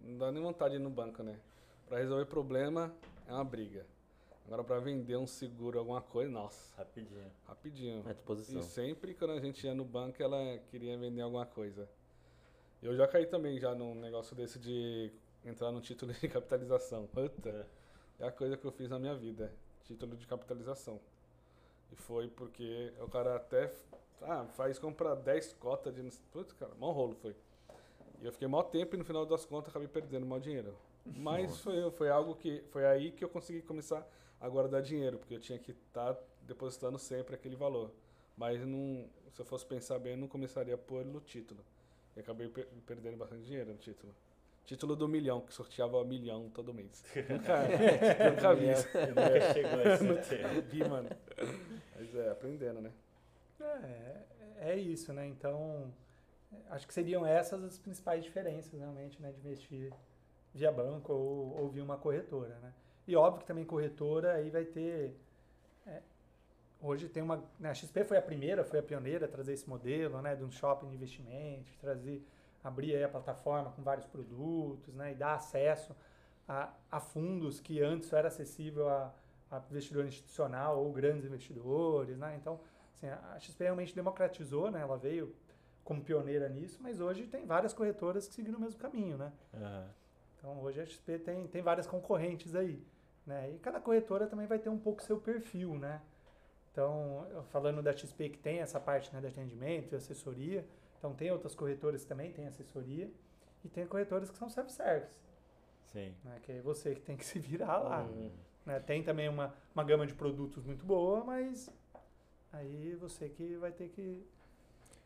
não dá nem vontade de ir no banco, né? Pra resolver problema é uma briga. Agora pra vender um seguro, alguma coisa, nossa, Rapidinho. rapidinho. À disposição. E sempre quando a gente ia no banco, ela queria vender alguma coisa. Eu já caí também já num negócio desse de entrar no título de capitalização. Puta, é a coisa que eu fiz na minha vida. Título de capitalização. E foi porque o cara até ah, faz comprar 10 cotas de. Putz, cara, mó rolo foi. E eu fiquei mó tempo e no final das contas acabei perdendo mó dinheiro. Mas foi, foi algo que. Foi aí que eu consegui começar a guardar dinheiro, porque eu tinha que estar depositando sempre aquele valor. Mas não, se eu fosse pensar bem, eu não começaria por no título. E acabei per perdendo bastante dinheiro no título. Título do milhão, que sorteava milhão todo mês. nunca, nunca vi isso. Nunca chegou a tema. vi, mano. Mas é, aprendendo, né? É, é isso, né? Então, acho que seriam essas as principais diferenças, realmente, né? De investir via banco ou, ou via uma corretora, né? E óbvio que também corretora aí vai ter... é, hoje tem uma... Né, a XP foi a primeira, foi a pioneira a trazer esse modelo, né? De um shopping de investimento, de trazer... Abrir aí a plataforma com vários produtos, né? E dar acesso a, a fundos que antes só era acessível a, a investidor institucional ou grandes investidores, né? Então, assim, a XP realmente democratizou, né? Ela veio como pioneira nisso, mas hoje tem várias corretoras que seguiram o mesmo caminho, né? Aham. Então hoje a XP tem, tem várias concorrentes aí, né? E cada corretora também vai ter um pouco seu perfil, né? Então, falando da XP que tem essa parte né, de atendimento e assessoria, então tem outras corretoras que também tem assessoria e tem corretoras que são self-service, Sim. né? Que é você que tem que se virar lá. Hum. né? Tem também uma, uma gama de produtos muito boa, mas aí você que vai ter que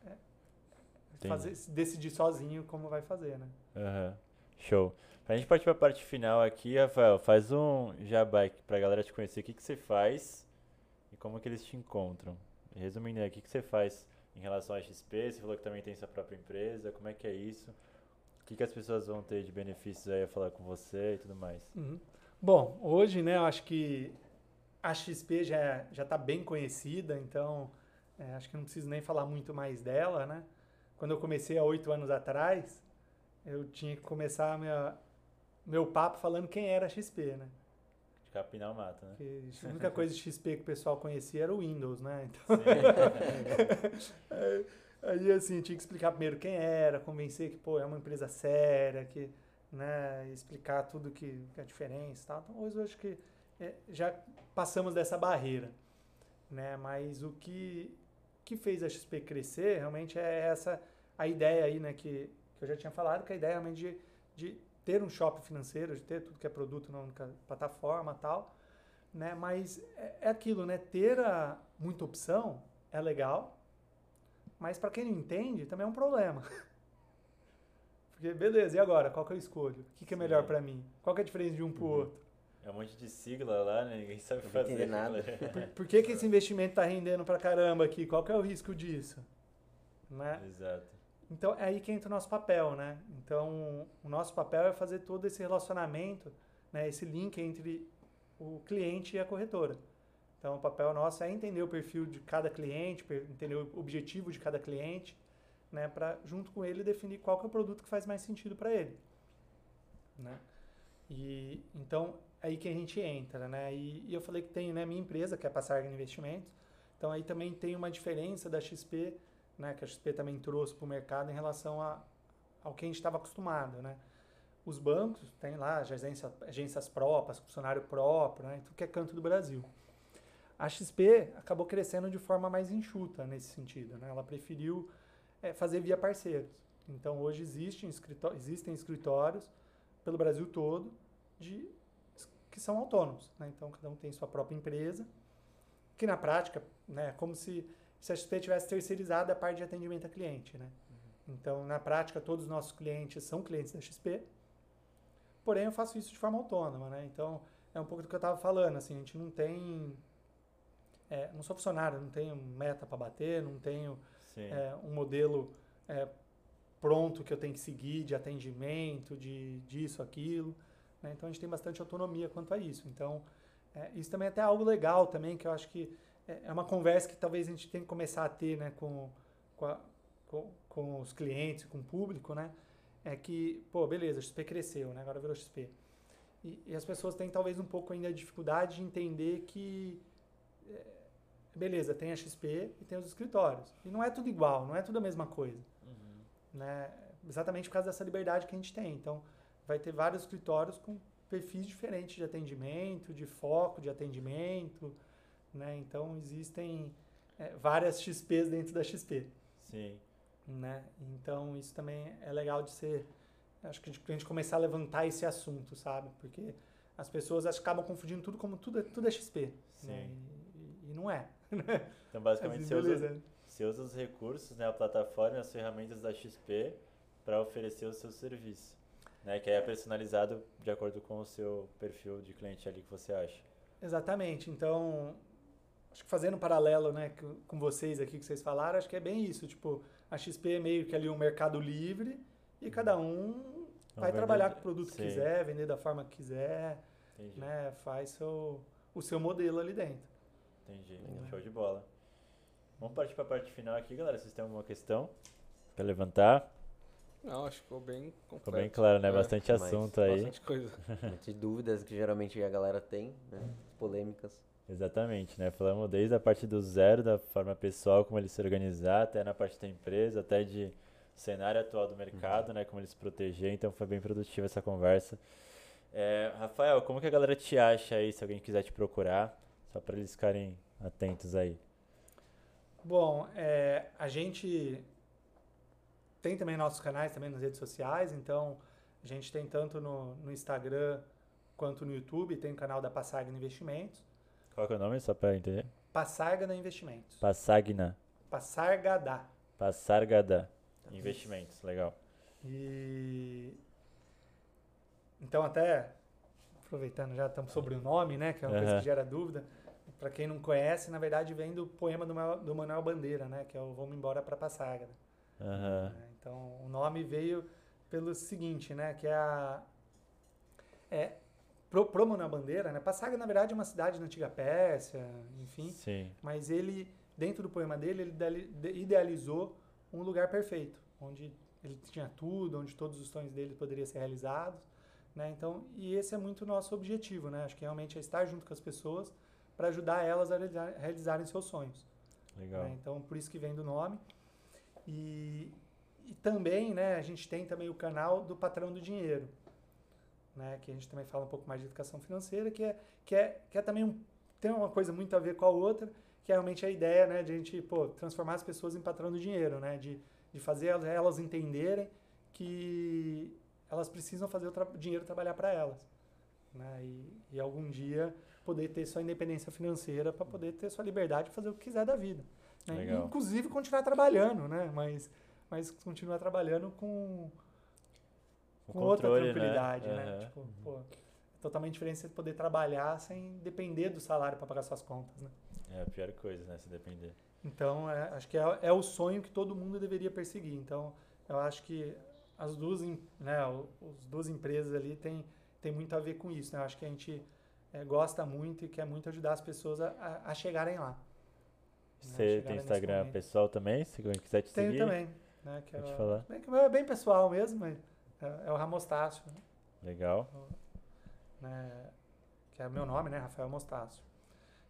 é, fazer, decidir sozinho como vai fazer, né? Aham. Show. Pra gente partir pra parte final aqui, Rafael, faz um jabá pra galera te conhecer. O que, que você faz e como que eles te encontram? Resumindo o que, que você faz em relação à XP? Você falou que também tem sua própria empresa. Como é que é isso? O que, que as pessoas vão ter de benefícios aí a falar com você e tudo mais? Uhum. Bom, hoje, né, eu acho que a XP já já está bem conhecida, então é, acho que não preciso nem falar muito mais dela, né? Quando eu comecei há oito anos atrás, eu tinha que começar minha, meu papo falando quem era a XP, né? De capinar o mato, né? Porque a única coisa de XP que o pessoal conhecia era o Windows, né? Então. Aí- assim, tinha que explicar primeiro quem era, convencer que, pô, é uma empresa séria, que, né, explicar tudo que, que é a diferença e tal. Então, hoje eu acho que é, já passamos dessa barreira, né? Mas o que, que fez a XP crescer, realmente, é essa, a ideia aí, né, que, que eu já tinha falado, que a ideia realmente de, de ter um shopping financeiro, de ter tudo que é produto na única plataforma e tal, né? Mas é, é aquilo, né? Ter a, muita opção é legal, mas para quem não entende, também é um problema. Porque, beleza, e agora? Qual que eu escolho? O que, que é melhor para mim? Qual que é a diferença de um para o Uhum. outro? É um monte de sigla lá, né? Ninguém sabe Não fazer. nada. Por, por que, que esse investimento está rendendo pra caramba aqui? Qual que é o risco disso? Né? Exato. Então, é aí que entra o nosso papel, né? Então, o nosso papel é fazer todo esse relacionamento, né? esse link entre o cliente e a corretora. Então, o papel nosso é entender o perfil de cada cliente, entender o objetivo de cada cliente, né? Para, junto com ele, definir qual é o produto que faz mais sentido para ele. Né? E, então, é aí que a gente entra, né? E, e eu falei que tem né, minha empresa, que é a Passarga Investimentos. Então, aí também tem uma diferença da XP né, que a XP também trouxe para o mercado em relação a, ao que a gente estava acostumado, né? Os bancos têm lá as agência, agências próprias, funcionário próprio, né, tudo que é canto do Brasil. A XP acabou crescendo de forma mais enxuta nesse sentido, né? Ela preferiu eh, fazer via parceiros. Então hoje existem, existem escritórios pelo Brasil todo de que são autônomos, né? Então cada um tem sua própria empresa, que na prática, né, é como se se a XP tivesse terceirizado a parte de atendimento a cliente, né? Então, na prática, todos os nossos clientes são clientes da XP, porém eu faço isso de forma autônoma, né? Então, é um pouco do que eu estava falando, assim, a gente não tem... é, não sou funcionário, não tenho meta para bater, não tenho é, um modelo é, pronto que eu tenho que seguir de atendimento, de disso, aquilo. né? Então a gente tem bastante autonomia quanto a isso. Então é, isso também é até algo legal também, que eu acho que é é uma conversa que talvez a gente tenha que começar a ter né, com, com, a- com, com os clientes, com o público, né? É que, pô, beleza, XP cresceu, né? Agora virou XP. E, e as pessoas têm talvez um pouco ainda a dificuldade de entender que é, beleza, tem a XP e tem os escritórios. E não é tudo igual, não é tudo a mesma coisa. Uhum. Né? Exatamente por causa dessa liberdade que a gente tem. Então, vai ter vários escritórios com perfis diferentes de atendimento, de foco de atendimento. Né? Então, existem é, várias XPs dentro da XP. Sim. Né? Então, isso também é legal de ser. Acho que a gente começar a levantar esse assunto, sabe? Porque as pessoas acho acabam confundindo tudo como tudo é, tudo é XP. Né? Sim. E, e não é. Então, basicamente, você, usa, você usa os recursos, né, a plataforma as ferramentas da XP para oferecer o seu serviço. Né, que é personalizado de acordo com o seu perfil de cliente ali que você acha. Exatamente. Então, acho que fazendo um paralelo, né, com- vocês aqui que vocês falaram, acho que é bem isso. Tipo, a XP é meio que ali um mercado livre e cada um vai vender- trabalhar com o produto que sim. quiser, vender da forma que quiser, Entendi. né, faz seu, o seu modelo ali dentro. Entendi. Legal. Show de bola. Vamos partir para a parte final aqui, galera. Vocês têm alguma questão para levantar? Não, acho que ficou bem completo. Ficou bem claro, né? É, Bastante mas assunto aí. Bastante coisa. Muitas dúvidas que geralmente a galera tem, né? Polêmicas. Exatamente, né? Falamos desde a parte do zero, da forma pessoal, como ele se organizar, até na parte da empresa, até de cenário atual do mercado, né? Como ele se proteger. Então foi bem produtiva essa conversa. É, Rafael, como que a galera te acha aí, se alguém quiser te procurar? Só para eles ficarem atentos aí. Bom, é, a gente tem também nossos canais também nas redes sociais, então a gente tem tanto no, no Instagram quanto no YouTube, tem o canal da Passagna Investimentos. Qual que é o nome, só para entender? Passargada Investimentos. Passagna. Passargada. Passargada. Investimentos, legal. E então até aproveitando já estamos sobre o nome, né, que é uma coisa Aham. que gera dúvida. Para quem não conhece, na verdade vem do poema do, Manuel- do Manuel Bandeira, né, que é o Vamos embora para Passargada. Aham. né? Então, o nome veio pelo seguinte, né, que é a é pro, pro Manuel Bandeira, né? Passaga na verdade é uma cidade na antiga Pérsia, enfim, Sim. mas ele dentro do poema dele ele ideali- de- idealizou um lugar perfeito, onde ele tinha tudo, onde todos os sonhos dele poderiam ser realizados, né? Então, e esse é muito o nosso objetivo, né? Acho que realmente é estar junto com as pessoas para ajudar elas a realizar- realizarem seus sonhos. Legal. né? Então, por isso que vem do nome. E, e também, né, a gente tem também o canal do Patrão do Dinheiro, né, que a gente também fala um pouco mais de educação financeira, que é, que é, que é também um, tem uma coisa muito a ver com a outra, que é realmente a ideia, né, de a gente, pô, transformar as pessoas em patrão do dinheiro, né, de, de fazer elas- entenderem que elas precisam fazer o tra- dinheiro trabalhar para elas, né, e, e algum dia poder ter sua independência financeira para poder ter sua liberdade de fazer o que quiser da vida. né? Inclusive continuar trabalhando, né? Mas, mas continuar trabalhando com, com outra controle, né? tranquilidade, né? Aham. Tipo, pô, é totalmente diferente você poder trabalhar sem depender do salário para pagar suas contas, né? É a pior coisa, né? Se depender. Então, é, acho que é, é o sonho que todo mundo deveria perseguir. Então, eu acho que as duas, né, o- as duas empresas ali têm tem muito a ver com isso. Né? Eu acho que a gente é, gosta muito e quer muito ajudar as pessoas a, a- chegarem lá. né? Você Chegarem tem Instagram pessoal também? Se alguém quiser te Tenho seguir. também. Né, que é, bem é bem pessoal mesmo, mas é, é o Ramostácio, Legal. né, que é o meu nome, né, Rafael Mostácio.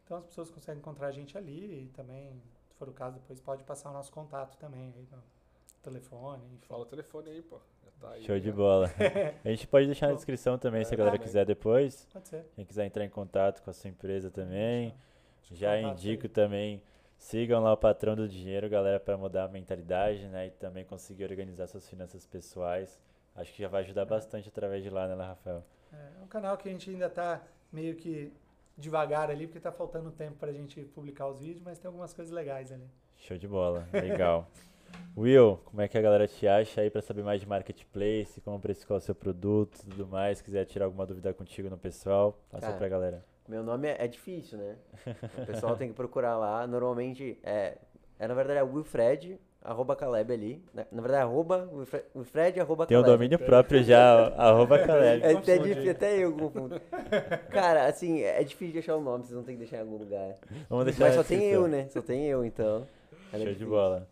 Então as pessoas conseguem encontrar a gente ali e também, se for o caso, depois pode passar o nosso contato também aí no telefone, enfim. Fala o telefone aí, pô. Já tá aí. Show de bola. A gente pode deixar na descrição também, se a É, galera também. quiser depois. Pode ser. Quem quiser entrar em contato com a sua empresa também. Deixa Já indico isso também, sigam lá o patrão do dinheiro, galera, para mudar a mentalidade, né? E também conseguir organizar suas finanças pessoais. Acho que já vai ajudar bastante através de lá, né, Rafael? aí. É um canal que a gente ainda tá meio que devagar ali, porque tá faltando tempo pra gente publicar os vídeos, mas tem algumas coisas legais ali. Show de bola, legal. Will, como é que a galera te acha aí para saber mais de marketplace, como precificar o seu produto e tudo mais? Quiser tirar alguma dúvida contigo no pessoal, passa Cara, pra galera. Meu nome é, é difícil, né? O pessoal tem que procurar lá. Normalmente é, é na verdade é Wilfred, arroba Caleb ali. Na, na verdade é arroba Wilfred, Wilfred arroba Tem um Caleb. domínio próprio já, arroba Caleb. É até, difícil, até eu confundo. Cara, assim, é difícil de achar o nome, vocês vão ter que deixar em algum lugar. Vamos deixar Mas só tem eu, né? Só tem eu, então. É Show de difícil. bola.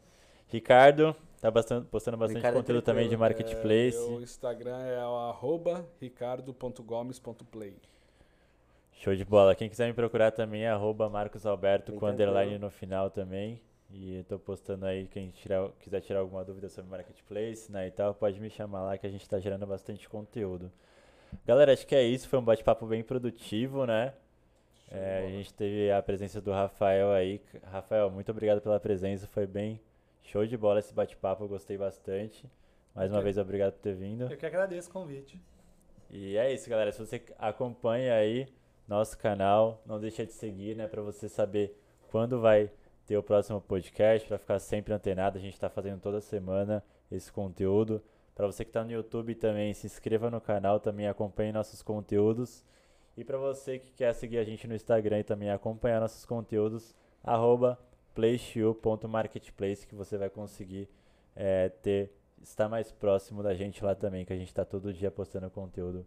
Ricardo, tá bastante, postando bastante Ricardo é conteúdo também de marketplace. É, meu Instagram é o arroba ricardo.gomes.play. Show de bola. Quem quiser me procurar também é arroba Marcos Alberto Bem com underline no final também. E eu tô postando aí, quem tirar, quiser tirar alguma dúvida sobre marketplace né, e tal, pode me chamar lá que a gente tá gerando bastante conteúdo. Galera, acho que é isso. Foi um bate-papo bem produtivo, né? É, a gente teve a presença do Rafael aí. Rafael, muito obrigado pela presença. Foi bem show de bola esse bate-papo. Eu gostei bastante. Mais uma vez, obrigado por ter vindo. Eu que agradeço o convite. E é isso, galera. Se você acompanha aí nosso canal, não deixa de seguir, né, para você saber quando vai ter o próximo podcast, para ficar sempre antenado. A gente está fazendo toda semana esse conteúdo. Para você que está no YouTube também, se inscreva no canal, também acompanhe nossos conteúdos. E para você que quer seguir a gente no Instagram e também acompanhar nossos conteúdos, arroba playshoe.marketplace que você vai conseguir é, ter estar mais próximo da gente lá também, que a gente está todo dia postando conteúdo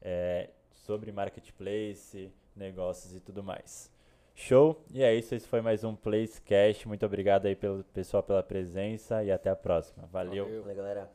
é, sobre marketplace, negócios e tudo mais. Show? E é isso, esse foi mais um Placecast. Muito obrigado aí pelo pessoal pela presença e até a próxima. Valeu. Valeu, galera.